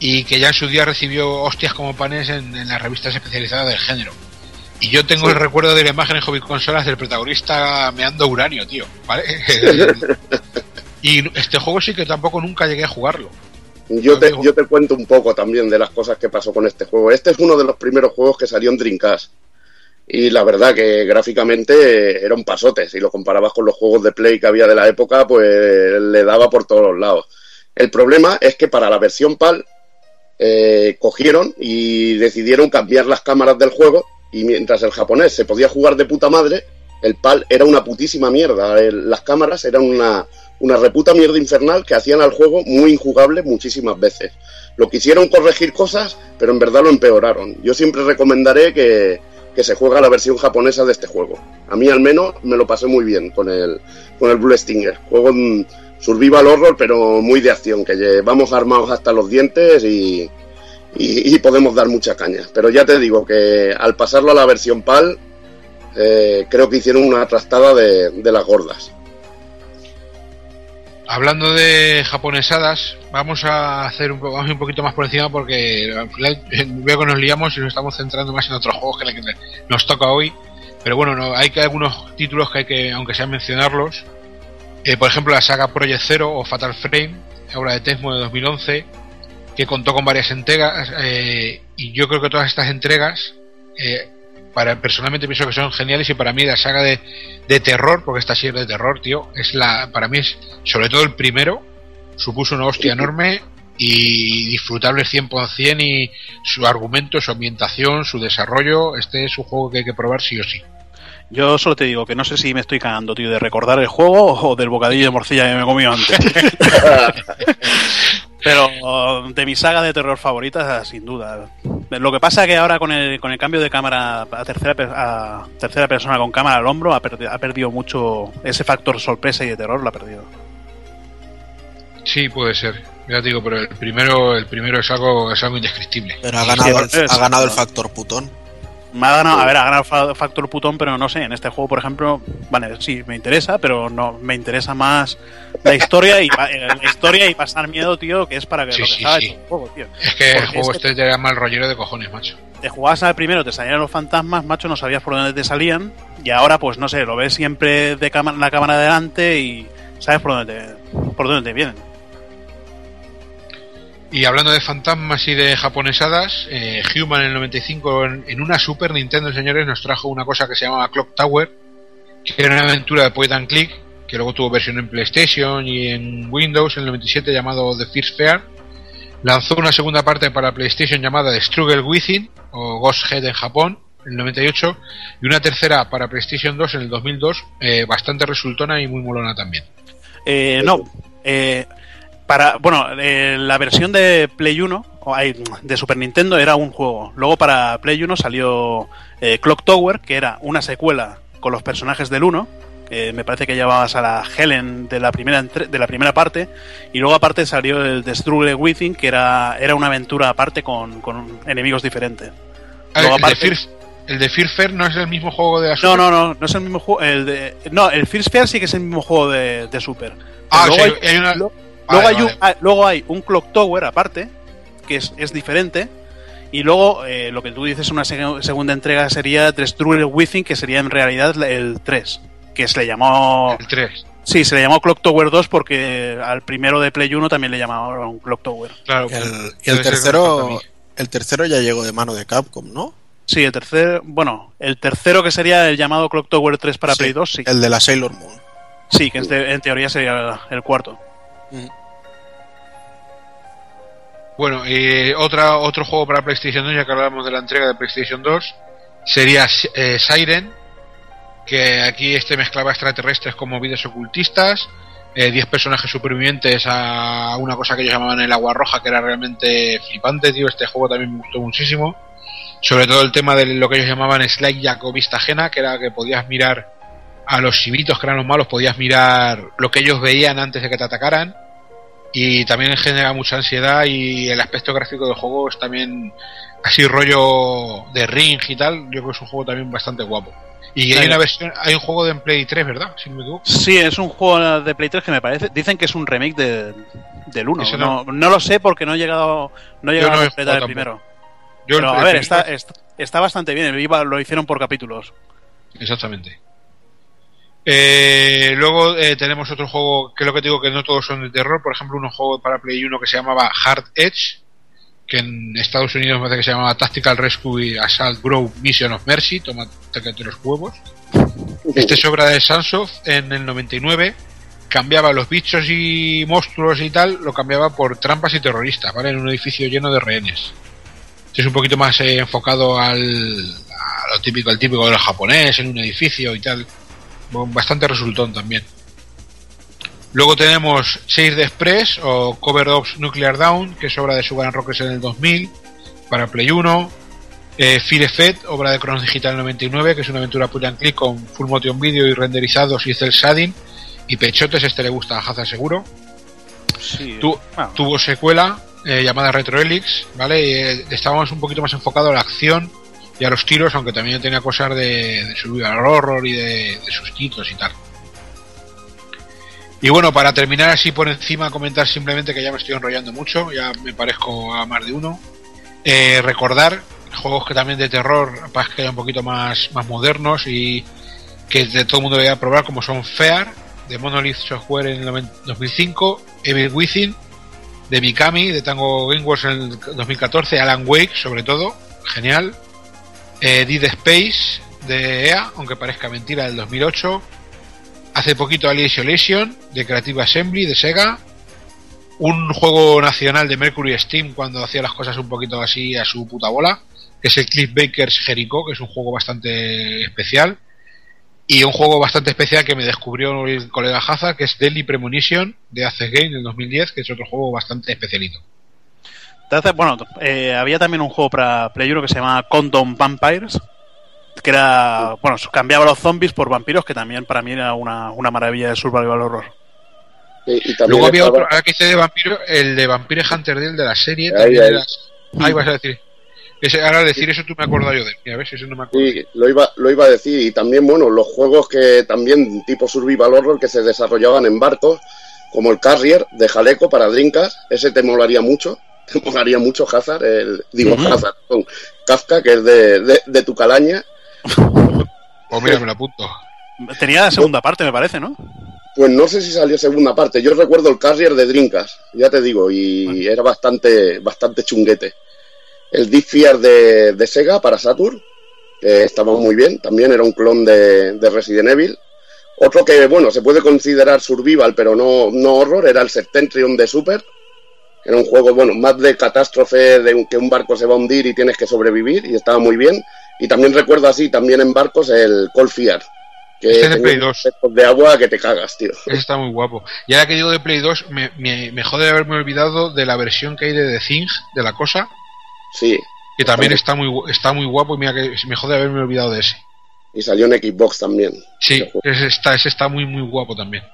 D: y que ya en su día recibió hostias como panes en, en las revistas especializadas del género. Y yo tengo
E: Sí.
D: el recuerdo de la imagen en Hobby Consolas del protagonista meando uranio, tío. ¿vale? y este juego sí que tampoco nunca llegué a jugarlo.
E: Yo te, yo te cuento un poco también de las cosas que pasó con este juego. Este es uno de los primeros juegos que salió en Dreamcast. Y la verdad que gráficamente eh, era un pasote. Si lo comparabas con los juegos de Play que había de la época, pues le daba por todos los lados. El problema es que para la versión PAL eh, cogieron y decidieron cambiar las cámaras del juego y mientras el japonés se podía jugar de puta madre, el PAL era una putísima mierda. Las cámaras eran una, una reputa mierda infernal que hacían al juego muy injugable muchísimas veces. Lo quisieron corregir cosas, pero en verdad lo empeoraron. Yo siempre recomendaré que, que se juega la versión japonesa de este juego. A mí al menos me lo pasé muy bien con el, con el Blue Stinger. Juego en survival horror, pero muy de acción, que llevamos armados hasta los dientes y, y, podemos dar mucha caña. Pero ya te digo que al pasarlo a la versión PAL, eh, creo que hicieron una trastada de las gordas.
D: Hablando de japonesadas, vamos a hacer un, vamos un poquito más por encima porque veo que nos liamos y nos estamos centrando más en otros juegos que que nos toca hoy. Pero bueno, no, hay que algunos títulos que hay que, aunque sea mencionarlos, eh, por ejemplo la saga Project Zero o Fatal Frame, obra de Tecmo de 2011, que contó con varias entregas eh, y yo creo que todas estas entregas, eh, para personalmente pienso que son geniales y para mí la saga de, de terror, porque esta serie de terror, tío, es la, para mí es, sobre todo el primero, supuso una hostia enorme y disfrutable 100% y su argumento, su ambientación, su desarrollo, este es un juego que hay que probar sí o sí.
B: Yo solo te digo que no sé si me estoy cagando, tío, de recordar el juego o del bocadillo de morcilla que me he comido antes. Pero de mi saga de terror favorita, sin duda. Lo que pasa es que ahora con el, con el cambio de cámara a tercera, a tercera persona con cámara al hombro ha, perdi- ha perdido mucho ese factor sorpresa y de terror, lo ha perdido.
D: Sí, puede ser. Ya te digo, pero el primero, el primero es algo, es algo indescriptible.
C: Pero ha ganado,
B: Sí,
C: el, ha ganado el factor putón.
B: Me ha ganado, a ver, ha ganado fa- factor putón, pero no sé, en este juego, por ejemplo, vale, sí, me interesa, pero no, me interesa más la historia y eh, la historia y pasar miedo, tío, que es para que
D: Sí,
B: lo que
D: sí,
B: estaba
D: sí.
B: hecho el juego, tío.
D: Es que el juego
B: es que-
D: este te da mal rollero de cojones, macho.
B: te jugabas al primero, te salían los fantasmas, macho, no sabías por dónde te salían, y ahora, pues no sé, lo ves siempre de la cámara delante y sabes por dónde te, por dónde te vienen.
D: Y hablando de fantasmas y de japonesadas, eh, Human en el 95 en, en una Super Nintendo, señores, nos trajo una cosa que se llamaba Clock Tower, que era una aventura de point and click, que luego tuvo versión en PlayStation y en Windows en el 97 llamado The First Fair. Lanzó una segunda parte para PlayStation llamada The Struggle Within, o Ghost Head en Japón, en el 98, y una tercera para PlayStation 2 en el 2002, eh, bastante resultona y muy molona también.
B: Eh, no, eh, para, bueno, eh, la versión de Play 1, o, ay, de Super Nintendo, era un juego. Luego para Play 1 salió eh, Clock Tower, que era una secuela con los personajes del 1. que me parece que llevabas a la Helen de la primera entre- de la primera parte y luego aparte salió el The Struggle Within que era era una aventura aparte con, con enemigos diferentes
D: Ah,
B: Luego
D: el, de
B: aparte-
D: Fear, el de Fear Fair no es el mismo juego de la
B: no
D: Super?
B: no no no es el mismo juego el de, no el First Fair sí que es el mismo juego de, de Super
D: Ah, o
B: luego
D: hay una-
B: lo-
D: Vale,
B: luego, hay
D: vale.
B: un, ah, luego hay un Clock Tower aparte, que es, es diferente. Y luego eh, lo que tú dices, una seg- segunda entrega sería The Within, que sería en realidad el 3. Que se le llamó.
D: El 3.
B: Sí, se le llamó Clock Tower 2 porque al primero de Play 1 también le llamaron Clock Tower.
D: Claro,
C: Y el, y el tercero, el tercero ya llegó de mano de Capcom, ¿no?
B: Sí, el tercero. Bueno, el tercero que sería el llamado Clock Tower 3 para
C: Sí,
B: Play 2, sí.
C: El de la Sailor Moon.
B: Sí, que en, te- en teoría sería el cuarto.
D: Bueno, y otra, otro juego para PlayStation 2, ya que hablamos de la entrega de PlayStation 2, sería eh, Siren, que aquí este mezclaba extraterrestres con movidas ocultistas, eh, 10 personajes supervivientes a una cosa que ellos llamaban el agua roja, que era realmente flipante, tío. Este juego también me gustó muchísimo. Sobre todo el tema de lo que ellos llamaban Slide Jack o vista ajena, que era que podías mirar a los chivitos que eran los malos, podías mirar lo que ellos veían antes de que te atacaran y también genera mucha ansiedad y el aspecto gráfico del juego es también así rollo de ring y tal yo creo que es un juego también bastante guapo y hay una versión hay un juego de Play 3 ¿verdad? si no me equivoco
B: Sí, es un juego de Play 3 que me parece. Dicen que es un remake de- del 1.
D: Ese
B: No,
D: no-
B: no lo sé porque no he llegado, no he llegado
D: no
B: a completar el primero.
D: Yo el-
B: a ver, está, está, está bastante bien. Lo hicieron por capítulos.
D: exactamente Eh, luego eh, tenemos otro juego que es lo que te digo que no todos son de terror por ejemplo un juego para Play 1 que se llamaba Hard Edge que en Estados Unidos me parece que se llamaba Tactical Rescue y Assault Grove Mission of Mercy toma de los huevos Este es obra de Sansoft en el 99. Cambiaba los bichos y monstruos y tal, lo cambiaba por trampas y terroristas, ¿vale? En un edificio lleno de rehenes. Este es un poquito más eh, enfocado al, a lo típico, al típico del japonés, en un edificio y tal. Bastante resultón también. Luego tenemos Save the Express o Cover Ops Nuclear Down, que es obra de Sugar Rockets en el 2000, para Play 1. Eh, Fear Effect, obra de Cronos Digital 99, que es una aventura point and click con full motion video y renderizados y cel shading. Y pechotes, este le gusta a Hazard seguro.
B: Sí.
D: Tu-
B: Bueno,
D: Tuvo secuela eh, llamada Retro Helix, ¿vale? Eh, estábamos un poquito más enfocado a la acción y a los tiros, aunque también tenía cosas de, de subir al horror y de, de sustitos y tal. Y bueno, para terminar así por encima, comentar simplemente que ya me estoy enrollando mucho, ya me parezco a más de uno. Eh, recordar juegos que también de terror, para que un poquito más, más modernos y que de todo el mundo debería probar, como son Fear, de Monolith Software en el noven- 2005, Evil Within, de Mikami, de Tango Gameworks en el 2014, Alan Wake, sobre todo, genial. Eh, Dead Space, de EA, aunque parezca mentira, del 2008. Hace poquito Alien Isolation, de Creative Assembly, de Sega. un juego nacional de Mercury Steam cuando hacía las cosas un poquito así a su puta bola, que es el Cliff Baker's Jericho, que es un juego bastante especial. Y un juego bastante especial que me descubrió el colega Haza, que es Deadly Premonition de Access Game del 2010, que es otro juego bastante especialito.
B: Entonces, bueno, eh, había también un juego para Play 1 que se llamaba Condom Vampires, que era, bueno, cambiaba los zombies por vampiros, que también para mí era una, una maravilla de survival horror.
E: Y, y también
D: Luego había
E: estaba-
D: otro, ahora que hice de vampiro, el de Vampire Hunter Dale de la serie.
E: Ahí,
D: también
E: ahí.
D: era- Ahí vas a decir. Ese, ahora decir eso tú me acuerdo yo de él. Mira, ves, eso no me acuerdo.
E: Sí, lo iba, lo iba a decir. Y también, bueno, los juegos que también tipo survival horror que se desarrollaban en barcos, como el Carrier de Jaleco para Drinkas, ese te molaría mucho. Te molaría mucho Hazard, el, digo
B: Ujú.
E: Hazard, con Kafka, que es de, de, de tu calaña.
D: Pues mira, me lo apunto.
B: Tenía la segunda parte, me parece, ¿no?
E: Pues no sé si salió segunda parte. Yo recuerdo el Carrier de Drinkas, ya te digo, y era bastante, bastante chunguete. El Deep Fear de, de Sega para Saturn, que estaba muy bien. También era un clon de, de Resident Evil. Otro que, bueno, se puede considerar survival, pero no, no horror, era el Septentrion de Super. Era un juego, bueno, más de catástrofe, de que un barco se va a hundir y tienes que sobrevivir, y estaba muy bien. Y también recuerdo así, también en barcos, el Cold Fear. Que
D: Este es de Play
E: unos
D: 2.
E: efectos de agua que te cagas, tío.
D: Está muy guapo. Y ahora que digo de Play 2, me, me, me jode haberme olvidado de la versión que hay de The Thing, de la cosa,
E: Sí.
D: que también está muy, está muy guapo y mira que me jode haberme olvidado de ese.
E: Y salió en Xbox también.
D: Sí, ese está, ese está muy, muy guapo también.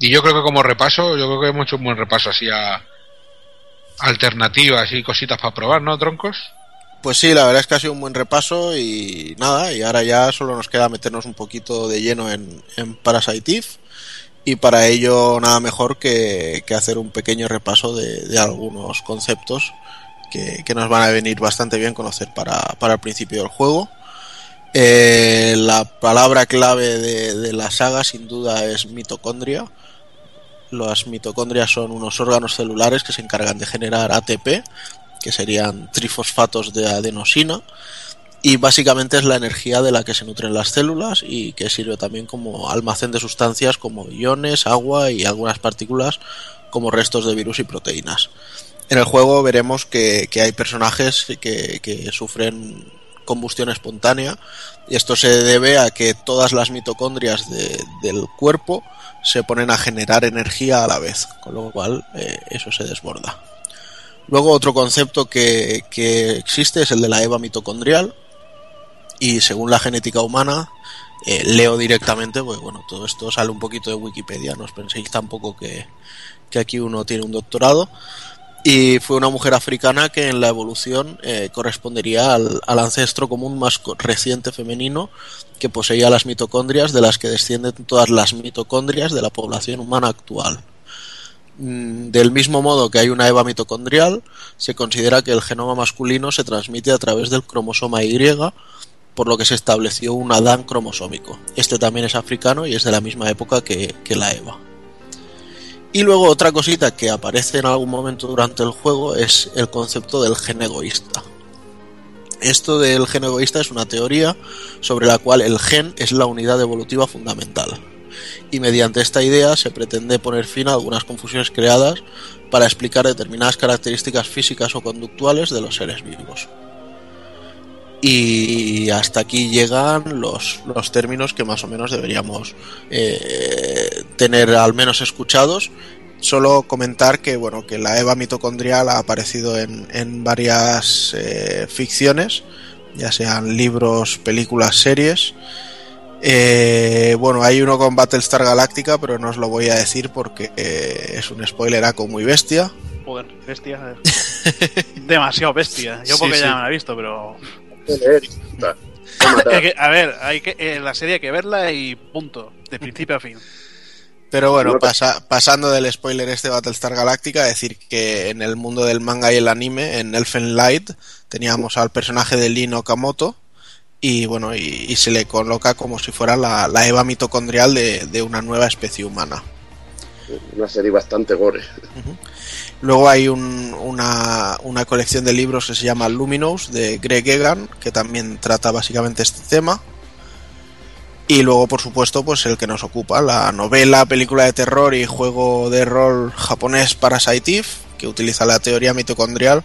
D: Y yo creo que como repaso, yo creo que hemos hecho un buen repaso así a alternativas y cositas para probar, ¿no, troncos?
C: Pues sí, la verdad es que ha sido un buen repaso y nada, y ahora ya solo nos queda meternos un poquito de lleno en, en Parasite Eve y para ello nada mejor que, que hacer un pequeño repaso de, de algunos conceptos que, que nos van a venir bastante bien conocer para, para el principio del juego. Eh, la palabra clave de, de la saga sin duda es mitocondria. Las mitocondrias son unos órganos celulares que se encargan de generar ATP, que serían trifosfatos de adenosina, y básicamente es la energía de la que se nutren las células y que sirve también como almacén de sustancias como iones, agua y algunas partículas como restos de virus y proteínas. En el juego veremos que, que hay personajes que, que sufren combustión espontánea y esto se debe a que todas las mitocondrias de- del cuerpo se ponen a generar energía a la vez, con lo cual eh, eso se desborda. Luego otro concepto que, que existe es el de la EVA mitocondrial y según la genética humana eh, leo directamente, pues bueno, todo esto sale un poquito de Wikipedia, no os penséis tampoco que, que aquí uno tiene un doctorado. Y fue una mujer africana que en la evolución eh, correspondería al, ancestro común más reciente femenino que poseía las mitocondrias de las que descienden todas las mitocondrias de la población humana actual. Mm, Del mismo modo que hay una EVA mitocondrial, se considera que el genoma masculino se transmite a través del cromosoma Y, por lo que se estableció un Adán cromosómico. Este también es africano y es de la misma época que, que la EVA. Y luego otra cosita que aparece en algún momento durante el juego es el concepto del gen egoísta. Esto del gen egoísta es una teoría sobre la cual el gen es la unidad evolutiva fundamental. Y mediante esta idea se pretende poner fin a algunas confusiones creadas para explicar determinadas características físicas o conductuales de los seres vivos. Y hasta aquí llegan los, los términos que más o menos deberíamos eh, tener al menos escuchados. Solo comentar que bueno que la EVA mitocondrial ha aparecido en, en varias eh, ficciones, ya sean libros, películas, series. Eh, bueno, hay uno con Battlestar Galactica, pero no os lo voy a decir porque eh, es un spoileraco muy bestia.
B: Joder, bestia. Demasiado bestia. Yo
C: Sí,
B: porque
C: sí.
B: ya me la he visto, pero. A ver, hay que, eh, la serie hay que verla y punto. De principio a fin.
C: Pero bueno, pasa- pasando del spoiler este Battlestar Galactica, decir que en el mundo del manga y el anime, en Elfen Light, teníamos al personaje de Lin Okamoto y bueno, y, y se le coloca como si fuera la, la Eva mitocondrial de, de una nueva especie humana.
E: Una serie bastante gore.
C: Luego hay un- una, una colección de libros que se llama Luminous de Greg Egan, que también trata básicamente este tema. Y luego, por supuesto, pues el que nos ocupa, la novela, película de terror y juego de rol japonés Parasite Eve, que utiliza la teoría mitocondrial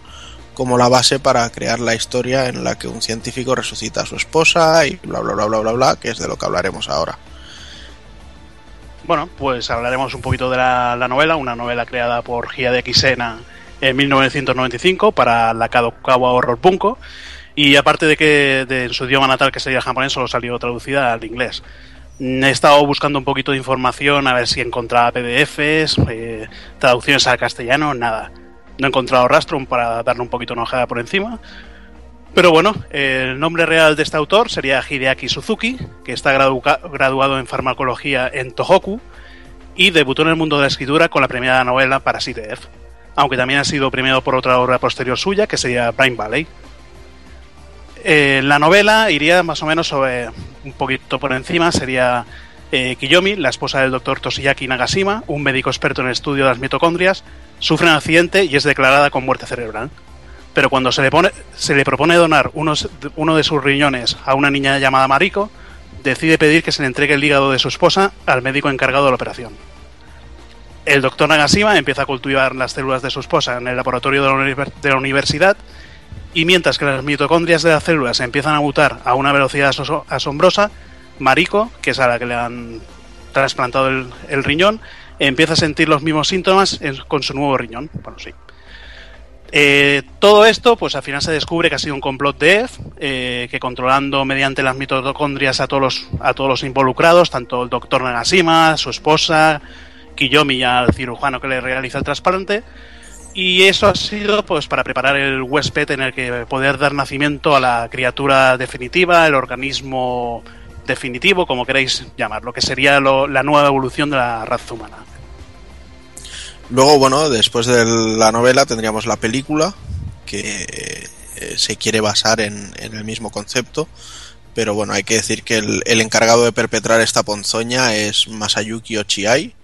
C: como la base para crear la historia en la que un científico resucita a su esposa y bla bla bla bla bla bla, que es de lo que hablaremos ahora.
B: Bueno, pues hablaremos un poquito de la, la novela, una novela creada por Hiade Kisena en 1995 para la Kadokawa Horror Bunko y aparte de que en su idioma natal que sería japonés solo salió traducida al inglés. He estado buscando un poquito de información a ver si encontraba PDFs, eh, traducciones al castellano, nada. No he encontrado rastro para darle un poquito una por encima. Pero bueno, el nombre real de este autor sería Hideaki Suzuki, que está graduado en farmacología en Tohoku y debutó en el mundo de la escritura con la premiada novela Parasite F, aunque también ha sido premiado por otra obra posterior suya, que sería Brain Valley. Eh, la novela iría más o menos sobre un poquito por encima, sería eh, Kiyomi, la esposa del doctor Toshiyaki Nagashima, un médico experto en el estudio de las mitocondrias, sufre un accidente y es declarada con muerte cerebral. Pero cuando se le, pone, se le propone donar uno de sus riñones a una niña llamada Mariko, decide pedir que se le entregue el hígado de su esposa al médico encargado de la operación. El doctor Nagashima empieza a cultivar las células de su esposa en el laboratorio de la universidad y mientras que las mitocondrias de las células empiezan a mutar a una velocidad asombrosa, Mariko, que es a la que le han trasplantado el, riñón, empieza a sentir los mismos síntomas con su nuevo riñón. Bueno, sí. Eh, todo esto, pues al final se descubre que ha sido un complot de Eve, eh, que controlando mediante las mitocondrias a todos los, a todos los involucrados, tanto el doctor Nagashima, su esposa, Kiyomi y al cirujano que le realiza el trasplante, y eso ha sido pues para preparar el huésped en el que poder dar nacimiento a la criatura definitiva, el organismo definitivo, como queréis llamarlo, que sería lo, la nueva evolución de la raza humana.
C: Luego, bueno, después de la novela tendríamos la película, que eh, se quiere basar en, en, el mismo concepto, pero bueno, hay que decir que el, el, encargado de perpetrar esta ponzoña es Masayuki Ochiai,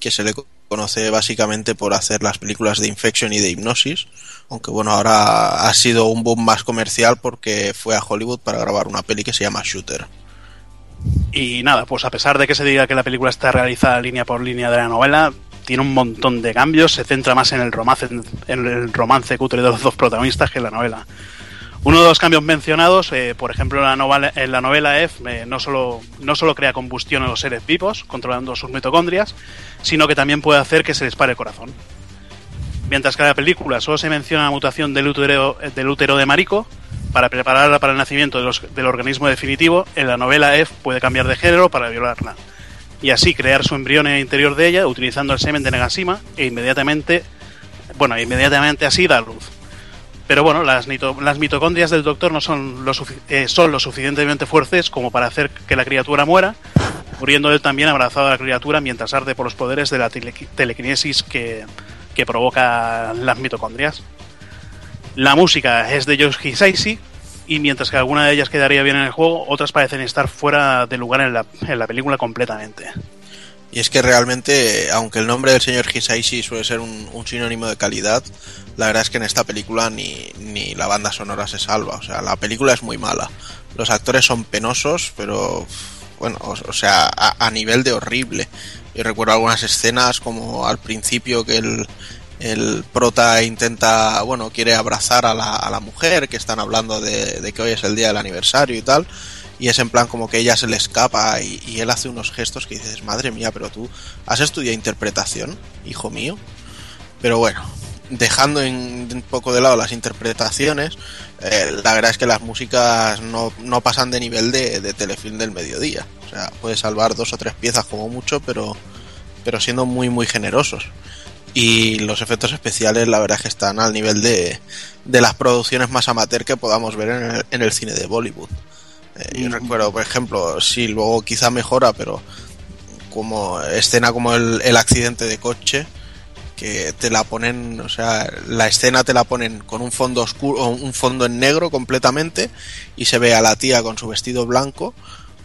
C: que se le conoce básicamente por hacer las películas de Infection y de Hipnosis, aunque bueno, ahora ha sido un boom más comercial porque fue a Hollywood para grabar una peli que se llama Shooter.
B: Y nada, pues a pesar de que se diga que la película está realizada línea por línea de la novela, tiene un montón de cambios, se centra más en el romance, en el romance cutre de los dos protagonistas que en la novela. Uno de los cambios mencionados, eh, por ejemplo, en la novela, en la novela F, eh, no, solo, no solo crea combustión en los seres vivos, controlando sus mitocondrias, sino que también puede hacer que se les pare el corazón. Mientras que en la película solo se menciona la mutación del útero, útero de Mariko, para prepararla para el nacimiento del organismo definitivo, en la novela F puede cambiar de género para violarla y así crear su embrión en el interior de ella utilizando el semen de Nagashima e inmediatamente, bueno, inmediatamente así da luz. Pero bueno, las, las mitocondrias del doctor no son lo, eh, son lo suficientemente fuertes como para hacer que la criatura muera, muriendo él también abrazado a la criatura mientras arde por los poderes de la tele telequinesis que, que provoca las mitocondrias. La música es de Yoshi Hisaishi, y mientras que alguna de ellas quedaría bien en el juego, otras parecen estar fuera de lugar en la, en la película completamente.
C: Y es que realmente, aunque el nombre del señor Hisaishi suele ser un, sinónimo de calidad, la verdad es que en esta película ni, ni la banda sonora se salva. O sea, la película es muy mala. Los actores son penosos, pero bueno, o, sea, a, a, nivel de horrible. Yo recuerdo algunas escenas como al principio que el, el prota intenta, bueno, quiere abrazar a la, a la mujer, que están hablando de, de, que hoy es el día del aniversario y tal, y es en plan como que ella se le escapa y, él hace unos gestos que dices, madre mía, pero tú has estudiado interpretación, hijo mío. Pero bueno, dejando en, un poco de lado las interpretaciones, eh, la verdad es que las músicas no, no pasan de nivel de, telefilm del mediodía. O sea, puede salvar dos o tres piezas como mucho, pero, pero siendo muy, muy generosos y los efectos especiales la verdad es que están al nivel de, de las producciones más amateur que podamos ver en el, en el cine de Bollywood. Yo recuerdo, por ejemplo, sí, luego quizá mejora, pero como escena como el, el, accidente de coche, que te la ponen, o sea, la escena te la ponen con un fondo oscuro, un fondo en negro completamente, y se ve a la tía con su vestido blanco,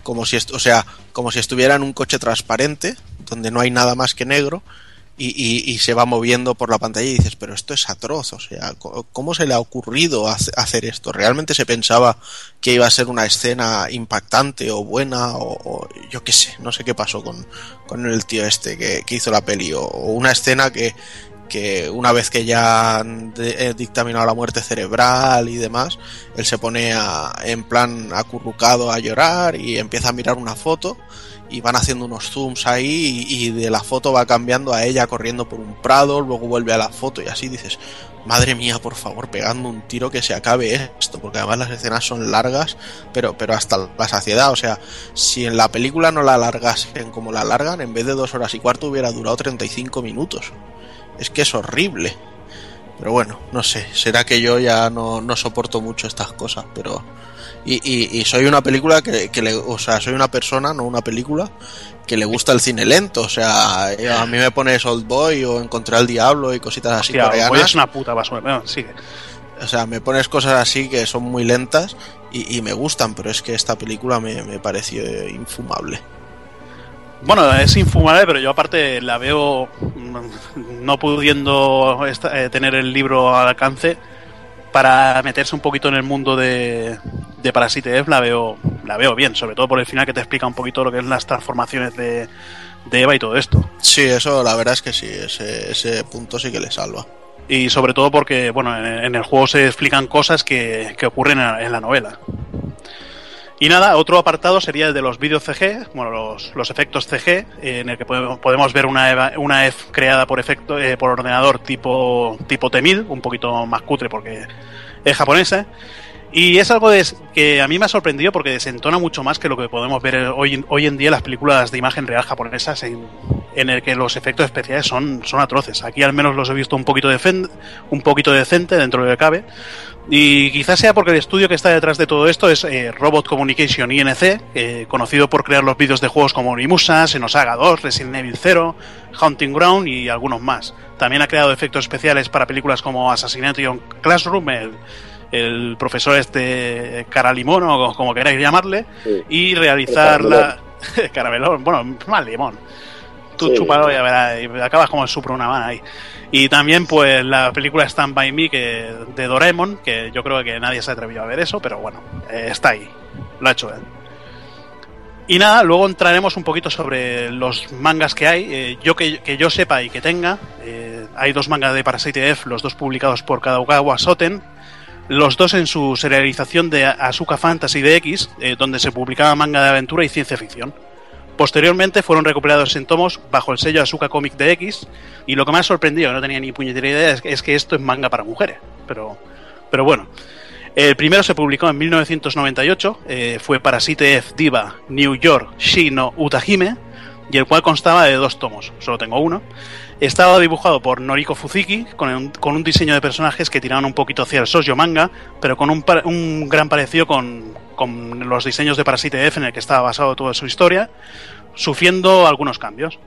C: como si, o sea, como si estuviera en un coche transparente, donde no hay nada más que negro, y, y- y se va moviendo por la pantalla y dices, pero esto es atroz, o sea, ¿cómo se le ha ocurrido hace- hacer esto? ¿Realmente se pensaba que iba a ser una escena impactante o buena o, yo qué sé, no sé qué pasó con, con el tío este que, que hizo la peli o, una escena que, que una vez que ya han dictaminado la muerte cerebral y demás, él se pone a- en plan acurrucado a llorar y empieza a mirar una foto y van haciendo unos zooms ahí y, de la foto va cambiando a ella corriendo por un prado, luego vuelve a la foto y así dices, madre mía, por favor, pegando un tiro que se acabe esto, porque además las escenas son largas, pero, pero hasta la saciedad, o sea, si en la película no la alargasen como la alargan, en vez de dos horas y cuarto hubiera durado 35 minutos. Es que es horrible. Pero bueno, no sé, será que yo ya no, no soporto mucho estas cosas, pero... Y, y- y soy una película que, que le... O sea, soy una persona, no una película, que le gusta el cine lento. O sea, yo- a mí me pones Old Boy o Encontrar al Diablo y cositas así
B: Hostia,
C: coreanas.
B: Boy es una puta basura. Bueno, sigue.
C: O sea, me pones cosas así que son muy lentas y, y me gustan, pero es que esta película me, me pareció infumable.
B: Bueno, es infumable, pero yo aparte la veo mm, no pudiendo eh, tener el libro al alcance para meterse un poquito en el mundo de, de Parasite Eve la veo la veo bien, sobre todo por el final que te explica un poquito lo que es las transformaciones de, de Eva y todo esto.
C: Sí, eso la verdad es que sí, ese, ese punto sí que le salva.
B: Y sobre todo porque, bueno, en, en el juego se explican cosas que, que ocurren en la, en la novela. Y nada, otro apartado sería el de los vídeos CG, bueno, los, los efectos CG, en el que podemos, podemos ver una una F creada por efecto, eh, por ordenador tipo, tipo T1000, un poquito más cutre porque es japonesa. Y es algo de- que a mí me ha sorprendido porque desentona mucho más que lo que podemos ver hoy, hoy en día en las películas de imagen real japonesas en, en el que los efectos especiales son, son atroces. Aquí al menos los he visto un poquito, defen- un poquito decente dentro de lo que cabe. Y quizás sea porque el estudio que está detrás de todo esto es eh, Robot Communication INC, eh, conocido por crear los vídeos de juegos como Onimusa, Xenosaga 2, Resident Evil 0, Hunting Ground y algunos más. También ha creado efectos especiales para películas como Assassination Classroom, el, el profesor este Caralimón o como queráis llamarle, y realizar la... Caramelón, bueno, más limón. Tú
E: Sí.
B: chúpalo y ya verás, y acabas como el Supra una ahí. Y también, pues, la película Stand By Me que, de Doraemon, que yo creo que nadie se ha atrevido a ver eso, pero bueno, eh, está ahí. Lo ha hecho él. Y nada, luego entraremos un poquito sobre los mangas que hay. Eh, yo que, que yo sepa y que tenga, eh, hay dos mangas de Parasite F, los dos publicados por Kadokawa Soten, los dos en su serialización de Asuka Fantasy DX, eh, donde se publicaba manga de aventura y ciencia ficción. Posteriormente fueron recuperados en tomos bajo el sello Asuka Comic DX y lo que ha sorprendido, no tenía ni puñetera idea, es, es que esto es manga para mujeres. Pero, pero bueno. El primero se publicó en 1998, eh, fue Parasite F Diva New York Shino Utahime, y el cual constaba de dos tomos, solo tengo uno. Estaba dibujado por Noriko Fuziki, con un, con un diseño de personajes que tiraban un poquito hacia el shoujo manga, pero con un, un gran parecido con, con los diseños de Parasite F en el que estaba basado toda su historia, sufriendo algunos cambios.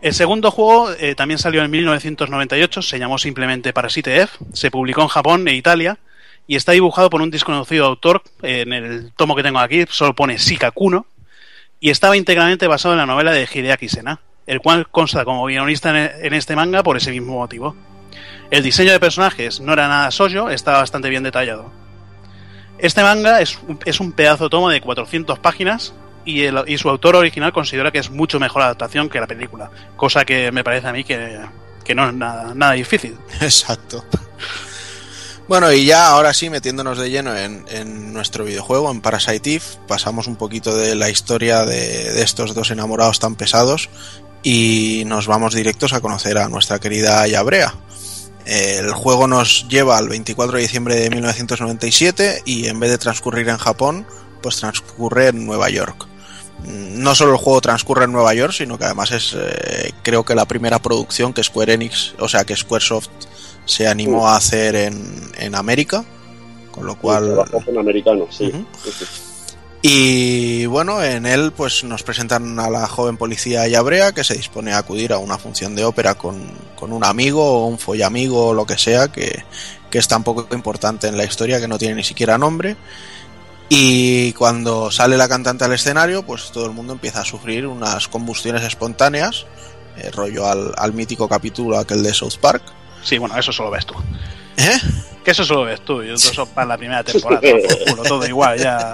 B: El segundo juego eh, también salió en 1998, se llamó simplemente Parasite F, se publicó en Japón e Italia y está dibujado por un desconocido autor. en el tomo que tengo aquí solo pone Shikakuno y estaba íntegramente basado en la novela de Hideaki Sena, el cual consta como guionista en, en este manga por ese mismo motivo. El diseño de personajes no era nada soyo, estaba bastante bien detallado. Este manga es, un- es un pedazo tomo de 400 páginas y, el- y su autor original considera que es mucho mejor adaptación que la película, cosa que me parece a mí que, que no es nada, nada difícil.
C: Exacto. Bueno, y ya ahora sí, metiéndonos de lleno en, en nuestro videojuego, en Parasite Eve, pasamos un poquito de la historia de, de estos dos enamorados tan pesados y nos vamos directos a conocer a nuestra querida Yabrea. El juego nos lleva al 24 de diciembre de 1997 y en vez de transcurrir en Japón, pues transcurre en Nueva York. Mm, No solo el juego transcurre en Nueva York, sino que además es eh, creo que la primera producción que Square Enix, o sea que Squaresoft se animó a hacer en, en América, con lo cual
E: americano, sí.
C: y bueno, en él pues nos presentan a la joven policía Yabrea que se dispone a acudir a una función de ópera con, con un amigo o un follamigo o lo que sea que, que es tan poco importante en la historia que no tiene ni siquiera nombre. Y cuando sale la cantante al escenario, pues todo el mundo empieza a sufrir unas combustiones espontáneas eh, rollo al, al mítico capítulo aquel de South Park.
B: Sí, bueno, eso solo ves tú.
C: ¿Eh?
B: Que eso solo ves tú. Yo eso para la primera temporada. culo, todo igual, ya.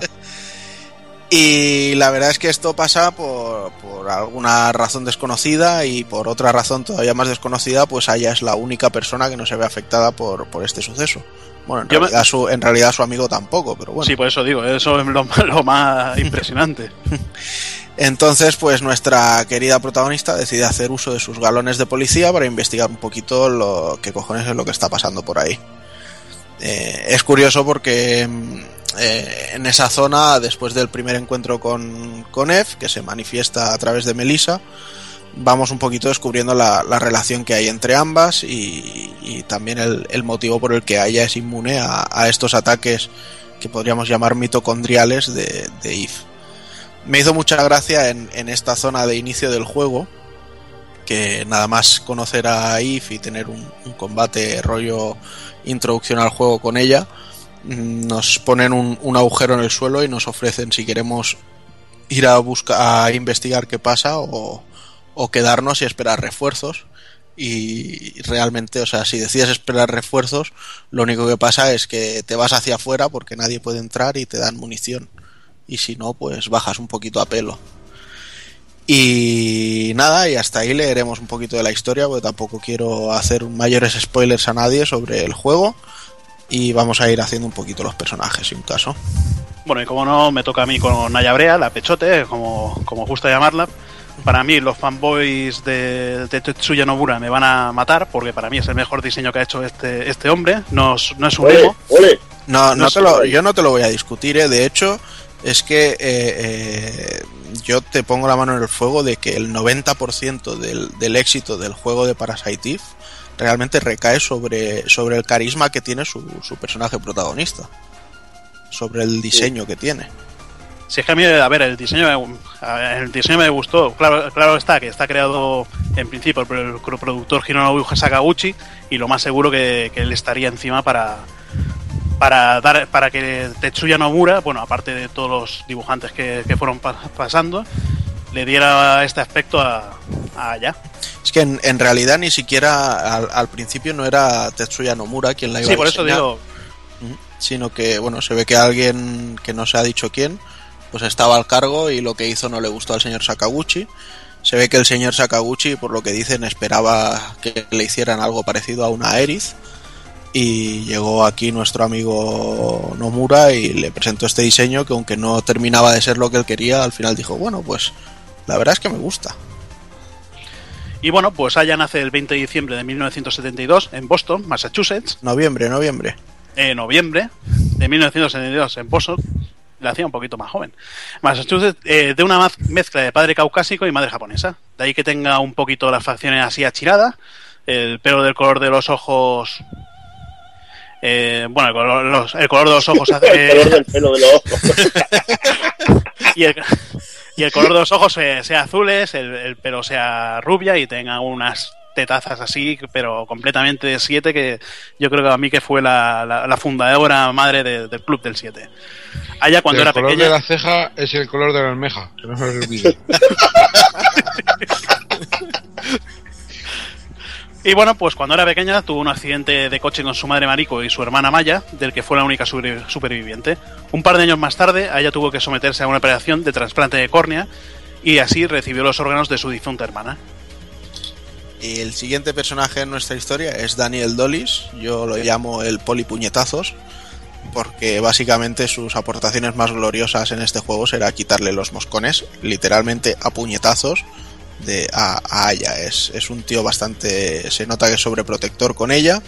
C: Y la verdad es que esto pasa por, por alguna razón desconocida y por otra razón todavía más desconocida, pues ella es la única persona que no se ve afectada por, por este suceso. Bueno, en
B: me-
C: realidad, su, en realidad su amigo tampoco, pero bueno.
B: Sí, por eso digo, eso es lo, lo más impresionante.
C: Entonces, pues nuestra querida protagonista decide hacer uso de sus galones de policía para investigar un poquito lo que cojones es lo que está pasando por ahí. Eh, es curioso porque mm, eh, en esa zona, después del primer encuentro con, con Eve, que se manifiesta a través de Melissa, vamos un poquito descubriendo la, la relación que hay entre ambas y, también el, motivo por el que ella es inmune a, a estos ataques que podríamos llamar mitocondriales de, de Eve. Me hizo mucha gracia en, esta zona de inicio del juego que nada más conocer a Eve y tener un, combate rollo introducción al juego con ella, mm, nos ponen un, un agujero en el suelo y nos ofrecen si queremos ir a buscar a investigar qué pasa o, o quedarnos y esperar refuerzos y realmente, o sea, si decides esperar refuerzos, lo único que pasa es que te vas hacia afuera porque nadie puede entrar y te dan munición. Y si no, pues bajas un poquito a pelo. Y nada, y hasta ahí leeremos un poquito de la historia, porque tampoco quiero hacer mayores spoilers a nadie sobre el juego. Y vamos a ir haciendo un poquito los personajes, si un caso.
B: Bueno, y como no, me toca a mí con Naya Brea, la pechote, como, como gusta llamarla. Para mí, los fanboys de, de Tetsuya Nobura me van a matar, porque para mí es el mejor diseño que ha hecho este, este hombre. No es, no es un emo.
C: No, no
B: No
C: te lo, yo no te lo voy a discutir, ¿eh? de hecho, es que eh, eh, yo te pongo la mano en el fuego de que el 90% del, del éxito del juego de Parasite Eve realmente recae sobre, sobre el carisma que tiene su, su personaje protagonista, sobre el diseño que tiene.
B: Si es que a mí, a ver, el diseño, el diseño me gustó. Claro, claro está que está creado en principio por el productor Hironobu Sakaguchi y lo más seguro que, que él estaría encima para para dar para que Tetsuya Nomura, bueno, aparte de todos los dibujantes que, que fueron pa- pasando, le diera este aspecto a, a Aya.
C: Es que en, en realidad ni siquiera al, al principio no era Tetsuya Nomura quien la iba
B: Sí,
C: a
B: por eso digo,
C: sino que bueno se ve que alguien que no se ha dicho quién pues estaba al cargo y lo que hizo no le gustó al señor Sakaguchi. Se ve que el señor Sakaguchi por lo que dicen esperaba que le hicieran algo parecido a una Erith y llegó aquí nuestro amigo Nomura y le presentó este diseño que aunque no terminaba de ser lo que él quería al final dijo bueno pues la verdad es que me gusta
B: Y bueno, pues Aya nace el 20 de diciembre de 1972 en Boston, Massachusetts.
C: noviembre noviembre
B: En noviembre de 1972 en Boston. La hacía un poquito más joven. Massachusetts, eh, de una mezcla de padre caucásico y madre japonesa. De ahí que tenga un poquito las facciones así achiradas. El pelo del color de los ojos. Eh, bueno, el color, los- el color de los ojos. hace-
E: El color del pelo de los ojos.
B: y el, y el color de los ojos sea, sea azules, el, el pelo sea rubia y tenga unas tetazas así, pero completamente de 7, que yo creo que a mí que fue la, la- la fundadora madre de- del club del 7. Allá cuando
D: el
B: era
D: color
B: pequeña...
D: de la ceja es el color de la almeja, que no se.
B: Y bueno, pues cuando era pequeña tuvo un accidente de coche con su madre Mariko y su hermana Maya, del que fue la única superviviente. Un par de años más tarde, ella tuvo que someterse a una operación de trasplante de córnea y así recibió los órganos de su difunta hermana.
C: El siguiente personaje en nuestra historia es Daniel Dolis. Yo lo llamo el polipuñetazos. Porque básicamente sus aportaciones más gloriosas en este juego será quitarle los moscones, literalmente a puñetazos, de a, a Aya. Es, es un tío bastante. Se nota que es sobreprotector con ella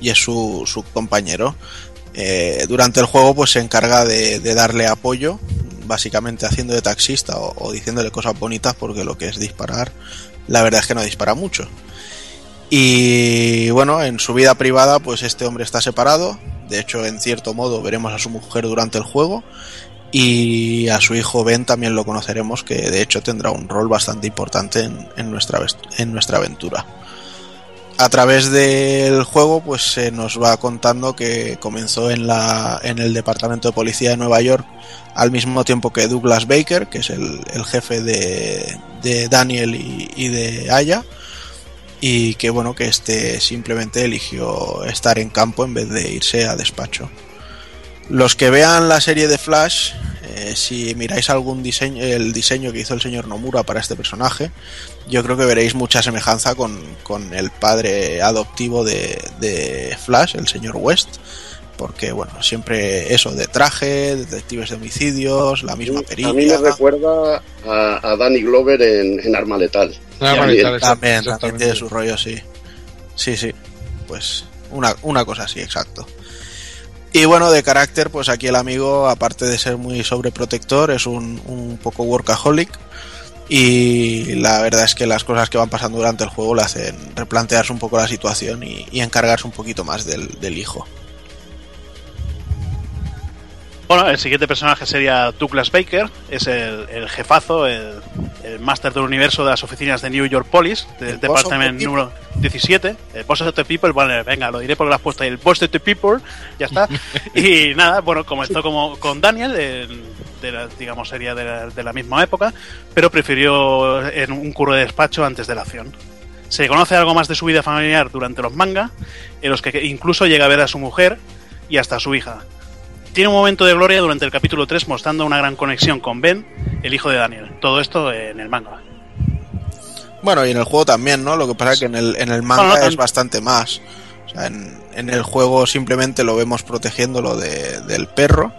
C: y es su, su compañero. Eh, durante el juego, pues se encarga de, darle apoyo, básicamente haciendo de taxista o, o diciéndole cosas bonitas, porque lo que es disparar, la verdad es que no dispara mucho. Y bueno, en su vida privada, pues este hombre está separado. De hecho, en cierto modo, veremos a su mujer durante el juego. Y a su hijo Ben también lo conoceremos, que de hecho tendrá un rol bastante importante en, nuestra, en nuestra aventura. A través del juego, pues se nos va contando que comenzó en, la, en el Departamento de Policía de Nueva York al mismo tiempo que Douglas Baker, que es el, el jefe de, de Daniel y, y de Aya, y que bueno que este simplemente eligió estar en campo en vez de irse a despacho. Los que vean la serie de Flash, eh, si miráis algún diseño, el diseño que hizo el señor Nomura para este personaje, yo creo que veréis mucha semejanza con, con el padre adoptivo de, de Flash, el señor West, porque bueno, siempre eso de traje, detectives de homicidios, la misma pericia.
E: A mí me recuerda a, a Danny Glover en, en Arma Letal.
C: Arma
E: También.
C: Letal, también, también tiene su rollo, sí. Sí, sí. Pues una, una cosa así, exacto. Y bueno, de carácter, pues aquí el amigo, aparte de ser muy sobreprotector, es un, un poco workaholic. Y la verdad es que las cosas que van pasando durante el juego le hacen replantearse un poco la situación y, y encargarse un poquito más del, del hijo.
B: Bueno, el siguiente personaje sería Douglas Baker, es el, el jefazo, el, el máster del universo de las oficinas de New York Police, del departamento número 17, el Boss of the People, vale, venga, lo diré porque lo has puesto ahí, el Boss of the People, ya está. y nada, bueno, comenzó como con Daniel, de, de la- digamos, sería de la, de la misma época, pero prefirió en un curro de despacho antes de la acción. Se conoce algo más de su vida familiar durante los manga, en los que incluso llega a ver a su mujer y hasta a su hija. Tiene un momento de gloria durante el capítulo 3 mostrando una gran conexión con Ben, el hijo de Daniel. Todo esto en el manga.
C: Bueno, y en el juego también, ¿no? Lo que pasa es que en el, en el manga
B: Bueno, no
C: es bastante más. O sea, en, en el juego simplemente lo vemos protegiéndolo de, del perro.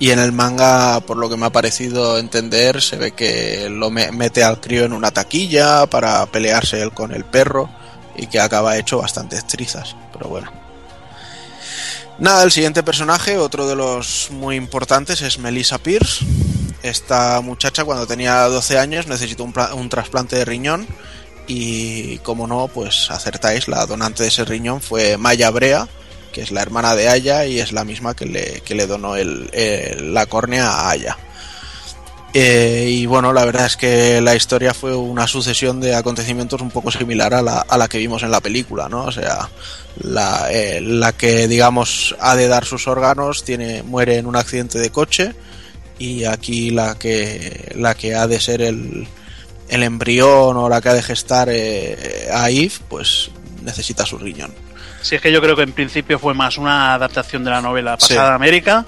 C: Y en el manga, por lo que me ha parecido entender, se ve que lo me- mete al crío en una taquilla para pelearse él con el perro y que acaba hecho bastantes trizas. Pero bueno. Nada, el siguiente personaje, otro de los muy importantes, es Melissa Pierce. Esta muchacha cuando tenía 12 años necesitó un, pla- un trasplante de riñón y como no, pues acertáis, la donante de ese riñón fue Maya Brea, que es la hermana de Aya y es la misma que le, donó la córnea a Aya. Eh, y bueno, la verdad es que la historia fue una sucesión de acontecimientos un poco similar a la, a la que vimos en la película, ¿no? O sea, la, eh, la que digamos ha de dar sus órganos tiene muere en un accidente de coche y aquí la que la que ha de ser el, el embrión o la que ha de gestar eh, a Eve pues necesita su riñón.
B: Si es que yo creo que en principio fue más una adaptación de la novela
C: Sí.
B: pasada de América,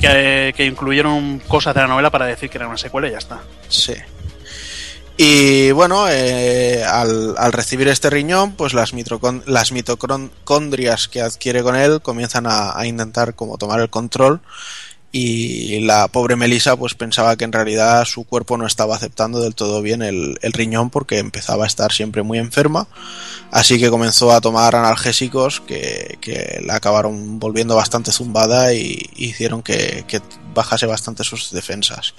B: que, que incluyeron cosas de la novela para decir que era una secuela y ya está.
C: Sí. Y bueno, eh, al, al recibir este riñón, pues las, las mitocondrias que adquiere con él comienzan a, a intentar como tomar el control y la pobre Melissa pues pensaba que en realidad su cuerpo no estaba aceptando del todo bien el, riñón porque empezaba a estar siempre muy enferma. Así que comenzó a tomar analgésicos que, que la acabaron volviendo bastante zumbada y, y hicieron que, que bajase bastante sus defensas.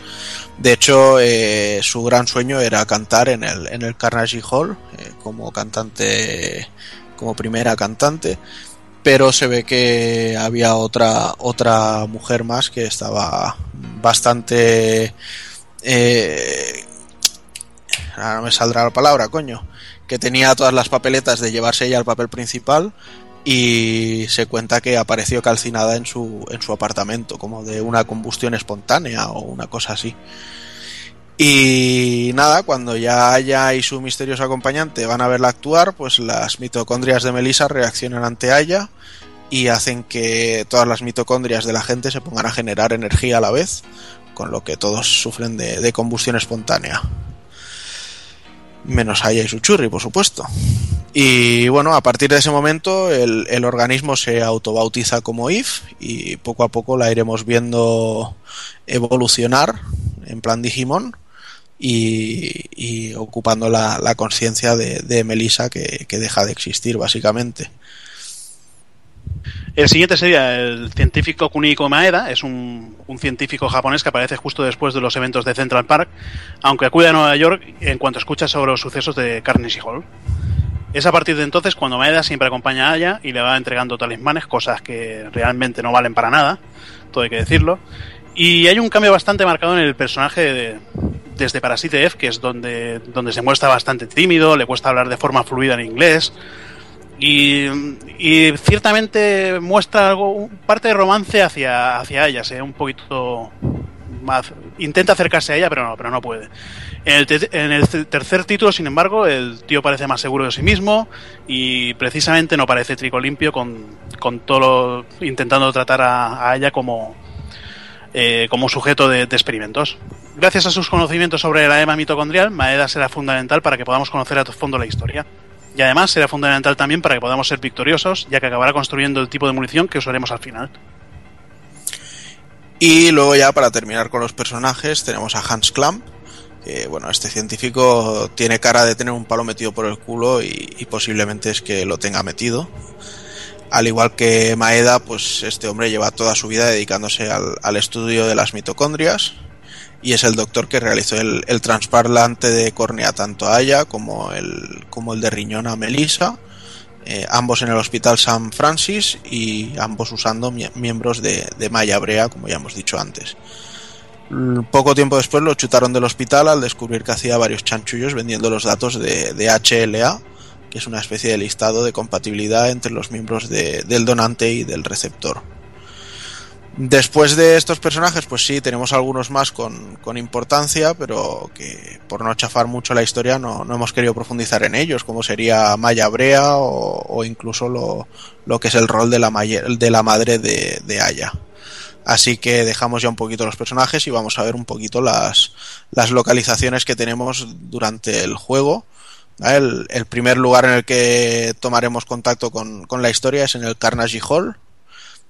C: De hecho eh, su gran sueño era cantar en el, en el Carnegie Hall eh, como cantante como primera cantante pero se ve que había otra otra mujer más que estaba bastante eh, ahora no me saldrá la palabra coño que tenía todas las papeletas de llevarse ella al papel principal y se cuenta que apareció calcinada en su en su apartamento como de una combustión espontánea o una cosa así y nada, cuando ya Aya y su misterioso acompañante van a verla actuar, pues las mitocondrias de Melissa reaccionan ante Aya y hacen que todas las mitocondrias de la gente se pongan a generar energía a la vez, con lo que todos sufren de, de combustión espontánea. Menos Aya y su churri, por supuesto. Y bueno, a partir de ese momento el, el organismo se autobautiza como IF y poco a poco la iremos viendo evolucionar en plan Digimon y, y ocupando la, la conciencia de, de Melissa que, que deja de existir básicamente.
B: El siguiente sería el científico Kunihiko Maeda, es un, un científico japonés que aparece justo después de los eventos de Central Park, aunque acude a Nueva York en cuanto escucha sobre los sucesos de Carnegie Hall. Es a partir de entonces cuando Maeda siempre acompaña a Aya y le va entregando talismanes, cosas que realmente no valen para nada, todo hay que decirlo. Y hay un cambio bastante marcado en el personaje de- desde Parasite F, que es donde, donde se muestra bastante tímido, le cuesta hablar de forma fluida en inglés. Y, y ciertamente muestra algo, parte de romance hacia, hacia ella, sea un poquito más- intenta acercarse a ella, pero no, pero no puede. En el, te- en el te- tercer título, sin embargo, el tío parece más seguro de sí mismo y precisamente no parece trico limpio con, con todo lo- intentando tratar a, a ella como, eh, como sujeto de, experimentos. Gracias a sus conocimientos sobre la EMA mitocondrial, Maeda será fundamental para que podamos conocer a fondo la historia. Y además será fundamental también para que podamos ser victoriosos, ya que acabará construyendo el tipo de munición que usaremos al final.
C: Y luego ya para terminar con los personajes tenemos a Hans Klamp, bueno, este científico tiene cara de tener un palo metido por el culo y posiblemente es que lo tenga metido. Al igual que Maeda, pues este hombre lleva toda su vida dedicándose al, estudio de las mitocondrias y es el doctor que realizó el, el de córnea tanto a ella como el, como el de riñón a Melissa, eh, ambos en el Hospital San Francis y ambos usando mie- miembros de, Maya Brea, como ya hemos dicho antes. L- Poco tiempo después lo chutaron del hospital al descubrir que hacía varios chanchullos vendiendo los datos de HLA, es una especie de listado de compatibilidad entre los miembros de- del donante y del receptor. Después de estos personajes, pues sí, tenemos algunos más con, con importancia, pero que por no chafar mucho la historia no, no hemos querido profundizar en ellos, como sería Maya Brea o, incluso lo, lo que es el rol de la, de la madre de, de Aya. Así que dejamos ya un poquito los personajes y vamos a ver un poquito las, las localizaciones que tenemos durante el juego. El, primer lugar en el que tomaremos contacto con, con la historia es en el Carnegie Hall.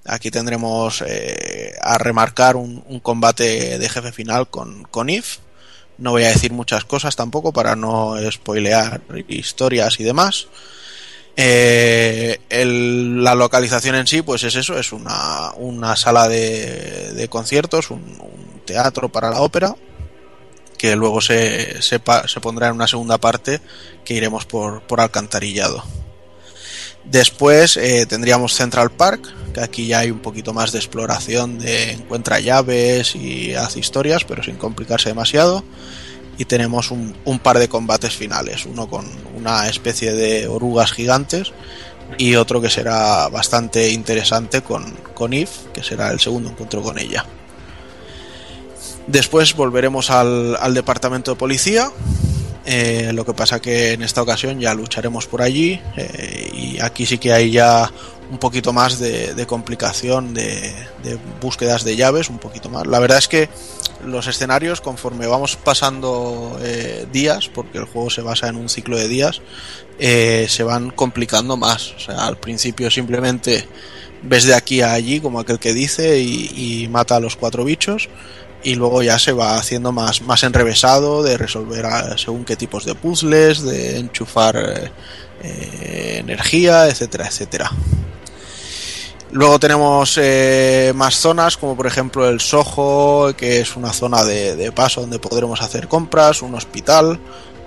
C: Aquí tendremos eh, a remarcar un, combate de jefe final con, con If. No voy a decir muchas cosas tampoco para no spoilear historias y demás. Eh, la localización en sí, pues es eso, es una, una sala de, de conciertos, un teatro para la ópera, que luego se, se, pondrá en una segunda parte que iremos por, por alcantarillado. Después eh, tendríamos Central Park, que aquí ya hay un poquito más de exploración de encuentra llaves y hace historias, pero sin complicarse demasiado. Y tenemos un, par de combates finales, uno con una especie de orugas gigantes y otro que será bastante interesante con, con que será el segundo encuentro con ella. Después volveremos al, al departamento de policía. eh, lo que pasa que en esta ocasión ya lucharemos por allí eh, y aquí sí que hay ya un poquito más de, complicación de, búsquedas de llaves, un poquito más. La verdad es que los escenarios, conforme vamos pasando eh, días, porque el juego se basa en un ciclo de días, eh, se van complicando más. O sea, al principio simplemente ves de aquí a allí, como aquel que dice, y mata a los cuatro bichos. Y luego ya se va haciendo más, más enrevesado de resolver a- según qué tipos de puzzles, de enchufar eh, energía, etcétera, etcétera. Luego tenemos eh, más zonas, como por ejemplo el Soho, que es una zona de, de paso donde podremos hacer compras, un hospital,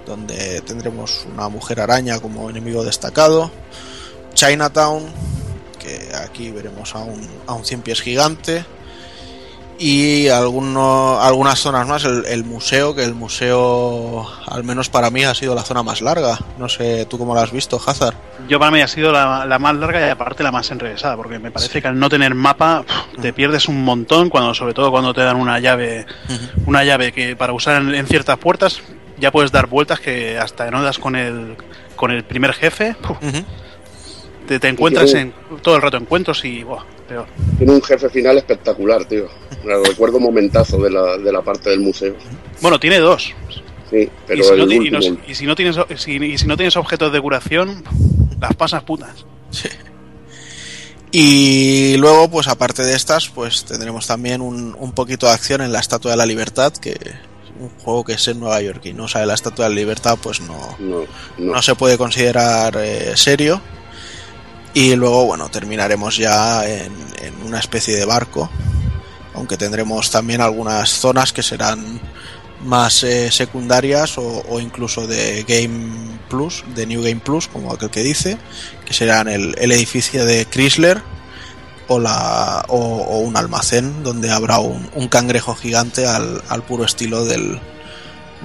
C: donde tendremos una mujer araña como enemigo destacado, Chinatown, que aquí veremos a un, a un cien pies gigante, y alguno, algunas zonas más, el, el museo, que el museo, al menos para mí, ha sido la zona más larga. No sé, ¿tú cómo lo has visto, Hazard?
B: Yo para mí ha sido la, la más larga y aparte la más enrevesada, porque me parece que al no tener mapa te pierdes un montón, cuando sobre todo cuando te dan una llave, una llave que para usar en, en ciertas puertas ya puedes dar vueltas que hasta no das con el con el primer jefe, te, te encuentras en todo el rato encuentros y buah, peor.
E: Tiene un jefe final espectacular, tío. Me recuerdo un momentazo de la, de la parte del museo.
B: Bueno, tiene dos.
E: Sí, pero
B: y, si
E: el
B: no, y no- si no tienes si, y si no tienes objetos de curación, las pasas putas.
C: Y luego, pues aparte de estas, pues tendremos también un, un poquito de acción en la Estatua de la Libertad, que es un juego que es en Nueva York y no sabe la Estatua de la Libertad, pues no, no. se puede considerar eh, serio. Y luego, bueno, terminaremos ya en, en una especie de barco, aunque tendremos también algunas zonas que serán más eh, secundarias o, incluso de Game Plus, de New Game Plus, como aquel que dice, que serán el, el edificio de Chrysler o, la, o, o un almacén donde habrá un, un cangrejo gigante al, al puro estilo del,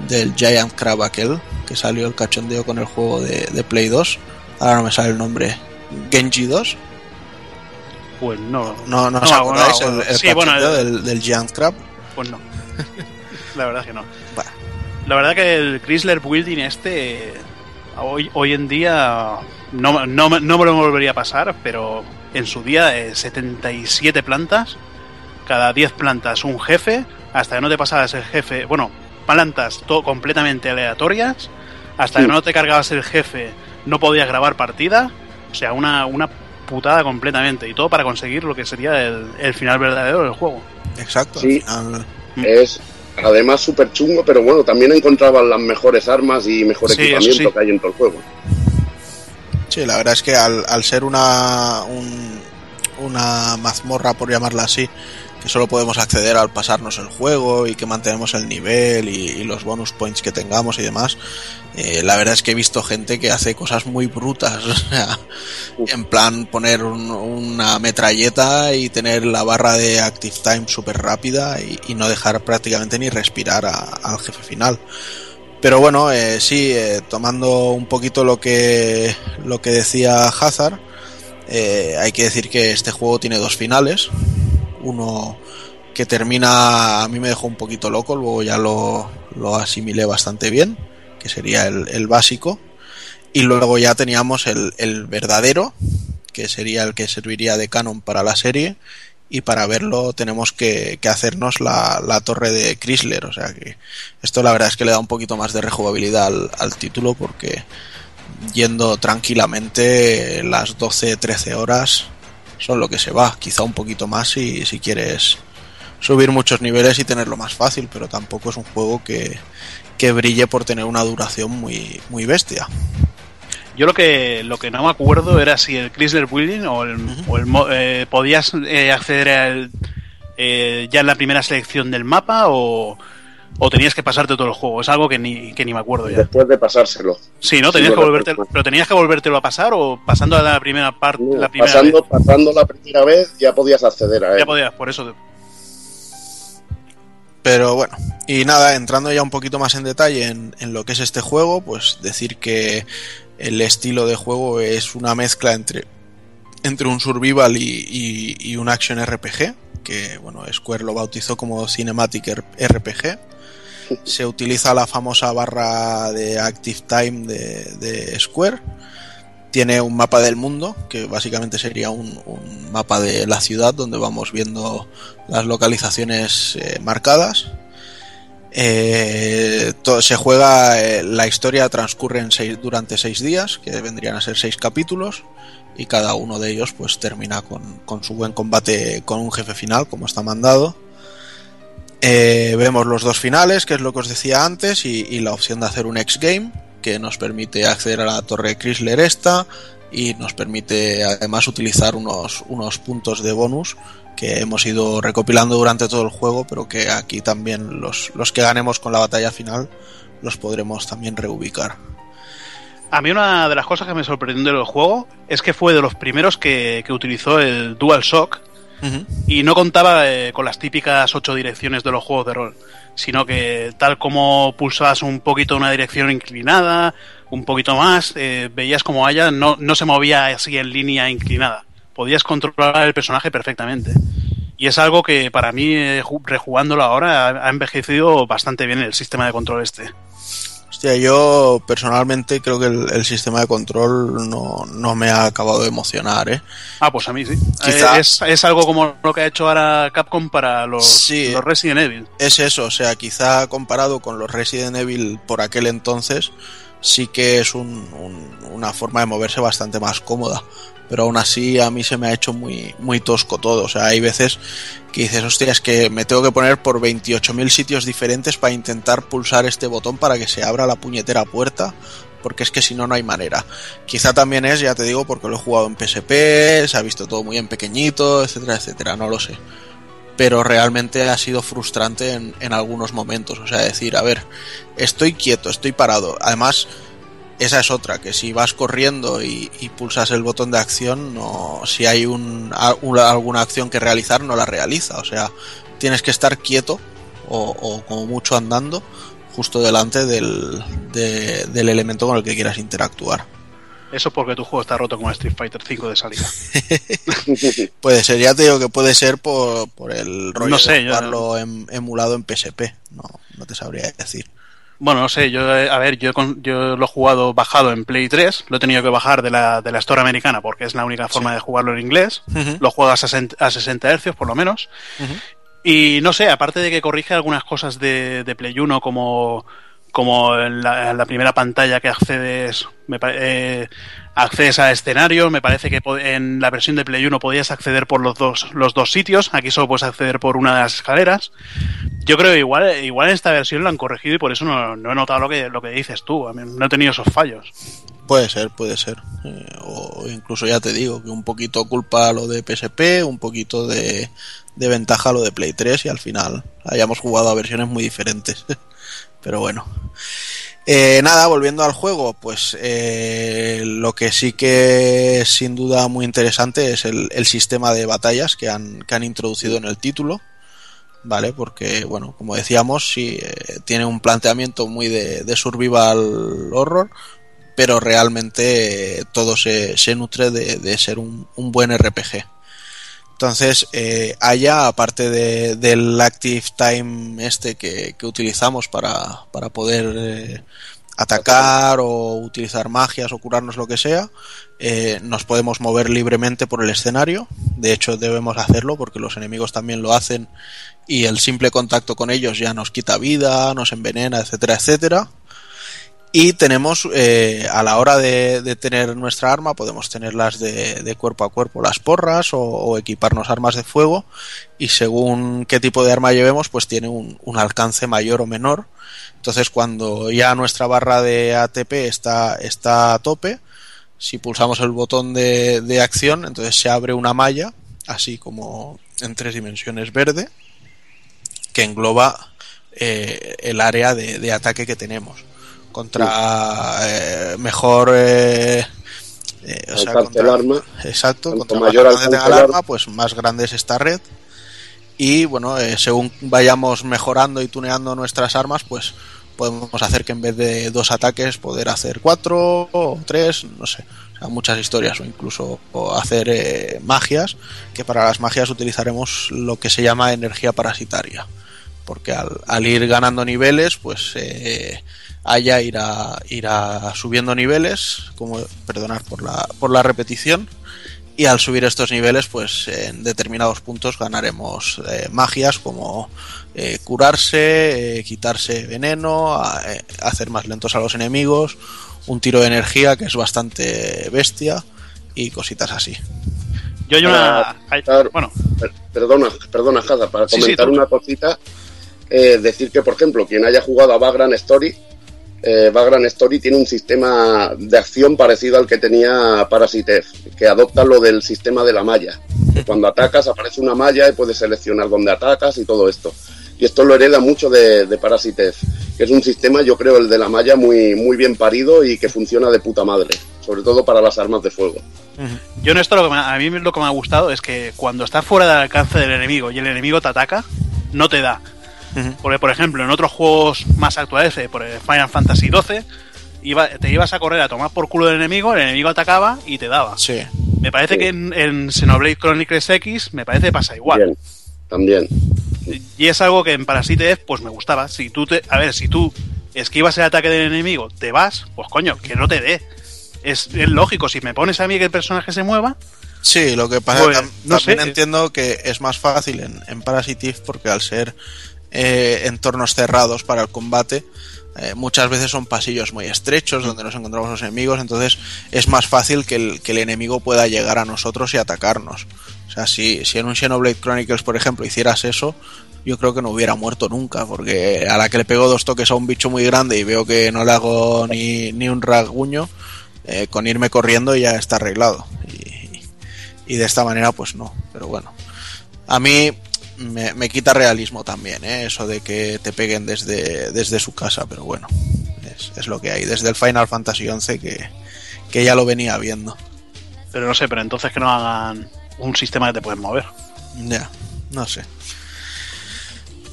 C: del Giant Crab aquel que salió el cachondeo con el juego de Play 2. Ahora no me sale el nombre. Genji 2.
B: Pues no.
C: No, no,
B: No,
C: os acordáis
B: no,
C: el, el
B: sí, bueno, el-
C: del, del Giant Crab.
B: Pues no. La verdad que no. La verdad que el Chrysler Building este hoy, hoy en día no, no, me- no me lo volvería a pasar, pero en su día eh, 77 plantas, cada 10 plantas un jefe, hasta que no te pasabas el jefe, bueno, plantas todo completamente aleatorias, hasta que
E: Sí.
B: no te cargabas el jefe no podías grabar partida, o sea, una, una putada completamente, y todo para conseguir lo que sería el, el final verdadero del juego.
C: Exacto.
E: Sí.
C: final-
E: Es además súper chungo, pero bueno, también encontraban las mejores armas y mejor
C: Sí,
E: equipamiento
C: sí.
E: que hay en todo el juego.
C: Sí, la verdad es que al, al ser una, un- una mazmorra, por llamarla así, que solo podemos acceder al pasarnos el juego y que mantenemos el nivel y, y los bonus points que tengamos y demás, eh, la verdad es que he visto gente que hace cosas muy brutas. En plan poner un- una metralleta y tener la barra de active time súper rápida y, y no dejar prácticamente ni respirar a- al jefe final. Pero bueno, eh, sí, eh, tomando un poquito lo que, lo que decía Hazard, eh, hay que decir que este juego tiene dos finales. Uno que termina, a mí me dejó un poquito loco, luego ya lo, lo asimilé bastante bien, que sería el, el básico. Y luego ya teníamos el, el verdadero, que sería el que serviría de canon para la serie. Y para verlo tenemos que, que hacernos la, la torre de Chrysler. O sea que esto la verdad es que le da un poquito más de rejugabilidad al, al título porque yendo tranquilamente las 12-13 horas son lo que se va. Quizá un poquito más si, si quieres subir muchos niveles y tenerlo más fácil, pero tampoco es un juego que, que brille por tener una duración muy, muy bestia.
B: Yo lo que lo que no me acuerdo era si el Chrysler Building o el, o el eh, podías eh, acceder al, eh, ya en la primera selección del mapa o, o tenías que pasarte todo el juego. Es algo que ni, que ni me acuerdo ya.
E: Después de pasárselo.
B: Sí, ¿no?
E: Sí,
B: Tenías que volverte, pero tenías que volvértelo a pasar o pasando a la primera parte, la primera
E: pasando,
B: vez.
E: pasando la primera vez ya podías acceder a él.
B: Ya podías, por eso.
C: Pero bueno, y nada, entrando ya un poquito más en detalle en, en lo que es este juego, pues decir que el estilo de juego es una mezcla entre, entre un survival y, y- y un action RPG, que bueno, Square lo bautizó como Cinematic RPG. Se utiliza la famosa barra de Active Time de, Square. Tiene un mapa del mundo, que básicamente sería un, mapa de la ciudad donde vamos viendo las localizaciones eh, marcadas. Eh, to- se juega, eh, la historia transcurre en seis, durante seis días, que vendrían a ser seis capítulos, y cada uno de ellos pues termina con, con su buen combate con un jefe final, como está mandado. Eh, vemos los dos finales, que es lo que os decía antes, y, la opción de hacer un X-Game, que nos permite acceder a la torre Chrysler esta, y nos permite además utilizar unos, unos puntos de bonus que hemos ido recopilando durante todo el juego, pero que aquí también los, los que ganemos con la batalla final los podremos también reubicar.
B: A mí una de las cosas que me sorprendió del juego es que fue de los primeros que, que utilizó el DualShock y no contaba eh, con las típicas ocho direcciones de los juegos de rol, sino que tal como pulsabas un poquito una dirección inclinada, un poquito más, eh, veías como Aya no, no se movía así en línea inclinada. Podías controlar el personaje perfectamente. Y es algo que para mí, eh, ju- rejugándolo ahora, ha envejecido bastante bien el sistema de control este.
C: Yo personalmente creo que el, el sistema de control no, no me ha acabado de emocionar, ¿eh?
B: Ah, pues a mí sí.
C: Quizá-
B: Eh, Es, es algo como lo que ha hecho ahora Capcom para los,
C: Sí.
B: los Resident Evil.
C: Es eso, o sea, quizá comparado con los Resident Evil por aquel entonces, sí que es un- un- una forma de moverse bastante más cómoda. Pero aún así a mí se me ha hecho muy, muy tosco todo. O sea, hay veces que dices, hostia, es que me tengo que poner por 28.000 sitios diferentes para intentar pulsar este botón para que se abra la puñetera puerta. Porque es que si no, no hay manera. Quizá también es, ya te digo, porque lo he jugado en PSP, se ha visto todo muy en pequeñito, etcétera, etcétera, no lo sé pero realmente ha sido frustrante en, en algunos momentos. O sea, decir, a ver, estoy quieto, estoy parado. Además, esa es otra, que si vas corriendo y, y pulsas el botón de acción, no, si hay un, una- alguna acción que realizar, no la realiza. O sea, tienes que estar quieto o, o como mucho andando justo delante del, de- del elemento con el que quieras interactuar.
B: Eso porque tu juego está roto como Street Fighter 5 de salida.
C: Puede ser, ya te digo que puede ser por, por el rollo
B: No sé,
C: de
B: yo-
C: jugarlo em- emulado en PSP. No, no te sabría decir.
B: Bueno, no sé, yo, eh, a ver, yo, yo lo he jugado bajado en Play 3, lo he tenido que bajar de la, de la Store americana porque es la única forma de jugarlo en inglés. Lo juegas a, 60 a 60 Hz por lo menos. Y no sé, aparte de que corrige algunas cosas de, de Play 1 como, como en la, en la primera pantalla que accedes, me eh, accedes a escenario, me parece que en la versión de Play 1 podías acceder por los dos, los dos sitios, aquí solo puedes acceder por una de las escaleras. Yo creo que igual, igual en esta versión lo han corregido y por eso no, no he notado lo que, lo que dices tú, no he tenido esos fallos.
C: Puede ser, puede ser. Eh, o incluso ya te digo que un poquito culpa lo de PSP, un poquito de, de ventaja lo de Play 3 y al final hayamos jugado a versiones muy diferentes. Pero bueno. Eh, nada, volviendo al juego, pues eh, lo que sí que es sin duda muy interesante es el, sistema de batallas que han, que han introducido en el título. ¿Vale? Porque, bueno, como decíamos, sí, eh, tiene un planteamiento muy de, survival horror, pero realmente eh, todo se, nutre de, ser un buen RPG. Entonces, eh, aparte de- del Active Time este que, que utilizamos para, para poder eh, atacar o utilizar magias o curarnos lo que sea, eh, nos podemos mover libremente por el escenario. De hecho, debemos hacerlo porque los enemigos también lo hacen y el simple contacto con ellos ya nos quita vida, nos envenena, etcétera, etcétera. Y tenemos, eh, a la hora de, tener nuestra arma, podemos tenerlas de, de cuerpo a cuerpo, las porras, o, equiparnos armas de fuego. Y según qué tipo de arma llevemos, pues tiene un, alcance mayor o menor. Entonces, cuando ya nuestra barra de ATP está, está a tope, si pulsamos el botón de, acción, entonces se abre una malla, así como en tres dimensiones verde, que engloba eh, el área de ataque que tenemos contra eh, mejor eh, eh, o sea, contra-
E: el arma.
C: exacto
E: Cuanto
C: contra
E: mayor
C: mayor alcance tenga el arma pues más grande es esta red. Y bueno eh, según vayamos mejorando y tuneando nuestras armas pues podemos hacer que en vez de dos ataques poder hacer cuatro o tres no sé. O sea, muchas historias o incluso o hacer eh, magias que para las magias utilizaremos lo que se llama energía parasitaria. Porque al, al ir ganando niveles, pues Aya irá, irá subiendo niveles, como perdonar por la, por la repetición, y al subir estos niveles, pues en determinados puntos ganaremos eh, magias como eh, curarse, eh, quitarse veneno, a- eh, hacer más lentos a los enemigos, un tiro de energía que es bastante bestia y cositas así.
B: Yo hay una... bueno,
E: Per- Perdona, perdona, Jada, para
B: Sí, sí,
E: comentar una cosita, eh, decir que, por ejemplo, quien haya jugado a Vagrant Story, eh, Vagrant Story tiene un sistema de acción parecido al que tenía Parasite F, que adopta lo del sistema de la malla. Que Cuando atacas aparece una malla y puedes seleccionar dónde atacas y todo esto. Y esto lo hereda mucho de, de que es un sistema, yo creo, el de la malla muy, muy bien parido y que funciona de puta madre, sobre todo para las armas de fuego.
B: Yo en esto lo que me- a mí lo que me ha gustado es que cuando estás fuera del alcance del enemigo y el enemigo te ataca, no te da. Porque, por ejemplo, en otros juegos más actuales, eh, por Final Fantasy XII, iba- te ibas a correr a tomar por culo del enemigo, el enemigo atacaba y te daba.
C: Sí.
B: Me parece que en, en Xenoblade Chronicles X me parece que pasa igual.
E: Bien, también.
B: Y es algo que en Parasite F, pues me gustaba. Si tú te, a ver, si tú esquivas el ataque del enemigo, te vas, pues coño, que no te dé. Es, es lógico, si me pones a mí que el personaje se mueva,
C: Sí, lo que pasa
B: Pues,
C: tam-
B: no
C: también
B: sé.
C: entiendo que es más fácil en, en Parasitive porque al ser eh, entornos cerrados para el combate, eh, muchas veces son pasillos muy estrechos donde nos encontramos los enemigos, entonces es más fácil que el, que el enemigo pueda llegar a nosotros y atacarnos. O sea, si, si en un Xenoblade Chronicles, por ejemplo, hicieras eso, yo creo que no hubiera muerto nunca, porque a la que le pego dos toques a un bicho muy grande y veo que no le hago ni, ni un rasguño, eh, con irme corriendo ya está arreglado. Y, y de esta manera pues no, pero bueno. A mí me, me quita realismo también, ¿eh? eso de que te peguen desde, desde su casa, pero bueno, es, es lo que hay. Desde el Final Fantasy XI que, que ya lo venía viendo.
B: pero no sé, pero entonces que no hagan un sistema que te puedes mover.
C: Ya, no sé.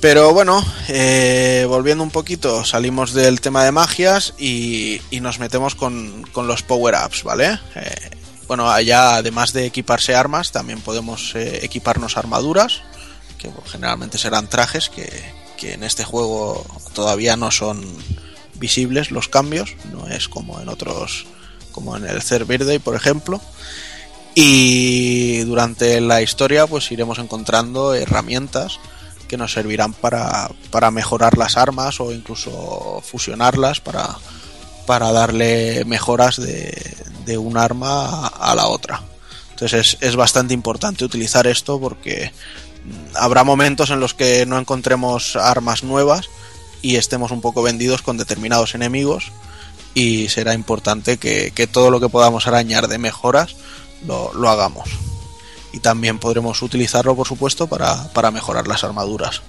C: Pero bueno, eh, volviendo un poquito, salimos del tema de magias y, y nos metemos con, con los power-ups, ¿vale? Eh, bueno, allá además de equiparse armas, también podemos eh, equiparnos armaduras, que generalmente serán trajes, que, que en este juego todavía no son visibles los cambios, no es como en otros, como en el Third por ejemplo. Y durante la historia, pues iremos encontrando herramientas que nos servirán para, para mejorar las armas o incluso fusionarlas para, para darle mejoras de, de un arma a, a la otra. Entonces es, es bastante importante utilizar esto porque habrá momentos en los que no encontremos armas nuevas y estemos un poco vendidos con determinados enemigos y será importante que, todo lo que podamos arañar de mejoras lo, hagamos. Y también podremos utilizarlo, por supuesto, para, mejorar las armaduras.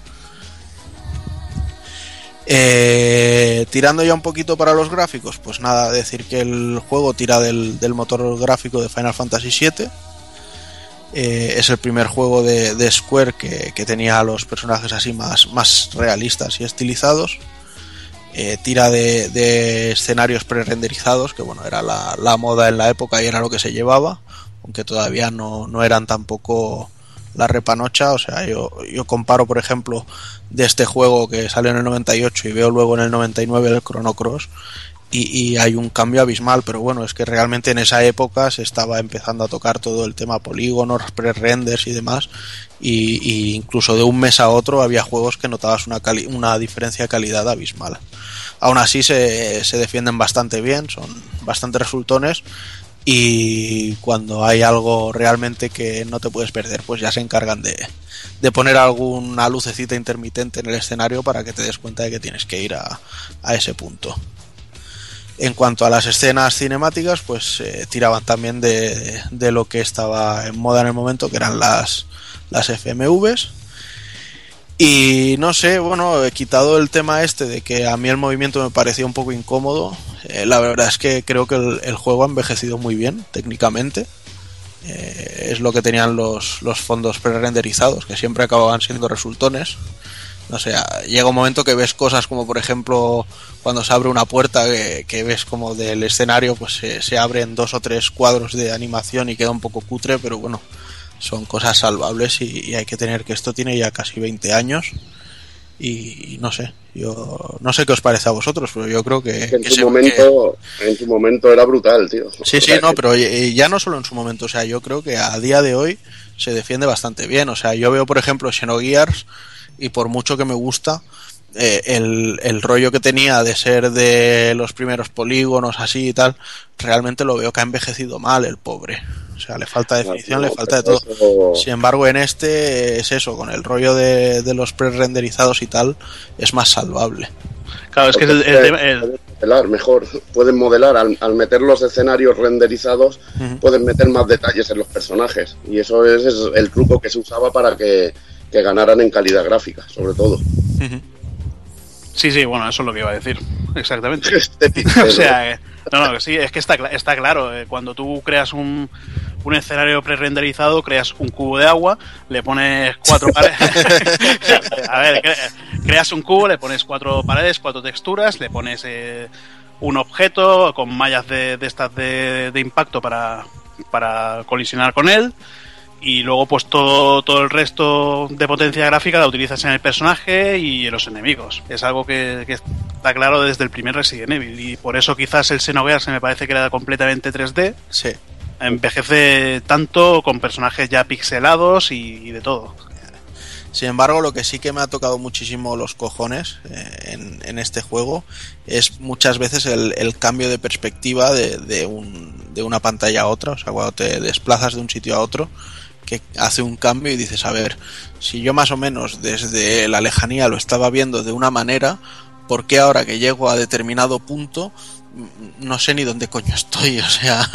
C: Eh, tirando ya un poquito para los gráficos, pues nada, decir que el juego tira del motor gráfico de Final Fantasy VII. Eh, es el primer juego de, de Square que, que, tenía a los personajes así más, más realistas y estilizados. Eh, tira de, escenarios pre-renderizados, que bueno, era la, la, moda en la época y era lo que se llevaba, aunque todavía no, no eran tampoco la repanocha. O sea, yo, yo comparo, por ejemplo, de este juego que salió en el 98 y veo luego en el 99 el Chrono Cross y, y, hay un cambio abismal, pero bueno, es que realmente en esa época se estaba empezando a tocar todo el tema polígonos, pre-renders y demás, y, incluso de un mes a otro había juegos que notabas una, una diferencia de calidad abismal. Aún así se, se defienden bastante bien, son bastante resultones, y cuando hay algo realmente que no te puedes perder, pues ya se encargan de, de poner alguna lucecita intermitente en el escenario para que te des cuenta de que tienes que ir a, a ese punto. En cuanto a las escenas cinemáticas, pues eh, tiraban también de, de, lo que estaba en moda en el momento, que eran las, las FMVs. Y no sé, bueno, he quitado el tema este de que a mí el movimiento me parecía un poco incómodo. Eh, la verdad es que creo que el, juego ha envejecido muy bien técnicamente. Eh, es lo que tenían los, los fondos pre-renderizados, que siempre acababan siendo resultones. No sé, llega un momento que ves cosas como, por ejemplo, cuando se abre una puerta, que, que ves como del escenario, pues se, se, abren dos o tres cuadros de animación y queda un poco cutre, pero bueno, son cosas salvables y, y hay que tener que esto tiene ya casi 20 años. Y, y, no sé, yo no sé qué os parece a vosotros, pero yo creo que,
E: en,
C: que
E: su momento, que... en su momento era brutal, tío.
C: Sí, sí, no, pero ya no solo en su momento, o sea, yo creo que a día de hoy se defiende bastante bien, o sea, yo veo por ejemplo Xenogears y por mucho que me gusta, eh, el, el, rollo que tenía de ser de los primeros polígonos así y tal, realmente lo veo que ha envejecido mal el pobre. O sea, le falta definición, no, no, le falta de todo. Eso... Sin embargo, en este es eso, con el rollo de, de los pre-renderizados y tal, es más salvable.
E: Claro, es que el, el, el, modelar mejor, pueden modelar al, al, meter los escenarios renderizados, uh -huh. pueden meter más detalles en los personajes y eso es, es el truco que se usaba para que, que ganaran en calidad gráfica, sobre todo. Uh -huh.
B: Sí, sí, bueno, eso es lo que iba a decir. Exactamente. o sea, no, no, sí, es que está, está claro. Eh, cuando tú creas un, un escenario pre-renderizado, creas un cubo de agua, le pones cuatro paredes. a ver, creas un cubo, le pones cuatro paredes, cuatro texturas, le pones eh, un objeto con mallas de, de estas de, de, impacto para, para colisionar con él y luego pues todo, todo el resto de potencia gráfica la utilizas en el personaje y en los enemigos. Es algo que, que está claro desde el primer Resident Evil y por eso quizás el Xenogears se me parece que era completamente 3D.
C: Sí.
B: Envejece tanto con personajes ya pixelados y, y de todo.
C: Sin embargo, lo que sí que me ha tocado muchísimo los cojones eh, en, en, este juego es muchas veces el, el cambio de perspectiva de, de, un, de, una pantalla a otra. O sea, cuando te desplazas de un sitio a otro, que hace un cambio y dices, a ver, si yo más o menos desde la lejanía lo estaba viendo de una manera, ¿por qué ahora que llego a determinado punto no sé ni dónde coño estoy? O sea,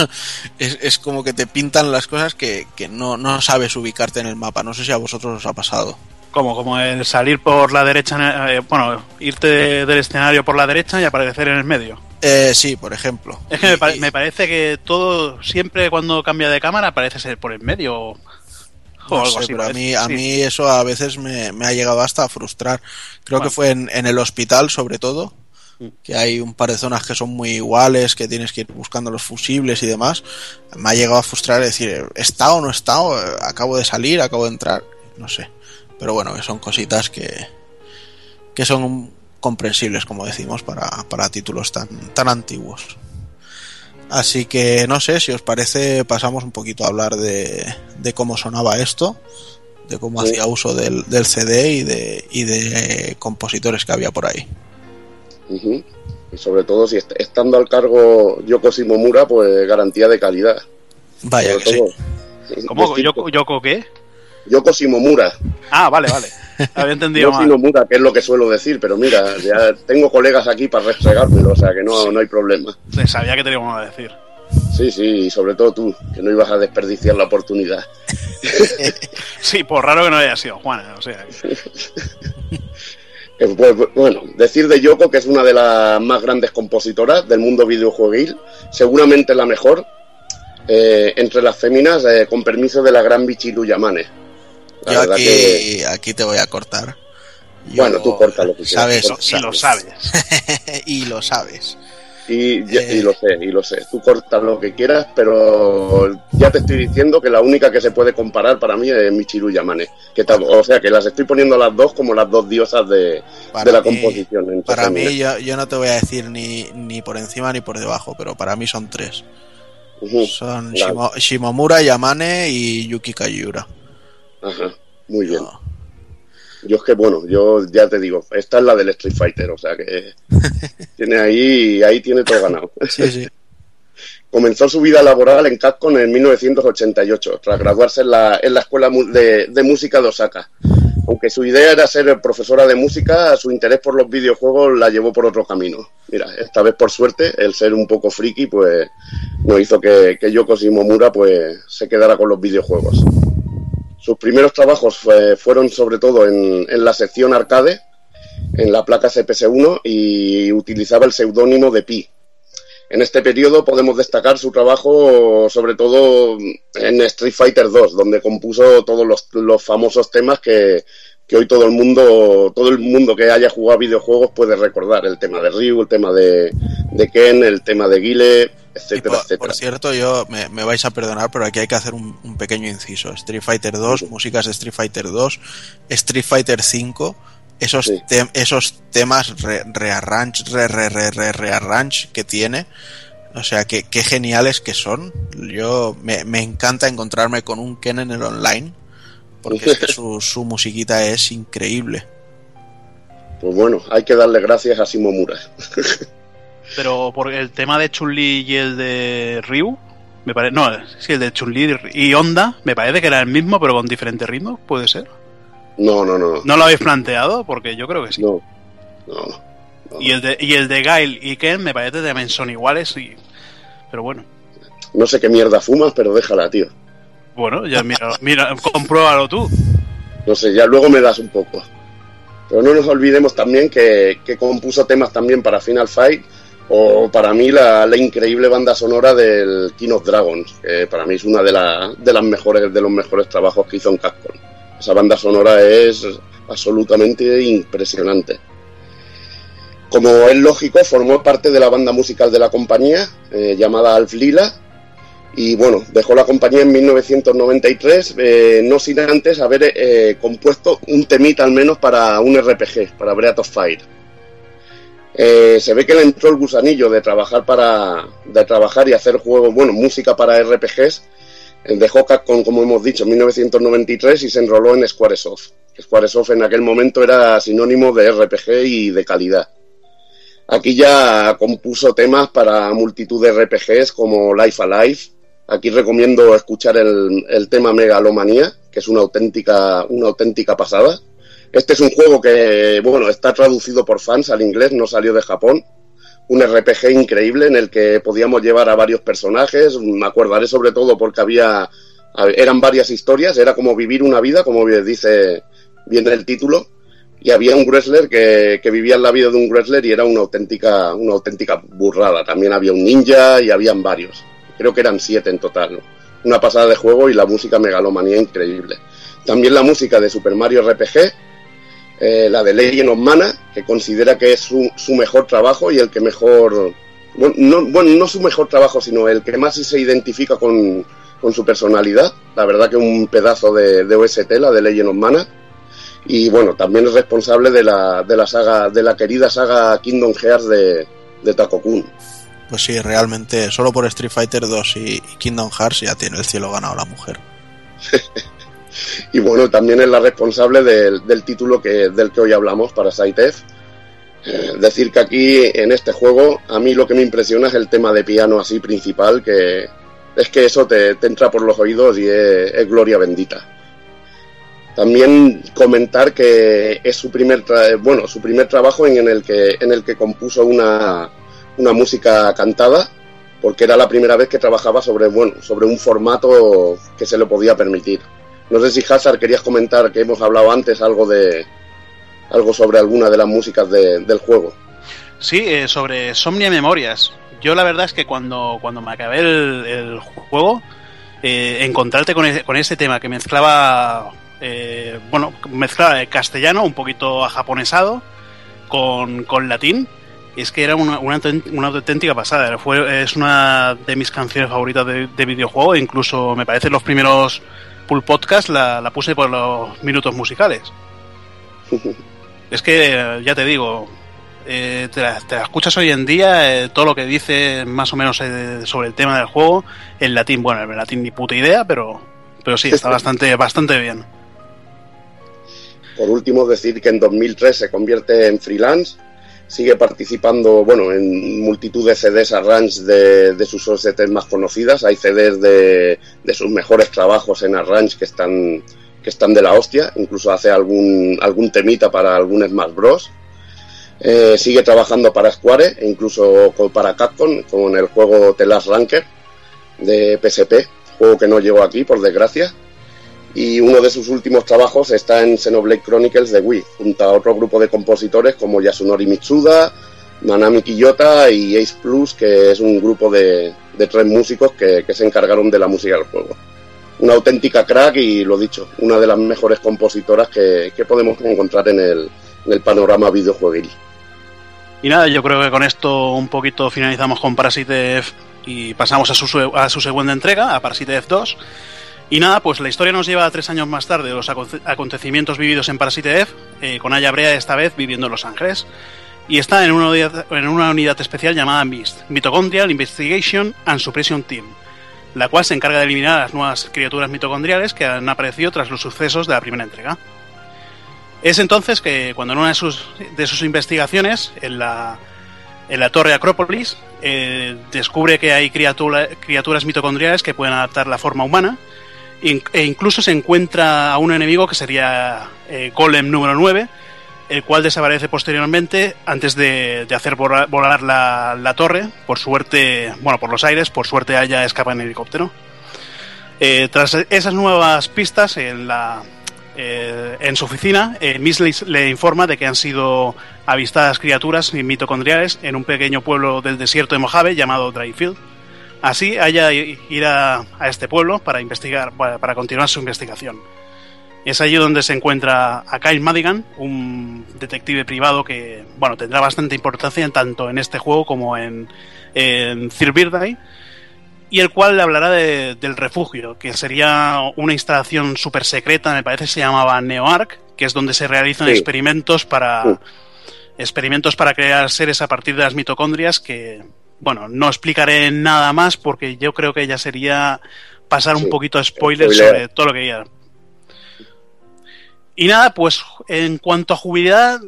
C: es, es como que te pintan las cosas que, que no, no, sabes ubicarte en el mapa. No sé si a vosotros os ha pasado.
B: Como, como el salir por la derecha, eh, bueno, irte del escenario por la derecha y aparecer en el medio.
C: Eh, sí, por ejemplo.
B: Es que me, pa me, parece que todo, siempre cuando cambia de cámara, parece ser por el medio. O
C: No
B: algo
C: sé,
B: así.
C: pero a mí, a mí eso a veces me, me ha llegado hasta a frustrar. Creo que fue en, en el hospital, sobre todo, que hay un par de zonas que son muy iguales, que tienes que ir buscando los fusibles y demás. Me ha llegado a frustrar decir, ¿está o no está? O, Acabo de salir, acabo de entrar, no sé. Pero bueno, que son cositas que, que son comprensibles, como decimos, para, para títulos tan, tan antiguos. Así que no sé, si os parece, pasamos un poquito a hablar de, de cómo sonaba esto, de cómo
E: Sí.
C: hacía uso del, del CD y de, y de compositores que había por ahí.
E: Y sobre todo si est- estando al cargo Yoko Shimomura, pues garantía de calidad.
C: Vaya
E: Sobre
C: que sí.
B: ¿Cómo?
E: Decir-
B: ¿Yoko, Yoko qué?
E: Yoko Shimomura.
B: Ah, vale, vale. Había entendido
E: Yoko
B: mal.
E: Shimomura, que es lo que suelo decir, pero mira, ya tengo colegas aquí para restregármelo, o sea que no, no hay problema.
B: Sabía que teníamos que decir.
E: Sí, sí, y sobre todo tú, que no ibas a desperdiciar la oportunidad.
B: Sí, por raro que no haya sido Juana. O sea,
E: Eh, pues, bueno, decir de Yoko que es una de las más grandes compositoras del mundo videojueguil, seguramente la mejor, eh, entre las féminas, eh, con permiso de la gran Bichiru Yamane. La
C: Yo aquí,
E: que-
C: aquí te voy a cortar. Yo-
E: Bueno, tú corta lo que quieras.
C: sabes,
E: Y lo- y lo
C: sabes. y lo sabes.
E: Y, ya- y lo sé, y lo sé. Tú cortas lo que quieras, pero ya te estoy diciendo que la única que se puede comparar para mí es Michiru Yamane. Que o sea, que las estoy poniendo a las dos como las dos diosas de, de la
C: mí-
E: composición.
C: Para mí, yo, yo no te voy a decir ni, ni por encima ni por debajo, pero para mí son tres. Son
E: Vale.
C: Shimo- Shimomura, Yamane y Yuki Kayura.
E: Ajá, muy bien. Yo es que, bueno, yo ya te digo, esta es la del Street Fighter, o sea que tiene ahí, ahí tiene todo ganado.
C: Sí, sí.
E: Comenzó su vida laboral en Capcom en 1988, tras graduarse en la, en la Escuela de, de Música de Osaka. Aunque su idea era ser profesora de música, su interés por los videojuegos la llevó por otro camino. Mira, esta vez por suerte, el ser un poco friki, pues no hizo que, que Yoko Shimomura pues, se quedara con los videojuegos. Sus primeros trabajos fue- fueron sobre todo en, la sección arcade, en la placa CPS-1 y utilizaba el seudónimo de Pi. En este periodo podemos destacar su trabajo sobre todo en Street Fighter 2, donde compuso todos los, famosos temas que, hoy todo el mundo, todo el mundo que haya jugado videojuegos puede recordar. El tema de Ryu, el tema de, de Ken, el tema de Guile, etcétera, etcétera.
C: Por cierto, yo me, me vais a perdonar, pero aquí hay que hacer un, un pequeño inciso. Street Fighter 2, músicas de Street Fighter 2, Street Fighter 5, esos, te- esos temas re- rearrange, re, re, re, re- rearrange que tiene. O sea, que, qué geniales que son. Yo me, me encanta encontrarme con un Ken en el online, porque es que su, su musiquita es increíble.
E: Pues bueno, hay que darle gracias a Shimomura.
B: Pero por el tema de Chun-Li y el de Ryu, me parece. No, sí, el de Chun-Li y Honda, me parece que era el mismo, pero con diferentes ritmos, ¿puede ser?
E: No, no, no.
B: ¿No lo habéis planteado? Porque yo creo que sí.
E: No, no.
B: Y el de, y el de Gail y Ken me parece que también son iguales, y... pero bueno.
E: No sé qué mierda fumas, pero déjala, tío.
B: Bueno, ya mira, mira, compruébalo tú.
E: No sé, ya luego me das un poco. Pero no nos olvidemos también que, que compuso temas también para Final Fight o para mí la, increíble banda sonora del King of Dragons, que para mí es una de las mejores de los mejores trabajos que hizo en Capcom. Esa banda sonora es absolutamente impresionante. Como es lógico, formó parte de la banda musical de la compañía, eh, llamada Alf Lila, y bueno, dejó la compañía en 1993, eh, no sin antes haber eh, compuesto un temita al menos para un RPG, para Breath of Fire. Eh, se ve que le entró el gusanillo de trabajar para de trabajar y hacer juegos, bueno, música para RPGs. Eh, Dejó Capcom, como hemos dicho, en 1993 y se enroló en Squaresoft. Squaresoft en aquel momento era sinónimo de RPG y de calidad. Aquí ya compuso temas para multitud de RPGs como Life Alive. Aquí recomiendo escuchar el, el tema Megalomanía, que es una auténtica, una auténtica pasada. Este es un juego que, bueno, está traducido por fans al inglés, no salió de Japón. Un RPG increíble en el que podíamos llevar a varios personajes. Me acordaré sobre todo porque había, eran varias historias, era como vivir una vida, como dice bien el título y había un wrestler que, vivía la vida de un wrestler y era una auténtica, una auténtica burrada. También había un ninja y habían varios. Creo que eran siete en total. ¿no? Una pasada de juego y la música megalomanía increíble. También la música de Super Mario RPG, eh, la de Legend of Mana, que considera que es su, su mejor trabajo y el que mejor, bueno no, bueno, no su mejor trabajo, sino el que más se identifica con, con su personalidad. La verdad que un pedazo de, de OST, la de Legend of Mana. Y bueno, también es responsable de la, de la saga, de la querida saga Kingdom Hearts de, de Takokun.
C: Pues sí, realmente solo por Street Fighter 2 y Kingdom Hearts ya tiene el cielo ganado la mujer.
E: y bueno, también es la responsable del, título que, del que hoy hablamos para F. Eh, decir que aquí en este juego a mí lo que me impresiona es el tema de piano así principal, que es que eso te, entra por los oídos y es, es gloria bendita. También comentar que es su primer tra- bueno su primer trabajo en el que en el que compuso una, una música cantada porque era la primera vez que trabajaba sobre bueno sobre un formato que se le podía permitir. No sé si Hazard querías comentar que hemos hablado antes algo de algo sobre alguna de las músicas de- del juego.
B: Sí, eh, sobre Somnia Memorias. Yo la verdad es que cuando, cuando me acabé el, el juego, eh, encontrarte con ese, con ese tema que mezclaba, eh, bueno, mezclaba el castellano, un poquito japonesado, con, con latín, es que era una, una, una auténtica pasada. Fue, es una de mis canciones favoritas de, de videojuego, incluso me parece los primeros Pool Podcast la, la puse por los minutos musicales. Es que, ya te digo, eh, te, la, te la escuchas hoy en día, eh, todo lo que dice más o menos eh, sobre el tema del juego, en latín, bueno, en latín ni puta idea, pero, pero sí, está bastante, bastante bien.
E: Por último, decir que en 2003 se convierte en freelance, sigue participando bueno, en multitud de CDs arrange de, de sus OSTs más conocidas. Hay CDs de, de sus mejores trabajos en arrange que están, que están de la hostia, incluso hace algún, algún temita para algún Smash Bros. Eh, sigue trabajando para Square e incluso para Capcom con el juego The Last Ranker de PSP, juego que no llegó aquí por desgracia y uno de sus últimos trabajos está en Xenoblade Chronicles de Wii, junto a otro grupo de compositores como Yasunori Mitsuda, Manami Kiyota y Ace Plus, que es un grupo de, tres músicos que, se encargaron de la música del juego. Una auténtica crack y lo dicho, una de las mejores compositoras que, podemos encontrar en el, en el panorama videojueguil.
B: Y nada, yo creo que con esto un poquito finalizamos con Parasite F y pasamos a su, a su segunda entrega, a Parasite F2. Y nada, pues la historia nos lleva tres años más tarde de los aconte- acontecimientos vividos en Parasite F, eh, con Aya Brea esta vez viviendo en Los Ángeles. Y está en una, unidad, especial llamada MIST, Mitochondrial Investigation and Suppression Team, la cual se encarga de eliminar a las nuevas criaturas mitocondriales que han aparecido tras los sucesos de la primera entrega. Es entonces que cuando en una de sus, investigaciones, en la, torre Acrópolis, eh, descubre que hay criatura- criaturas mitocondriales que pueden adaptar la forma humana e incluso se encuentra a un enemigo que sería eh, Golem número 9, el cual desaparece posteriormente antes de, hacer volar, la, torre, por suerte, bueno, por los aires, por suerte haya escapa en helicóptero. Eh, tras esas nuevas pistas en eh, su oficina, eh, Miss le, le informa de que han sido avistadas criaturas mitocondriales en un pequeño pueblo del desierto de Mojave llamado Dryfield. Así, ella irá a este pueblo para investigar, para, para continuar su investigación. Es allí donde se encuentra a Kyle Madigan, un detective privado que, bueno, tendrá bastante importancia tanto en este juego como en, en y el cual le hablará de- del refugio, que sería una instalación súper secreta, me parece que se llamaba NeoArc, que es donde se realizan
E: Sí.
B: experimentos para experimentos para crear seres a partir de las mitocondrias que, bueno, no explicaré nada más porque yo creo que ya sería pasar un poquito de spoilers
E: spoiler.
B: sobre todo lo que ya. Y nada, pues en cuanto a jugabilidad,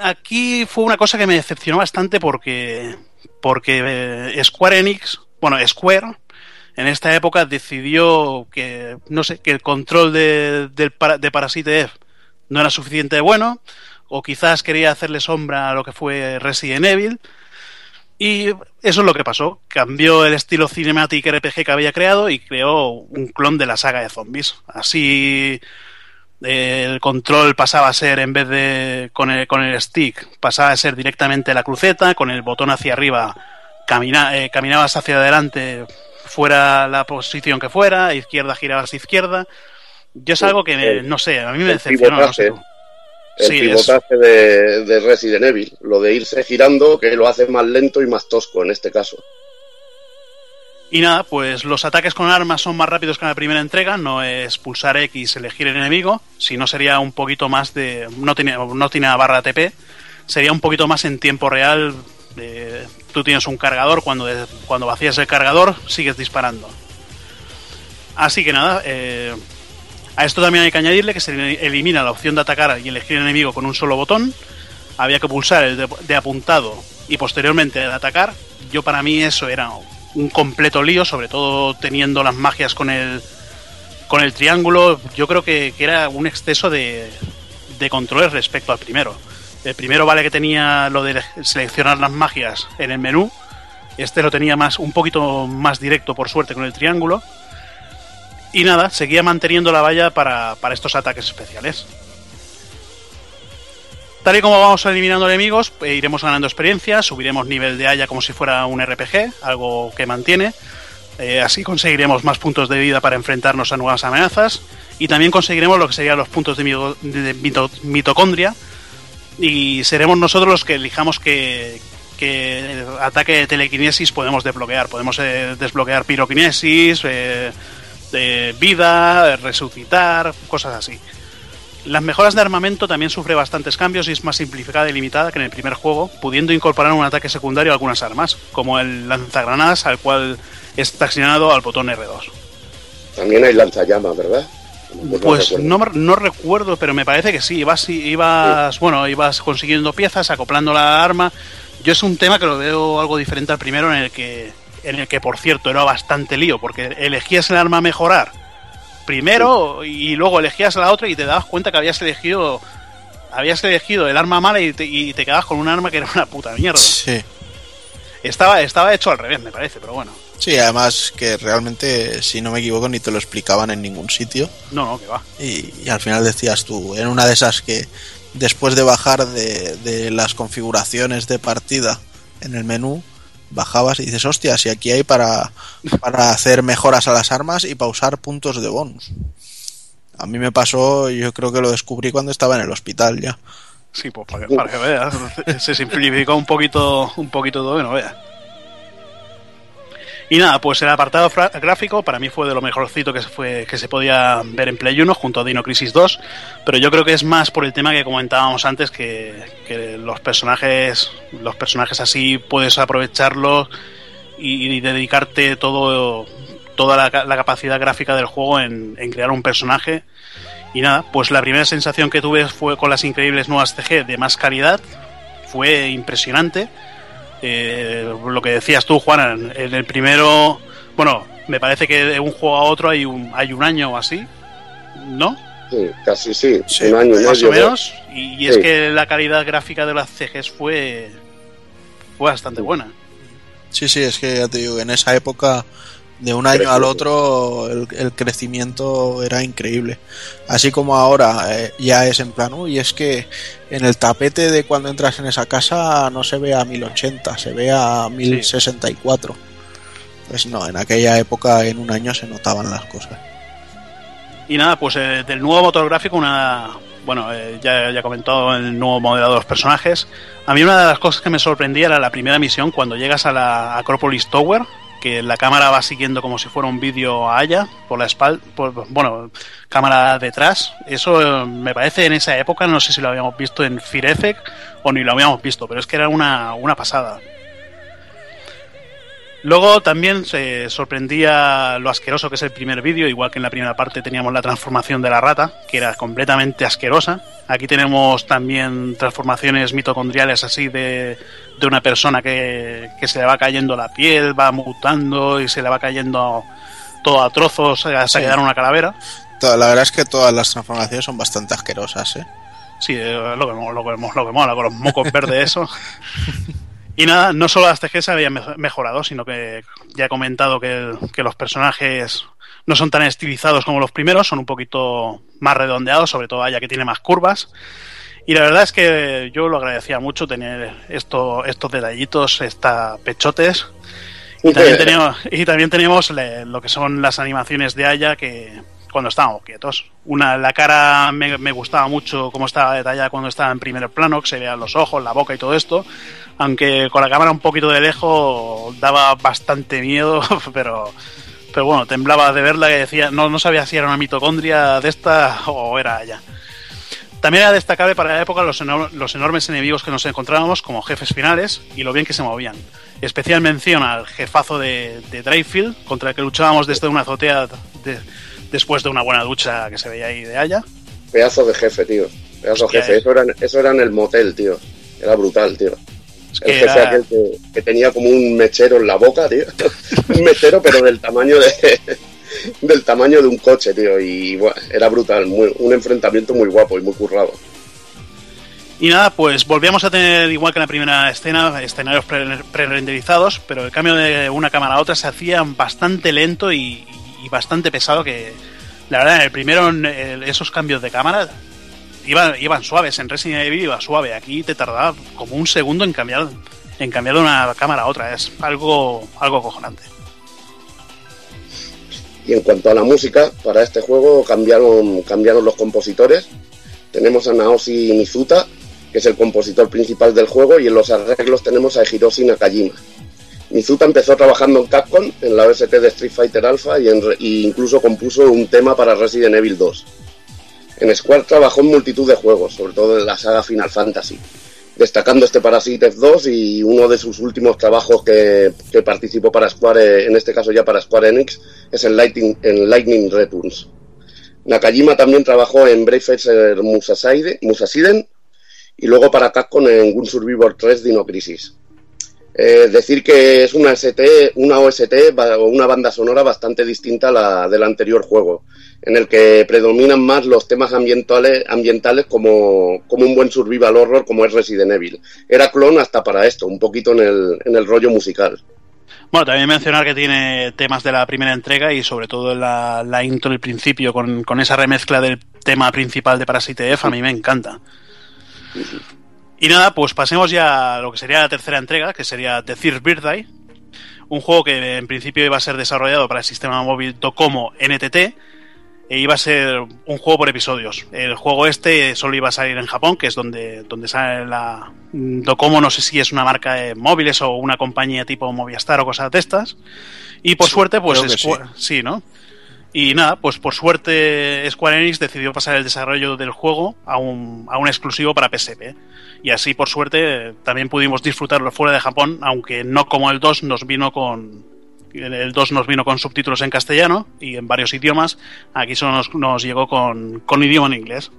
B: aquí fue una cosa que me decepcionó bastante porque porque eh, Square Enix, bueno, Square en esta época decidió que no sé, que el control de, del para- de Parasite F no era suficiente de bueno o quizás quería hacerle sombra a lo que fue Resident Evil y eso es lo que pasó. Cambió el estilo cinematic RPG que había creado y creó un clon de la saga de zombies. Así eh, el control pasaba a ser, en vez de con el, con el stick, pasaba a ser directamente la cruceta, con el botón hacia arriba camina, eh, caminabas hacia adelante, fuera la posición que fuera, izquierda girabas izquierda. Yo es algo que, me-
E: El-
B: no sé, a mí me. No sé tú.
E: El
B: Sí,
E: pivotaje de, de Resident Evil, lo de irse girando, que lo hace más lento y más tosco en este caso.
B: Y nada, pues los ataques con armas son más rápidos que en la primera entrega, no es pulsar X, elegir el enemigo, si no sería un poquito más de... no tiene, no tiene barra ATP, sería un poquito más en tiempo real, de- tú tienes un cargador, cuando, cuando vacías el cargador sigues disparando. Así que nada, eh, a esto también hay que añadirle que se elimina la opción de atacar y elegir el enemigo con un solo botón, había que pulsar el de, apuntado y posteriormente el de atacar, yo para mí eso era un completo lío, sobre todo teniendo las magias con el con el triángulo, yo creo que, que era un exceso de, de controles respecto al primero. El primero vale que tenía lo de seleccionar las magias en el menú, este lo tenía más un poquito más directo por suerte con el triángulo. Y nada, seguía manteniendo la valla para, para estos ataques especiales. Tal y como vamos eliminando enemigos, eh, iremos ganando experiencia, subiremos nivel de haya como si fuera un RPG, algo que mantiene. Eh, así conseguiremos más puntos de vida para enfrentarnos a nuevas amenazas. Y también conseguiremos lo que serían los puntos de, mito- de mito- mitocondria. Y seremos nosotros los que elijamos que, que ataque de telequinesis podemos desbloquear. Podemos eh, desbloquear piroquinesis, eh, de vida, resucitar, cosas así. Las mejoras de armamento también sufre bastantes cambios y es más simplificada y limitada que en el primer juego, pudiendo incorporar un ataque secundario a algunas armas, como el lanzagranadas, al cual está asignado al botón R2.
E: También hay lanzallamas, ¿verdad? Pues no
B: Pues no recuerdo, pero me parece que sí. Ibas, ibas, bueno, ibas consiguiendo piezas, acoplando la arma. Yo es un tema que lo veo algo diferente al primero, en el que, en el que por cierto era bastante lío, porque elegías el arma a mejorar primero y luego elegías la otra y te dabas cuenta que habías elegido, habías elegido el arma mala y te, y te quedabas con un arma que era una puta mierda.
C: Sí.
B: Estaba, estaba hecho al revés, me parece, pero bueno.
C: Sí, además que realmente, si no me equivoco, ni te lo explicaban en ningún sitio.
B: No, no, que va.
C: Y, y al final decías tú, en una de esas que después de bajar de, de las configuraciones de partida en el menú, bajabas y dices, hostia, si aquí hay para, para hacer mejoras a las armas y para usar puntos de bonus. A mí me pasó, yo creo que lo descubrí cuando estaba en el hospital ya.
B: Sí, pues para que, veas. Se simplificó un poquito, un poquito todo, veas. Y nada, pues el apartado gráfico para mí fue de lo mejorcito que se, fue, que se podía ver en Play 1 junto a Dino Crisis 2, pero yo creo que es más por el tema que comentábamos antes que, los personajes los personajes así puedes aprovecharlos y, dedicarte todo toda la, la capacidad gráfica del juego en, en crear un personaje y nada, pues la primera sensación que tuve fue con las increíbles nuevas CG de más calidad. Fue impresionante. Eh, lo que decías tú, Juan, en el primero, bueno, me parece que de un juego a otro hay un, hay un año o así, ¿no?
E: Sí, casi sí, un año
B: Más o menos. Y, y es
E: Sí.
B: que la calidad gráfica de las CGs fue, fue bastante buena.
C: Sí, sí, es que ya te digo, en esa época, de un año al otro, el, el crecimiento era increíble. Así como ahora eh, ya es en plan, uy, es que en el tapete de cuando entras en esa casa no se ve a 1080, se ve a 1064. Pues no, en aquella época, en un año se notaban las cosas.
B: Y nada, pues eh, del nuevo motor gráfico, una. Bueno, eh, ya, ya he comentado el nuevo modelado de los personajes. A mí, una de las cosas que me sorprendía era la primera misión cuando llegas a la Acropolis Tower, que la cámara va siguiendo como si fuera un vídeo a Aya por la espalda, por, bueno, cámara detrás. Eso eh, me parece en esa época, no sé si lo habíamos visto en Fear Effect o ni lo habíamos visto, pero es que era una, una pasada. Luego también se sorprendía lo asqueroso que es el primer vídeo, igual que en la primera parte teníamos la transformación de la rata, que era completamente asquerosa. Aquí tenemos también transformaciones mitocondriales así de, de una persona que, que se le va cayendo la piel, va mutando y se le va cayendo todo a trozos hasta
C: Sí.
B: quedar una calavera.
C: La verdad es que todas las transformaciones son bastante asquerosas, ¿eh?
B: Sí, eh, lo que, lo, que, lo que mola, con los mocos verdes eso. Y nada, no solo las TG se habían me- mejorado, sino que ya he comentado que, que los personajes no son tan estilizados como los primeros, son un poquito más redondeados, sobre todo ya que tiene más curvas. Y la verdad es que yo lo agradecía mucho tener esto, estos detallitos, esta pechotes. Y también tenemos, y también tenemos le- lo que son las animaciones de Aya que, cuando estábamos quietos. Una, la cara me, me gustaba mucho cómo estaba detallada cuando estaba en primer plano, que se veían los ojos, la boca y todo esto. Aunque con la cámara un poquito de lejos daba bastante miedo, pero, pero bueno, temblaba de verla y decía, no, no sabía si era una mitocondria de esta o era ella. También era destacable para la época los, los enormes enemigos que nos encontrábamos como jefes finales y lo bien que se movían. Especial mención al jefazo de, de Dreyfield, contra el que luchábamos desde una azotea de- después de una buena ducha que se veía ahí de haya.
E: Pedazo de jefe, tío. Pedazo de jefe. Eso era, eso era en el motel, tío. Era brutal, tío. el
B: que
E: jefe
B: era-
E: aquel que, que tenía como un mechero en la boca, tío. un mechero, pero del tamaño de. del tamaño de un coche, tío. Y buah, era brutal. Muy, un enfrentamiento muy guapo y muy currado.
B: Y nada, pues volvíamos a tener, igual que en la primera escena, escenarios pre- pre-renderizados, pero el cambio de una cámara a otra se hacía bastante lento y, y bastante pesado que, la verdad, en el primero, esos cambios de cámara iban, iban suaves. En Resident Evil iba suave. Aquí te tardaba como un segundo en cambiar, en cambiar de una cámara a otra. Es algo, algo cojonante.
E: Y en cuanto a la música, para este juego cambiaron, cambiaron los compositores. Tenemos a Naoshi Mizuta, que es el compositor principal del juego, y en los arreglos tenemos a Hiroshi Nakajima. Mizuta empezó trabajando en Capcom, en la OST de Street Fighter Alpha, y, incluso compuso un tema para Resident Evil 2. En Square trabajó en multitud de juegos, sobre todo en la saga Final Fantasy, destacando este para Cities 2 y uno de sus últimos trabajos que, participó para Square, en este caso ya para Square Enix, es en Lightning, Lightning Returns. Nakajima también trabajó en Brave Musasiden y luego para Capcom en Gun Survivor 3 Dino Crisis. Eh, decir que es una ST, una OST o una banda sonora bastante distinta a la del anterior juego, en el que predominan más los temas ambientales, ambientales como, como un buen survival horror como es Resident Evil. Era clon hasta para esto, un poquito en el, en el rollo musical.
B: Bueno, también mencionar que tiene temas de la primera entrega y sobre todo la, la intro del principio con, con esa remezcla del tema principal de Parasite F, a mí me encanta. Y nada, pues pasemos ya a lo que sería la tercera entrega, que sería The Third Birthday, un juego que en principio iba a ser desarrollado para el sistema móvil Docomo NTT e iba a ser un juego por episodios. El juego este solo iba a salir en Japón, que es donde, donde sale la Docomo, no sé si es una marca de móviles o una compañía tipo Movistar o cosas de estas. Y por suerte, pues
C: que
B: Square- sí, ¿no? Y nada, pues por suerte Square Enix decidió pasar el desarrollo del juego a un, a un exclusivo para PSP. Y así, por suerte, también pudimos disfrutarlo fuera de Japón, aunque no como el 2 nos vino con... El 2 nos vino con subtítulos en castellano y en varios idiomas. Aquí solo nos, llegó con, con idioma en inglés.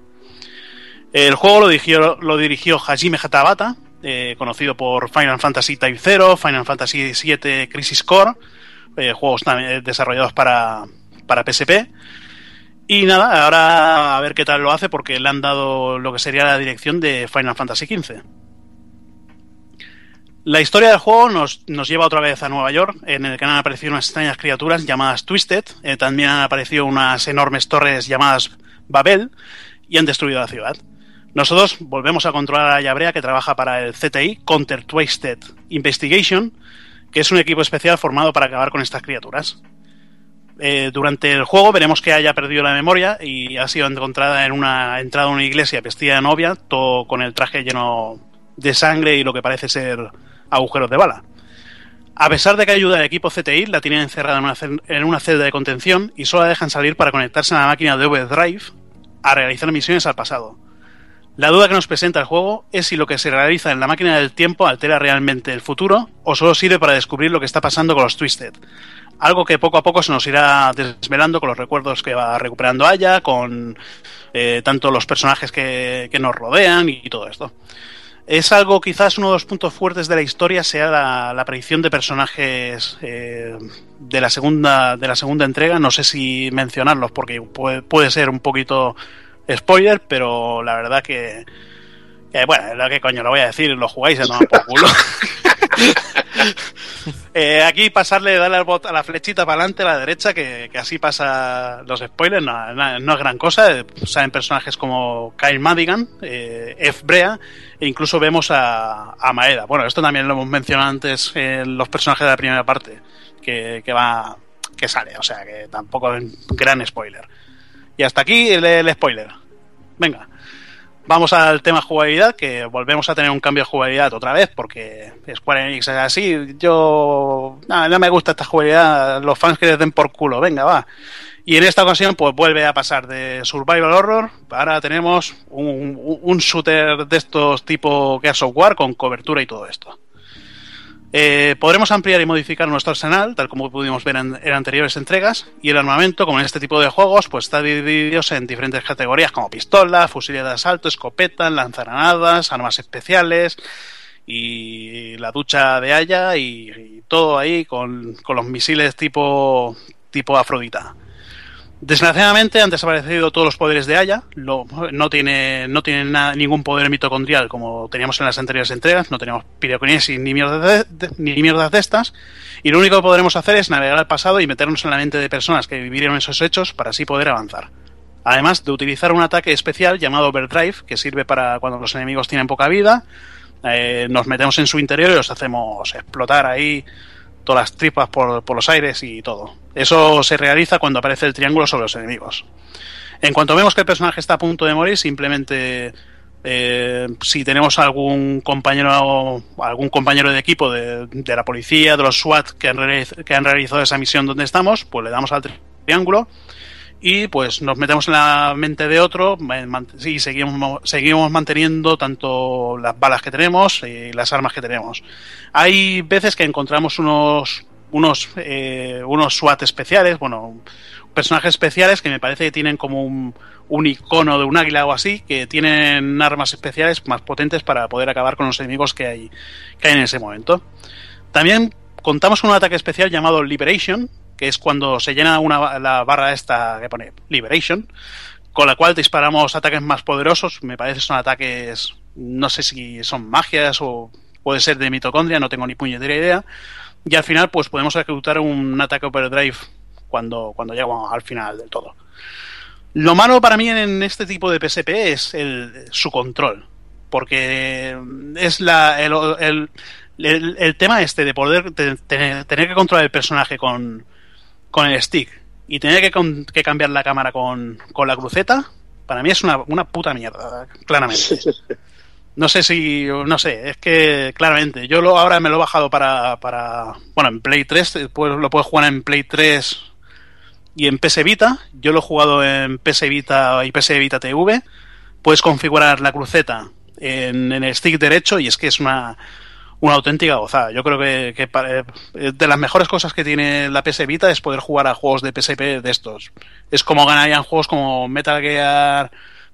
B: El juego lo dirigió, lo dirigió Hajime Hatabata, eh, conocido por Final Fantasy Type 0, Final Fantasy VII Crisis Core, eh, juegos también desarrollados para, para PSP. Y nada, ahora a ver qué tal lo hace porque le han dado lo que sería la dirección de Final Fantasy XV. La historia del juego nos, nos lleva otra vez a Nueva York, en el que han aparecido unas extrañas criaturas llamadas Twisted, eh, también han aparecido unas enormes torres llamadas Babel y han destruido la ciudad. Nosotros volvemos a controlar a Yabrea que trabaja para el CTI, Counter Twisted Investigation, que es un equipo especial formado para acabar con estas criaturas. Eh, durante el juego veremos que haya perdido la memoria y ha sido encontrada en una entrada a una iglesia vestida de novia, todo con el traje lleno de sangre y lo que parece ser agujeros de bala. A pesar de que ayuda al equipo CTI, la tienen encerrada en una, en una celda de contención y solo la dejan salir para conectarse a la máquina de Overdrive a realizar misiones al pasado. La duda que nos presenta el juego es si lo que se realiza en la máquina del tiempo altera realmente el futuro o solo sirve para descubrir lo que está pasando con los Twisted. Algo que poco a poco se nos irá desvelando con los recuerdos que va recuperando Aya, con eh, tanto los personajes que, que nos rodean y, todo esto. Es algo, quizás uno de los puntos fuertes de la historia sea la, la aparición de personajes eh, de, la segunda, de la segunda entrega. No sé si mencionarlos porque puede, puede ser un poquito spoiler, pero la verdad que, que, bueno, lo que coño lo voy a decir, lo jugáis a tomar por culo. Eh, aquí pasarle, darle al bot- a la flechita para adelante, a la derecha, que, así pasa los spoilers, no, es gran cosa. Eh, Salen personajes como Kyle Madigan, eh, F. Brea, e incluso vemos a, Maeda. Bueno, esto también lo hemos mencionado antes en los personajes de la primera parte, que, va que sale, o sea que tampoco es gran spoiler. Y hasta aquí el spoiler. Venga. Vamos al tema jugabilidad, que volvemos a tener un cambio de jugabilidad otra vez, porque Square Enix es así. Yo. No, me gusta esta jugabilidad. Los fans que les den por culo. Venga, va. Y en esta ocasión, pues vuelve a pasar de Survival Horror. Ahora tenemos un, un- shooter de estos tipo Gears of War con cobertura y todo esto. Eh, podremos ampliar y modificar nuestro arsenal, tal como pudimos ver en, anteriores entregas, y el armamento, como en este tipo de juegos, pues está dividido en diferentes categorías como pistola, fusiles de asalto, escopeta, lanzagranadas, armas especiales y la ducha de haya y, y todo ahí con, con los misiles tipo, tipo Afrodita. Desgraciadamente han desaparecido todos los poderes de Aya, no tiene, no tiene nada- ningún poder mitocondrial como teníamos en las anteriores entregas, no tenemos piroquinesis ni mierdas de, de- ni mierdas de estas, y lo único que podremos hacer es navegar al pasado y meternos en la mente de personas que vivieron esos hechos para así poder avanzar. Además de utilizar un ataque especial llamado Overdrive, que sirve para cuando los enemigos tienen poca vida, eh, nos metemos en su interior y los hacemos explotar ahí todas las tripas por, por los aires y todo. Eso se realiza cuando aparece el triángulo sobre los enemigos. En cuanto vemos que el personaje está a punto de morir, simplemente eh, si tenemos algún compañero algún compañero de equipo de, de la policía, de los SWAT que han, realizado esa misión donde estamos, pues le damos al tri- triángulo y pues nos metemos en la mente de otro eh, y seguimos, mo- seguimos manteniendo tanto las balas que tenemos y las armas que tenemos. Hay veces que encontramos unos unos eh, unos SWAT especiales, bueno, personajes especiales que me parece que tienen como un, un icono de un águila o así, que tienen armas especiales más potentes para poder acabar con los enemigos que hay, que hay en ese momento. También contamos con un ataque especial llamado Liberation, que es cuando se llena una, la barra esta que pone Liberation, con la cual disparamos ataques más poderosos. Me parece son ataques, no sé si son magias o puede ser de mitocondria, no tengo ni puñetera idea. Y al final, pues podemos ejecutar un ataque overdrive cuando, cuando llegamos al final del todo. Lo malo para mí en este tipo de PSP es el, su control. Porque es la, el, el, el- tema este de poder te- tener, tener que controlar el personaje con, con el stick y tener que, que cambiar la cámara con, con la cruceta, para mí es una, una puta mierda, claramente. No sé si, no sé, es que claramente, yo lo, ahora me lo he bajado para, para bueno, en Play 3, eh, pues lo puedes jugar en Play 3 y en PS Vita, yo lo he jugado en PS Vita y PS Vita TV, puedes configurar la cruceta en, en el stick derecho y es que es una, una auténtica gozada. Yo creo que, que pa- eh, de las mejores cosas que tiene la PS Vita es poder jugar a juegos de PSP de estos. Es como ganarían juegos como Metal Gear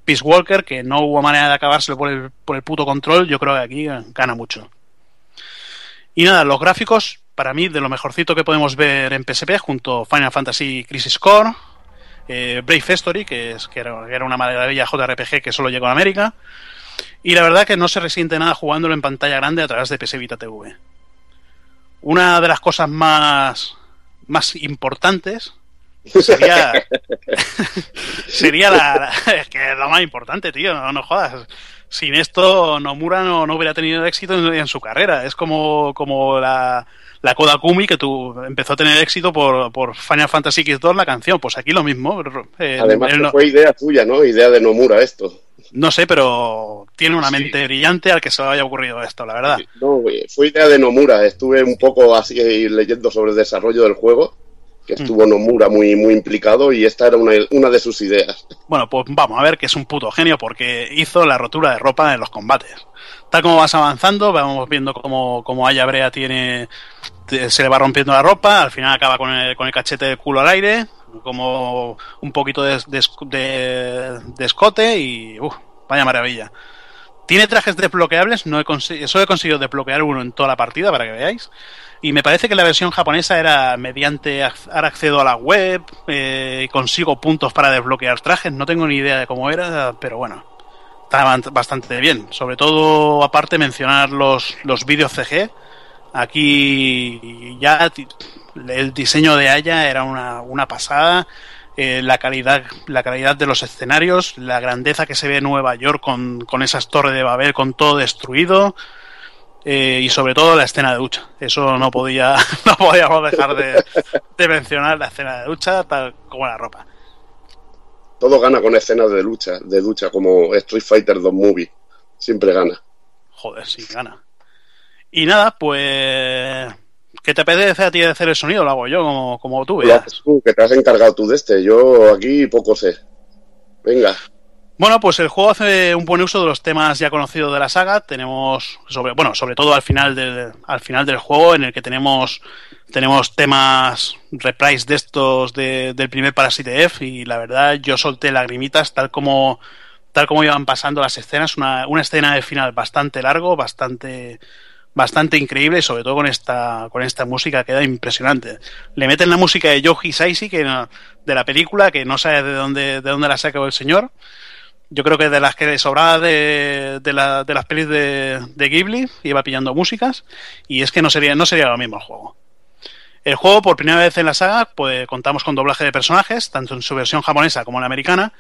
B: Peace Walker, que no hubo manera de acabárselo por el, por el puto control. Yo creo que aquí gana mucho. Y nada, los gráficos, para mí, de lo mejorcito que podemos ver en PSP, junto Final Fantasy Crisis Core, eh, Brave Story, que, es, que, era, que era una maravilla JRPG que solo llegó a América. Y la verdad que no se resiente nada jugándolo en pantalla grande a través de PS Vita TV. Una de las cosas más, más importantes sería sería la, la- es que es lo más importante, tío, no, no jodas. Sin esto Nomura no, no hubiera tenido éxito en, en su carrera. Es como, como la, la Kodakumi que tú empezó a tener éxito por, por Final Fantasy X2 la canción. Pues aquí lo mismo. Eh,
E: Además,
B: él
E: fue idea tuya, ¿no? Idea de Nomura esto.
B: no sé, pero tiene una mente brillante al que se le haya ocurrido esto, la verdad.
E: No, fue idea de Nomura. Estuve un poco así leyendo sobre el desarrollo del juego, que estuvo Nomura muy, muy implicado y esta era una, una de sus ideas.
B: Bueno, pues vamos a ver que es un puto genio porque hizo la rotura de ropa en los combates. Tal como vas avanzando, vamos viendo cómo, cómo Aya Brea tiene. se le va rompiendo la ropa, al final acaba con el, con el cachete del culo al aire, como un poquito de, de, de- de escote y. uf, vaya maravilla. Tiene trajes desbloqueables, no he consi- solo he conseguido desbloquear uno en toda la partida para que veáis. Y me parece que la versión japonesa era mediante ahora accedo a la web eh, consigo puntos para desbloquear trajes. No tengo ni idea de cómo era, pero bueno, está ban- bastante bien. Sobre todo, aparte, mencionar los, los vídeos CG. Aquí ya el diseño de Aya era una, una pasada. Eh, la calidad la calidad de los escenarios, la grandeza que se ve en Nueva York con, con esas torres de Babel, con todo destruido. Eh, y sobre todo la escena de ducha. Eso no podía, no podíamos dejar de, de mencionar la escena de ducha tal como la ropa.
E: todo gana con escenas de lucha, de lucha, como Street Fighter 2 Movie. Siempre gana.
B: Joder, sí, gana. Y nada, pues. ¿Qué te apetece a ti de hacer el sonido? Lo hago yo, como, como tú veas.
E: tú, que te has encargado tú de este. Yo aquí poco sé. Venga.
B: Bueno, pues el juego hace un buen uso de los temas ya conocidos de la saga. Tenemos, sobre, bueno, sobre todo al final del, al final del juego, en el que tenemos, tenemos temas reprise de estos de- del primer Parasite F. Y la verdad, yo solté lagrimitas tal como, tal como iban pasando las escenas. Una, una escena de final bastante largo, bastante, bastante increíble, y sobre todo con esta, con esta música queda impresionante. Le meten la música de Yoji Saishi, que de la película, que no sabe de dónde, de dónde la sacó el señor. Yo creo que de las que sobraba de, de, de las pelis de, de Ghibli, iba pillando músicas, y es que no sería, no sería lo mismo el juego. El juego, por primera vez en la saga, pues contamos con doblaje de personajes, tanto en su versión japonesa como en la americana,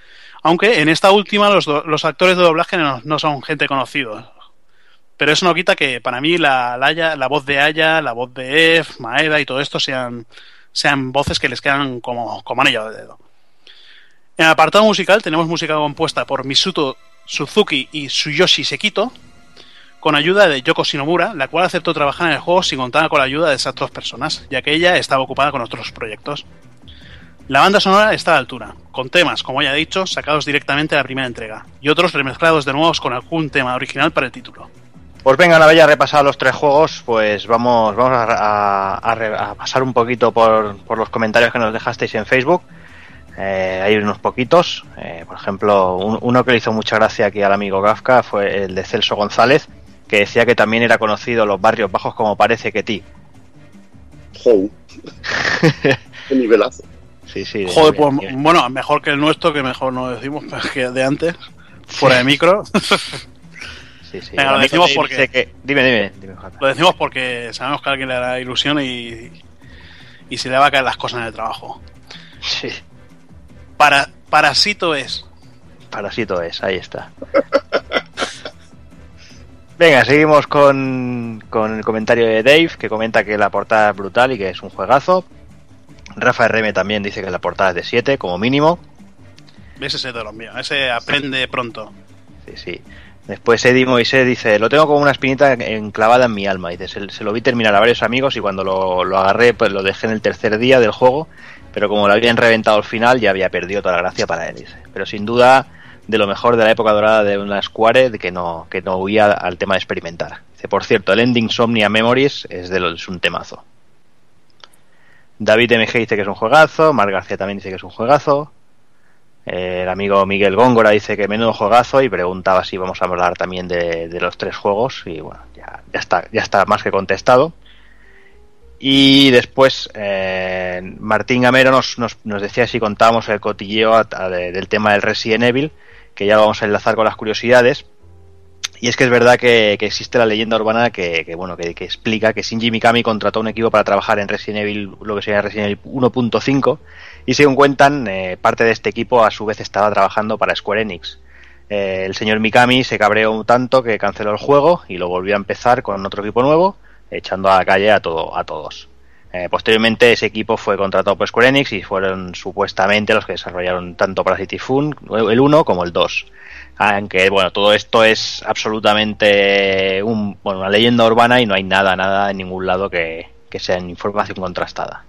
B: aunque en esta última los, los actores de doblaje no, son gente conocida. Pero eso no quita que para mí la, la, la voz de Aya, la voz de Ef, Maeda y todo esto sean, sean voces que les quedan como, como anillo de dedo. En el apartado musical tenemos música compuesta por Misuto Suzuki y Tsuyoshi Sekito, con ayuda de Yoko Shinomura, la cual aceptó trabajar en el juego sin contar con la ayuda de esas dos personas, ya que ella estaba ocupada con otros proyectos. La banda sonora está a la altura, con temas, como ya he dicho, sacados directamente de la primera entrega, y otros remezclados de nuevo con algún tema original para el título.
A: Pues venga, una vez ya los tres juegos, pues vamos, a, pasar un poquito por los comentarios que nos dejasteis en Facebook. Eh, hay unos poquitos. Eh, por ejemplo, un- uno que le hizo mucha gracia aquí al amigo Kafka fue el de Celso González, que decía que también era conocido los barrios bajos como parece que ti.
E: Jou. Qué nivelazo.
A: Sí, sí. de-
B: Joder,
A: de-
B: pues bueno, mejor que el nuestro, que mejor no decimos que de antes, fuera de micro.
A: sí, sí.
B: Venga, lo decimos porque-
A: que- Dime, dime.
B: Lo decimos porque sabemos que a alguien le hará ilusión y, y se le va a caer las cosas en el trabajo.
A: Sí.
B: Para, parasito es.
A: Parasito es, ahí está. Venga, seguimos con, con el comentario de Dave, que comenta que la portada es brutal y que es un juegazo. Rafa RM también dice que la portada es de 7, como mínimo.
B: Ese es de los míos, ese aprende pronto.
A: Sí, sí. Después Eddie Moisés dice, lo tengo como una espinita enclavada en mi alma. Dice, se, se lo vi terminar a varios amigos y cuando lo, lo agarré, pues lo dejé en el tercer día del juego, pero como lo habían reventado al final, ya había perdido toda la gracia para él. Dice. Pero sin duda, de lo mejor de la época dorada de una Square, que no, que no huía al tema de experimentar. Dice, por cierto, el ending Somnia Memories es, de lo, es un temazo. David MG dice que es un juegazo, Mar García también dice que es un juegazo. Eh, el amigo Miguel Góngora dice que menudo juegazo y preguntaba si vamos a hablar también de, de los tres juegos y bueno, ya, ya está, ya está más que contestado. Y después eh, Martín Gamero nos, nos, nos decía si contábamos el cotilleo del tema del Resident Evil, que ya lo vamos a enlazar con las curiosidades. Y es que es verdad que, existe la leyenda urbana que, que, bueno que, que explica que Shinji Mikami contrató un equipo para trabajar en Resident Evil, lo que sería Resident Evil 1.5, y según cuentan, eh, parte de este equipo a su vez estaba trabajando para Square Enix. Eh, el señor Mikami se cabreó tanto que canceló el juego y lo volvió a empezar con otro equipo nuevo, echando a la calle a, todo, a todos. Eh, posteriormente ese equipo fue contratado por Square Enix y fueron supuestamente los que desarrollaron tanto Parasite Fun, el 1 como el 2. Aunque bueno, todo esto es absolutamente un, bueno, una leyenda urbana y no hay nada, nada en ningún lado que, que sea información contrastada.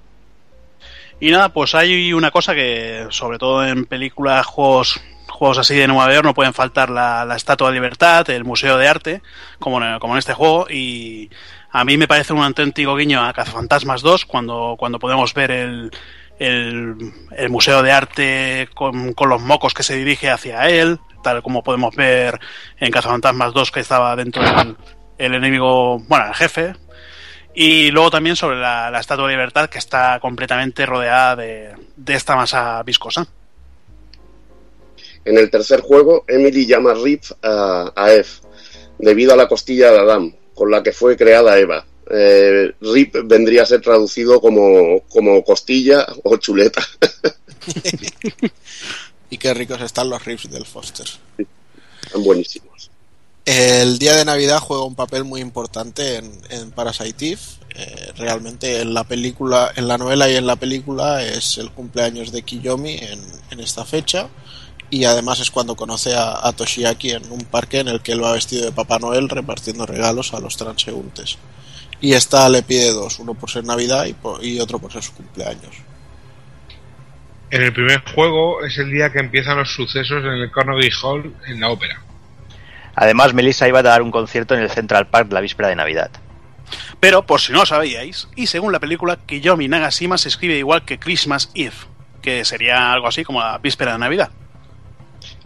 B: Y nada, pues hay una cosa que, sobre todo en películas, juegos, juegos así de Nueva York, no pueden faltar la, la Estatua de Libertad, el Museo de Arte, como en, como en este juego, y a mí me parece un auténtico guiño a Cazafantasmas 2, cuando, cuando podemos ver el, el, Museo de Arte con, con los mocos que se dirige hacia él, tal como podemos ver en Cazafantasmas 2 que estaba dentro del el enemigo, bueno, el jefe, y luego también sobre la, la Estatua de Libertad, que está completamente rodeada de, de esta masa viscosa.
E: En el tercer juego, Emily llama Rip a, a Eve, debido a la costilla de Adán, con la que fue creada Eva. Eh, Rip vendría a ser traducido como, como costilla o chuleta.
C: y qué ricos están los rips del Foster.
E: Están buenísimos.
C: El día de Navidad juega un papel muy importante en, en Parasite Eve. Eh, realmente en la película, en la novela y en la película es el cumpleaños de Kiyomi en, en esta fecha y además es cuando conoce a, a Toshiaki en un parque en el que él va vestido de Papá Noel repartiendo regalos a los transeúntes. Y esta le pide dos, uno por ser Navidad y, por- y otro por ser su cumpleaños.
D: En el primer juego es el día que empiezan los sucesos en el Carnegie Hall en la ópera.
A: Además, Melissa iba a dar un concierto en el Central Park la víspera de Navidad.
B: Pero, por si no lo sabíais, y según la película, Kiyomi Nagashima se escribe igual que Christmas Eve, que sería algo así como la víspera de Navidad.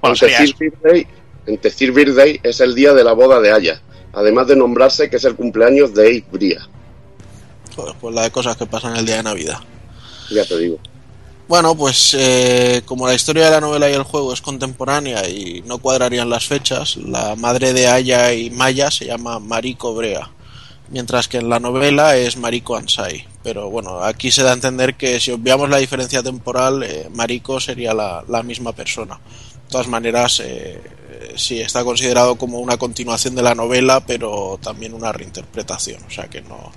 B: Bueno,
E: en,
B: sería
E: Tecir Birthday, es el día de la boda de Aya, además de nombrarse que es el cumpleaños de Abe Bria.
C: Joder, pues la de cosas que pasan el día de Navidad.
E: Ya te digo.
C: Bueno, pues eh, como la historia de la novela y el juego es contemporánea y no cuadrarían las fechas, la madre de Aya y Maya se llama Mariko Brea, mientras que en la novela es Mariko Ansai. Pero bueno, aquí se da a entender que si obviamos la diferencia temporal, eh, Mariko sería la, la misma persona. Todas maneras, eh, sí, está considerado como una continuación de la novela, pero también una reinterpretación. O sea que no,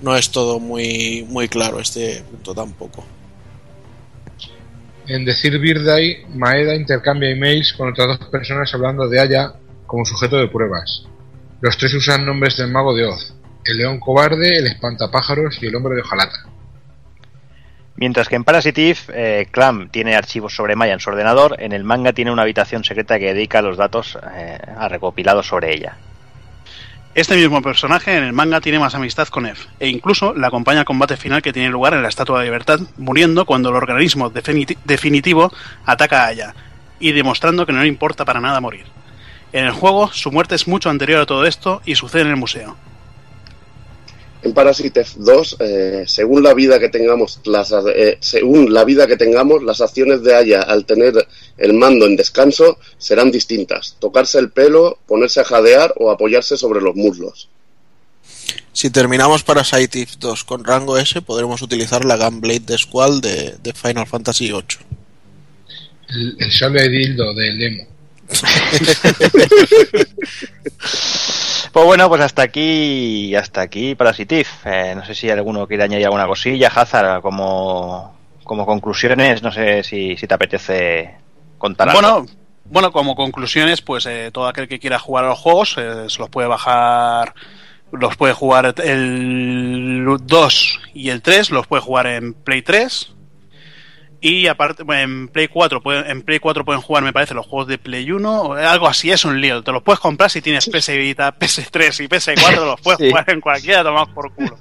C: no es todo muy, muy claro este punto tampoco.
D: En Decir Birthday, Maeda intercambia emails con otras dos personas hablando de Aya como sujeto de pruebas. Los tres usan nombres del mago de Oz, el león cobarde, el espantapájaros y el hombre de hojalata.
A: Mientras que en Parasite Eve, eh, Clam tiene archivos sobre Maya en su ordenador, en el manga tiene una habitación secreta que dedica los datos eh, recopilados sobre ella.
B: Este mismo personaje en el manga tiene más amistad con Eve, e incluso la acompaña al combate final que tiene lugar en la Estatua de Libertad, muriendo cuando el organismo definiti- definitivo ataca a Aya, y demostrando que no le importa para nada morir. En el juego, su muerte es mucho anterior a todo esto y sucede en el museo.
E: En Parasite 2, eh, según la vida que tengamos, las, eh, según la vida que tengamos, las acciones de Aya al tener el mando en descanso serán distintas. Tocarse el pelo, ponerse a jadear o apoyarse sobre los muslos.
C: Si terminamos Parasite Eve 2 con rango S, podremos utilizar la Gunblade de Squall de, de Final Fantasy VIII.
D: El, el sable de dildo del demo.
A: Pues bueno, pues hasta aquí, hasta aquí Parasite Eve. Eh, no sé si alguno quiere añadir alguna cosilla, Hazard, como, como conclusiones, no sé si, si te apetece contar algo.
B: Bueno, bueno, como conclusiones, pues eh, todo aquel que quiera jugar a los juegos eh, se los puede bajar, los puede jugar el 2 y el 3, los puede jugar en Play 3. Y aparte, bueno, en Play 4, pueden- en Play 4 pueden jugar, me parece, los juegos de Play 1, o algo así, es un lío. Te los puedes comprar si tienes PS Vita, PS3 y PS4, los puedes
A: Sí.
B: jugar en cualquiera, tomamos por culo.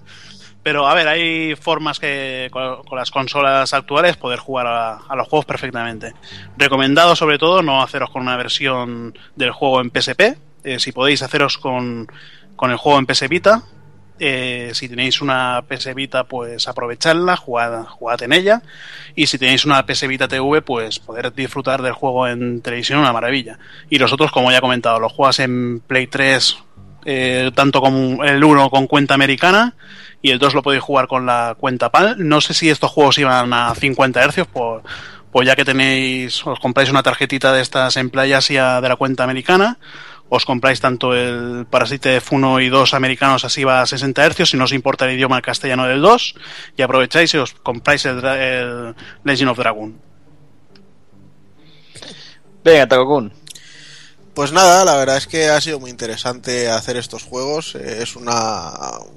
B: Pero a ver, hay formas que con, con las consolas actuales poder jugar a, a los juegos perfectamente. Recomendado sobre todo no haceros con una versión del juego en PSP. Eh, si podéis haceros con, con el juego en PS Vita. Eh, si tenéis una PS Vita, pues aprovechadla, jugad, jugad en ella. Y si tenéis una PS Vita TV, pues poder disfrutar del juego en televisión, una maravilla. Y los otros, como ya he comentado, los juegas en Play 3, eh, tanto como el 1 con cuenta americana y el 2 lo podéis jugar con la cuenta PAL. No sé si estos juegos iban a 50 Hz, pues, pues ya que tenéis, os compráis una tarjetita de estas en Playa Asia de la cuenta americana, os compráis tanto el Parasite F1 y 2 americanos así va a 60 Hz, si no os importa el idioma castellano del 2, y aprovecháis y os compráis el, dra- el Legend of Dragon.
A: Venga, Takokun.
C: Pues nada, la verdad es que ha sido muy interesante hacer estos juegos. Eh, Es una,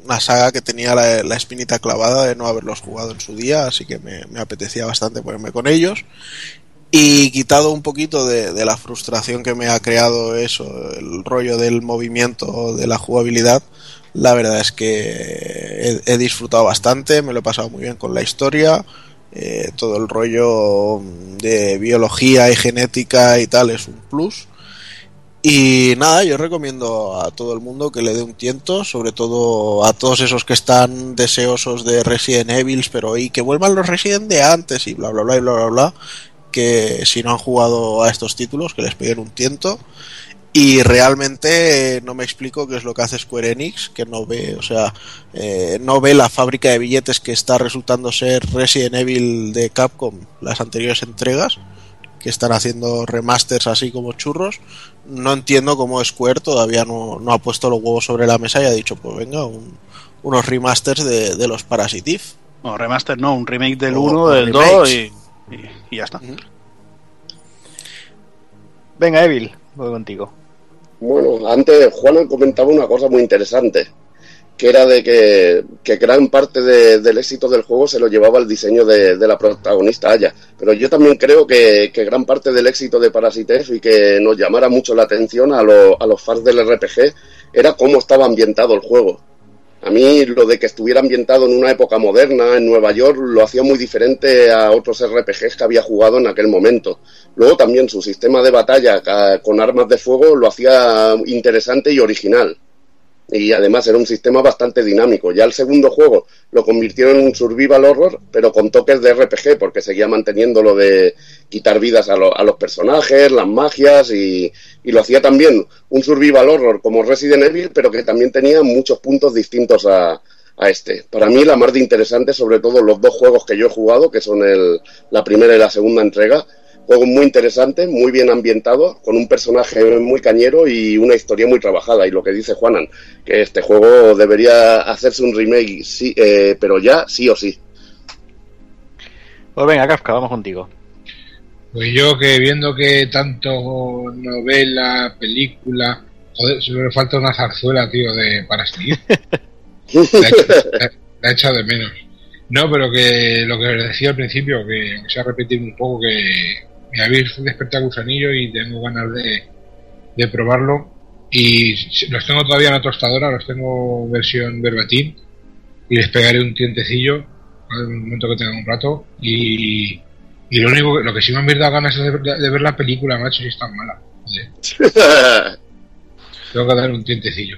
C: una saga que tenía la, la espinita clavada de no haberlos jugado en su día, así que me, me apetecía bastante ponerme con ellos. Y quitado un poquito de, la frustración que me ha creado eso, el rollo del movimiento, de la jugabilidad, la verdad es que he, he disfrutado bastante, me lo he pasado muy bien con la historia. eh, todo el rollo de biología y genética y tal es un plus. Y nada, yo recomiendo a todo el mundo que le dé un tiento, sobre todo a todos esos que están deseosos de Resident Evil, pero y que vuelvan los Resident de antes y bla bla bla y bla bla bla, que si no han jugado a estos títulos, que les peguen un tiento. Y realmente eh, no me explico qué es lo que hace Square Enix, que no ve, o sea, eh, no ve la fábrica de billetes que está resultando ser Resident Evil de Capcom, las anteriores entregas, que están haciendo remasters así como churros, no entiendo cómo Square todavía no, no ha puesto los huevos sobre la mesa y ha dicho, pues venga, un- unos remasters de, de los Parasitive.
B: No, remaster no, un remake del
C: O-
B: 1,
C: o
B: del
C: remakes.
B: 2 y, y- y ya está.
A: Venga, Evil, voy contigo.
E: Bueno, antes Juan comentaba una cosa muy interesante, que era de que, que gran parte de- del éxito del juego se lo llevaba el diseño de, de la protagonista Aya. Pero yo también creo que, que gran parte del éxito de Parasitef y que nos llamara mucho la atención a, lo- a los fans del RPG era cómo estaba ambientado el juego. A mí lo de que estuviera ambientado en una época moderna, en Nueva York, lo hacía muy diferente a otros RPGs que había jugado en aquel momento. Luego también su sistema de batalla ca- con armas de fuego lo hacía interesante y original. Y además era un sistema bastante dinámico. Ya el segundo juego lo convirtieron en un survival horror, pero con toques de RPG, porque seguía manteniendo lo de quitar vidas a, a los personajes, las magias, y, y lo hacía también un survival horror como Resident Evil, pero que también tenía muchos puntos distintos a, a este. Para mí la más de interesante, sobre todo los dos juegos que yo he jugado, que son el, la primera y la segunda entrega, juegos muy interesantes, muy bien ambientados, con un personaje muy cañero y una historia muy trabajada. Y lo que dice Juanan, que este juego debería hacerse un remake, sí, eh, pero ya sí o sí.
A: Pues venga, Kafka, vamos contigo.
D: Pues yo que viendo que tanto novela, película, joder, solo le falta una zarzuela, tío, de para seguir. La he hecho- la- la he echado de menos. No, pero que lo que decía al principio, que se ha repetido un poco, que me habéis despertado gusanillo y tengo ganas de, de probarlo. Y los tengo todavía en la tostadora, los tengo versión verbatim y les pegaré un tientecillo en el momento que tenga un rato. Y, y lo único, que- lo que sí me han dado ganas es de, de- de ver la película, macho, si es tan mala. Joder. Tengo que dar un tientecillo.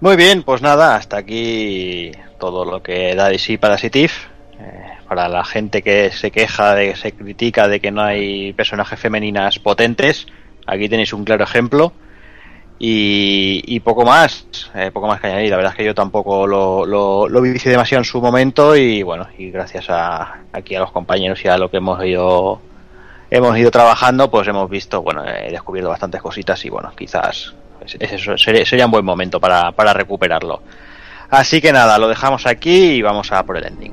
A: Muy bien, pues nada, hasta aquí todo lo que da de sí Parasitive. Eh, para la gente que se queja, de se critica de que no hay personajes femeninas potentes, aquí tenéis un claro ejemplo. Y, y poco más, eh, poco más que añadir. La verdad es que yo tampoco lo, lo, lo vicié demasiado en su momento y bueno, y gracias a aquí a los compañeros y a lo que hemos ido hemos ido trabajando, pues hemos visto, bueno, he descubierto bastantes cositas y bueno, quizás es- es eso, sería, sería un buen momento para, para recuperarlo. Así que nada, lo dejamos aquí y vamos a por el ending.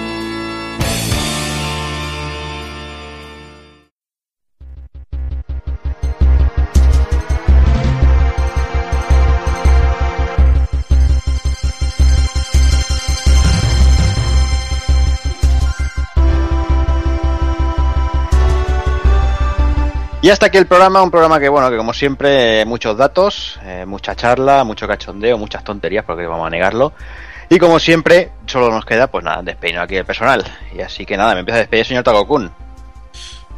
A: Hasta aquí el programa, un programa que, bueno, que como siempre, eh, muchos datos, eh, mucha charla, mucho cachondeo, muchas tonterías, porque vamos a negarlo. Y como siempre, solo nos queda, pues nada, despeino aquí el personal. Y así que nada, me empieza a despedir el señor Tagokun.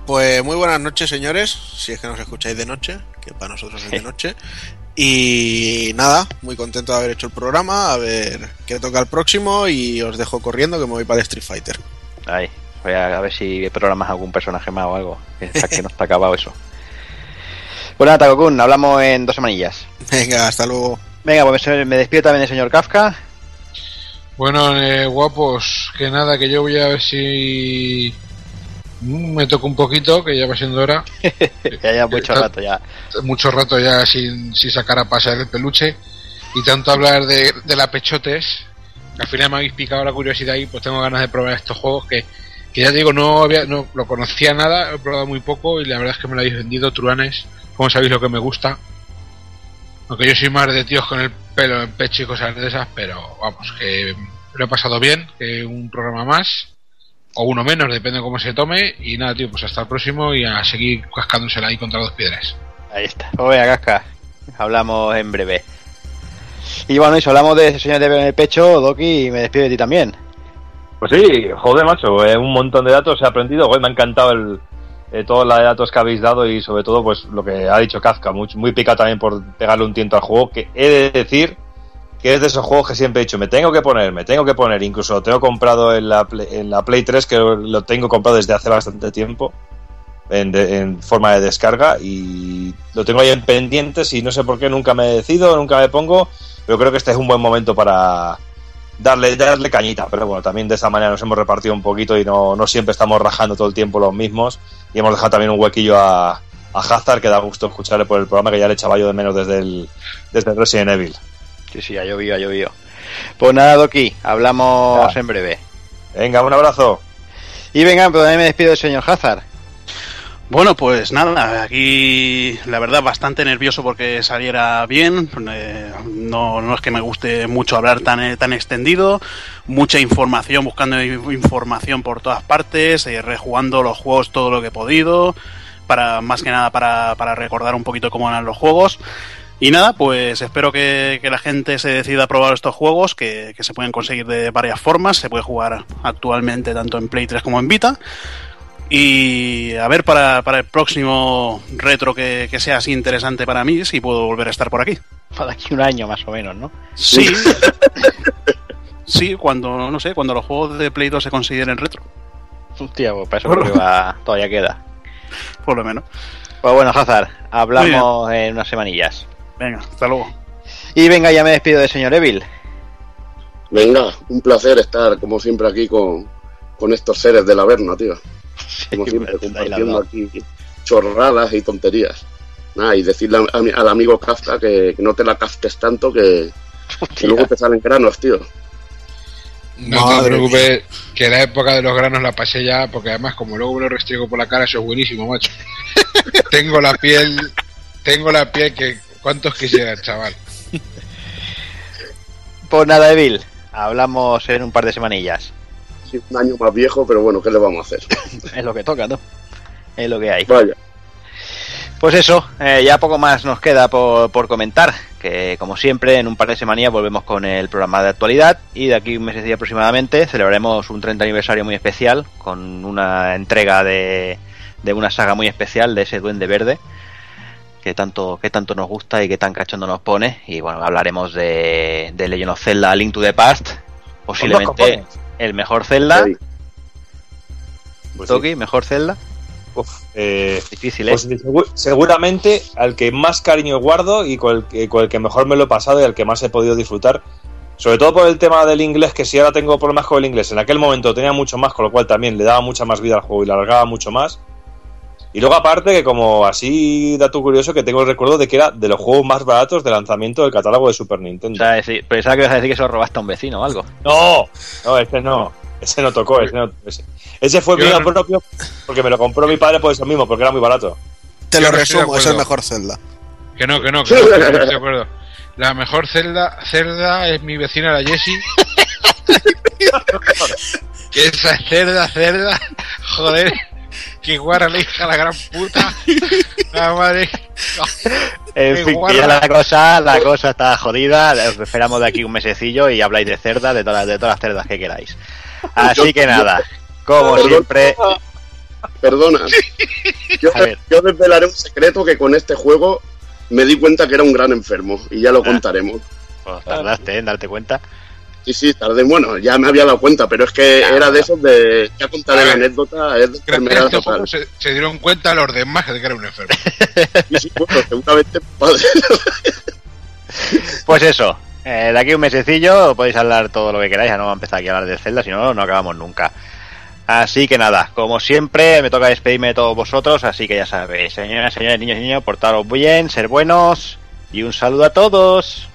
C: Pues muy buenas noches, señores, si es que nos escucháis de noche, que para nosotros es de noche. Y nada, muy contento de haber hecho el programa, a ver qué toca el próximo y os dejo corriendo que me voy para el Street Fighter.
A: Ahí, voy a, a ver si programas algún personaje más o algo. Que, está- que no está acabado eso. Pues nada, Tagokun, hablamos en dos semanillas.
C: Venga, hasta luego.
A: Venga, pues me despido también del señor Kafka.
D: Bueno, eh, guapos, que nada, que yo voy a ver si mm, me toco un poquito, que ya va siendo hora.
A: ya ya mucho rato ya.
D: Mucho rato ya sin, sin sacar a pasar el peluche. Y tanto hablar de, de la pechotes, que al final me habéis picado la curiosidad y pues tengo ganas de probar estos juegos que, que ya digo, no había, no lo conocía nada, he probado muy poco y la verdad es que me lo habéis vendido, truanes, como sabéis lo que me gusta. Aunque yo soy más de tíos con el pelo en pecho y cosas de esas, pero vamos, que lo he pasado bien, que un programa más, o uno menos, depende de cómo se tome. Y nada, tío, pues hasta el próximo y a seguir cascándosela ahí contra dos piedras.
A: Ahí está. Pues venga, Kafka. Hablamos en breve. Y bueno, y si hablamos de señor de en el pecho, Doki, me despido de ti también.
F: Pues sí, joder, macho, eh, un montón de datos he aprendido. Joder, me ha encantado el, eh, todos los datos que habéis dado y sobre todo, pues lo que ha dicho Kafka. Muy, muy pica también por pegarle un tiento al juego. Que he de decir que es de esos juegos que siempre he dicho, me tengo que poner, me tengo que poner. Incluso lo tengo comprado en la, Play, en la Play 3, que lo tengo comprado desde hace bastante tiempo. En, de- en forma de descarga y lo tengo ahí en pendientes y no sé por qué nunca me decido, nunca me pongo, pero creo que este es un buen momento para, darle, darle cañita, pero bueno, también de esa manera nos hemos repartido un poquito y no, no siempre estamos rajando todo el tiempo los mismos. Y hemos dejado también un huequillo a, a Hazard, que da gusto escucharle por el programa, que ya le echaba yo de menos desde el, desde el Resident Evil.
A: Sí, sí, ha llovido, ha llovido. Pues nada, Doki, hablamos en breve.
F: Venga, un abrazo.
A: Y venga, pues también me despido del señor Hazard.
B: Bueno, pues nada, aquí la verdad bastante nervioso porque saliera bien. Eh, no, no es que me guste mucho hablar tan, eh, tan extendido. Mucha información, buscando información por todas partes, eh, rejugando los juegos todo lo que he podido. Para, más que nada para, para recordar un poquito cómo eran los juegos. Y nada, pues espero que, que la gente se decida a probar estos juegos, que, que se pueden conseguir de varias formas. Se puede jugar actualmente tanto en Play 3 como en Vita. Y a ver para, para el próximo retro que, que sea así interesante para mí, si puedo volver a estar por aquí.
A: Para aquí un año más o menos, ¿no?
B: Sí. sí, cuando, no sé, cuando los juegos de Play 2 se consideren retro,
A: Hostia, pues para eso creo que va- todavía queda.
B: por lo menos.
A: Pues bueno, Hazard, hablamos en unas semanillas.
B: Venga, hasta luego.
A: Y venga, ya me despido del señor Evil.
E: Venga, un placer estar como siempre aquí con, con estos seres del Averno, tío. Como siempre, compartiendo aquí chorradas y tonterías. Nada, y decirle a al amigo Kafka que, que no te la casques tanto que, que luego te salen granos, tío.
D: No te preocupes, que la época de los granos la pasé ya, porque además, como luego me lo restriego por la cara, eso es buenísimo, macho. tengo la piel, tengo la piel que. ¿Cuántos quisieran, chaval?
A: Pues nada, Evil, hablamos en un par de semanillas.
E: Un año más viejo, pero bueno, ¿qué le vamos a hacer?
A: Es lo que toca, ¿no? Es lo que hay.
E: Vaya.
A: Pues eso, eh, ya poco más nos queda por, por comentar, que como siempre en un par de semanas volvemos con el programa de actualidad y de aquí un mes aproximadamente celebraremos un 30 aniversario muy especial con una entrega de, de una saga muy especial de ese duende verde que tanto, que tanto nos gusta y que tan cachondo nos pone y bueno, hablaremos de, de Legend of Zelda Link to the Past, posiblemente. El mejor Zelda.
F: Pues
A: Toki, mejor Zelda.
F: Eh,
A: Difícil, ¿eh?
F: pues segu- seguramente al que más cariño guardo y con el, que, con el que mejor me lo he pasado y al que más he podido disfrutar. Sobre todo por el tema del inglés, que si ahora tengo problemas con el inglés, en aquel momento tenía mucho más, con lo cual también le daba mucha más vida al juego y lo alargaba mucho más. Y luego aparte que como así dato curioso que tengo el recuerdo de que era de los juegos más baratos de lanzamiento del catálogo de Super Nintendo.
A: O sea, decir, pensaba que ibas a decir que se lo robaste a un vecino o algo.
F: No, no, ese no. Ese no tocó, ese, no- ese, ese fue mío
D: no-
F: propio porque me lo compró mi padre por eso mismo, porque era muy barato.
C: Te lo resumo, es el mejor Zelda.
D: Que no, que no, que no, que no estoy de acuerdo. La mejor celda, cerda es mi vecina la Jessie. que esa cerda, cerda, joder, que guarra la hija la gran puta. La madre.
A: En fin, que ya la cosa, la cosa está jodida. Os esperamos de aquí un mesecillo y habláis de cerdas, de todas, de todas las cerdas que queráis. Así que nada, como siempre,
E: Perdona. Yo, desvelaré un secreto que con este juego me di cuenta que era un gran enfermo y ya lo contaremos.
A: pues tardaste en darte cuenta.
E: Sí, sí, tardé. Bueno, ya me había dado cuenta, pero es que era de esos de. Ya contaré la anécdota, es de enfermedad total.
D: se, se dieron cuenta los demás de que era un enfermo.
E: Sí, sí, bueno, seguramente padre.
A: Pues eso, eh, de aquí un mesecillo podéis hablar todo lo que queráis. Ya no vamos a empezar aquí a hablar de Zelda, si no, no acabamos nunca. Así que nada, como siempre, me toca despedirme de todos vosotros. Así que ya sabéis, señoras, señores, niños y niños, portaros bien, ser buenos y un saludo a todos.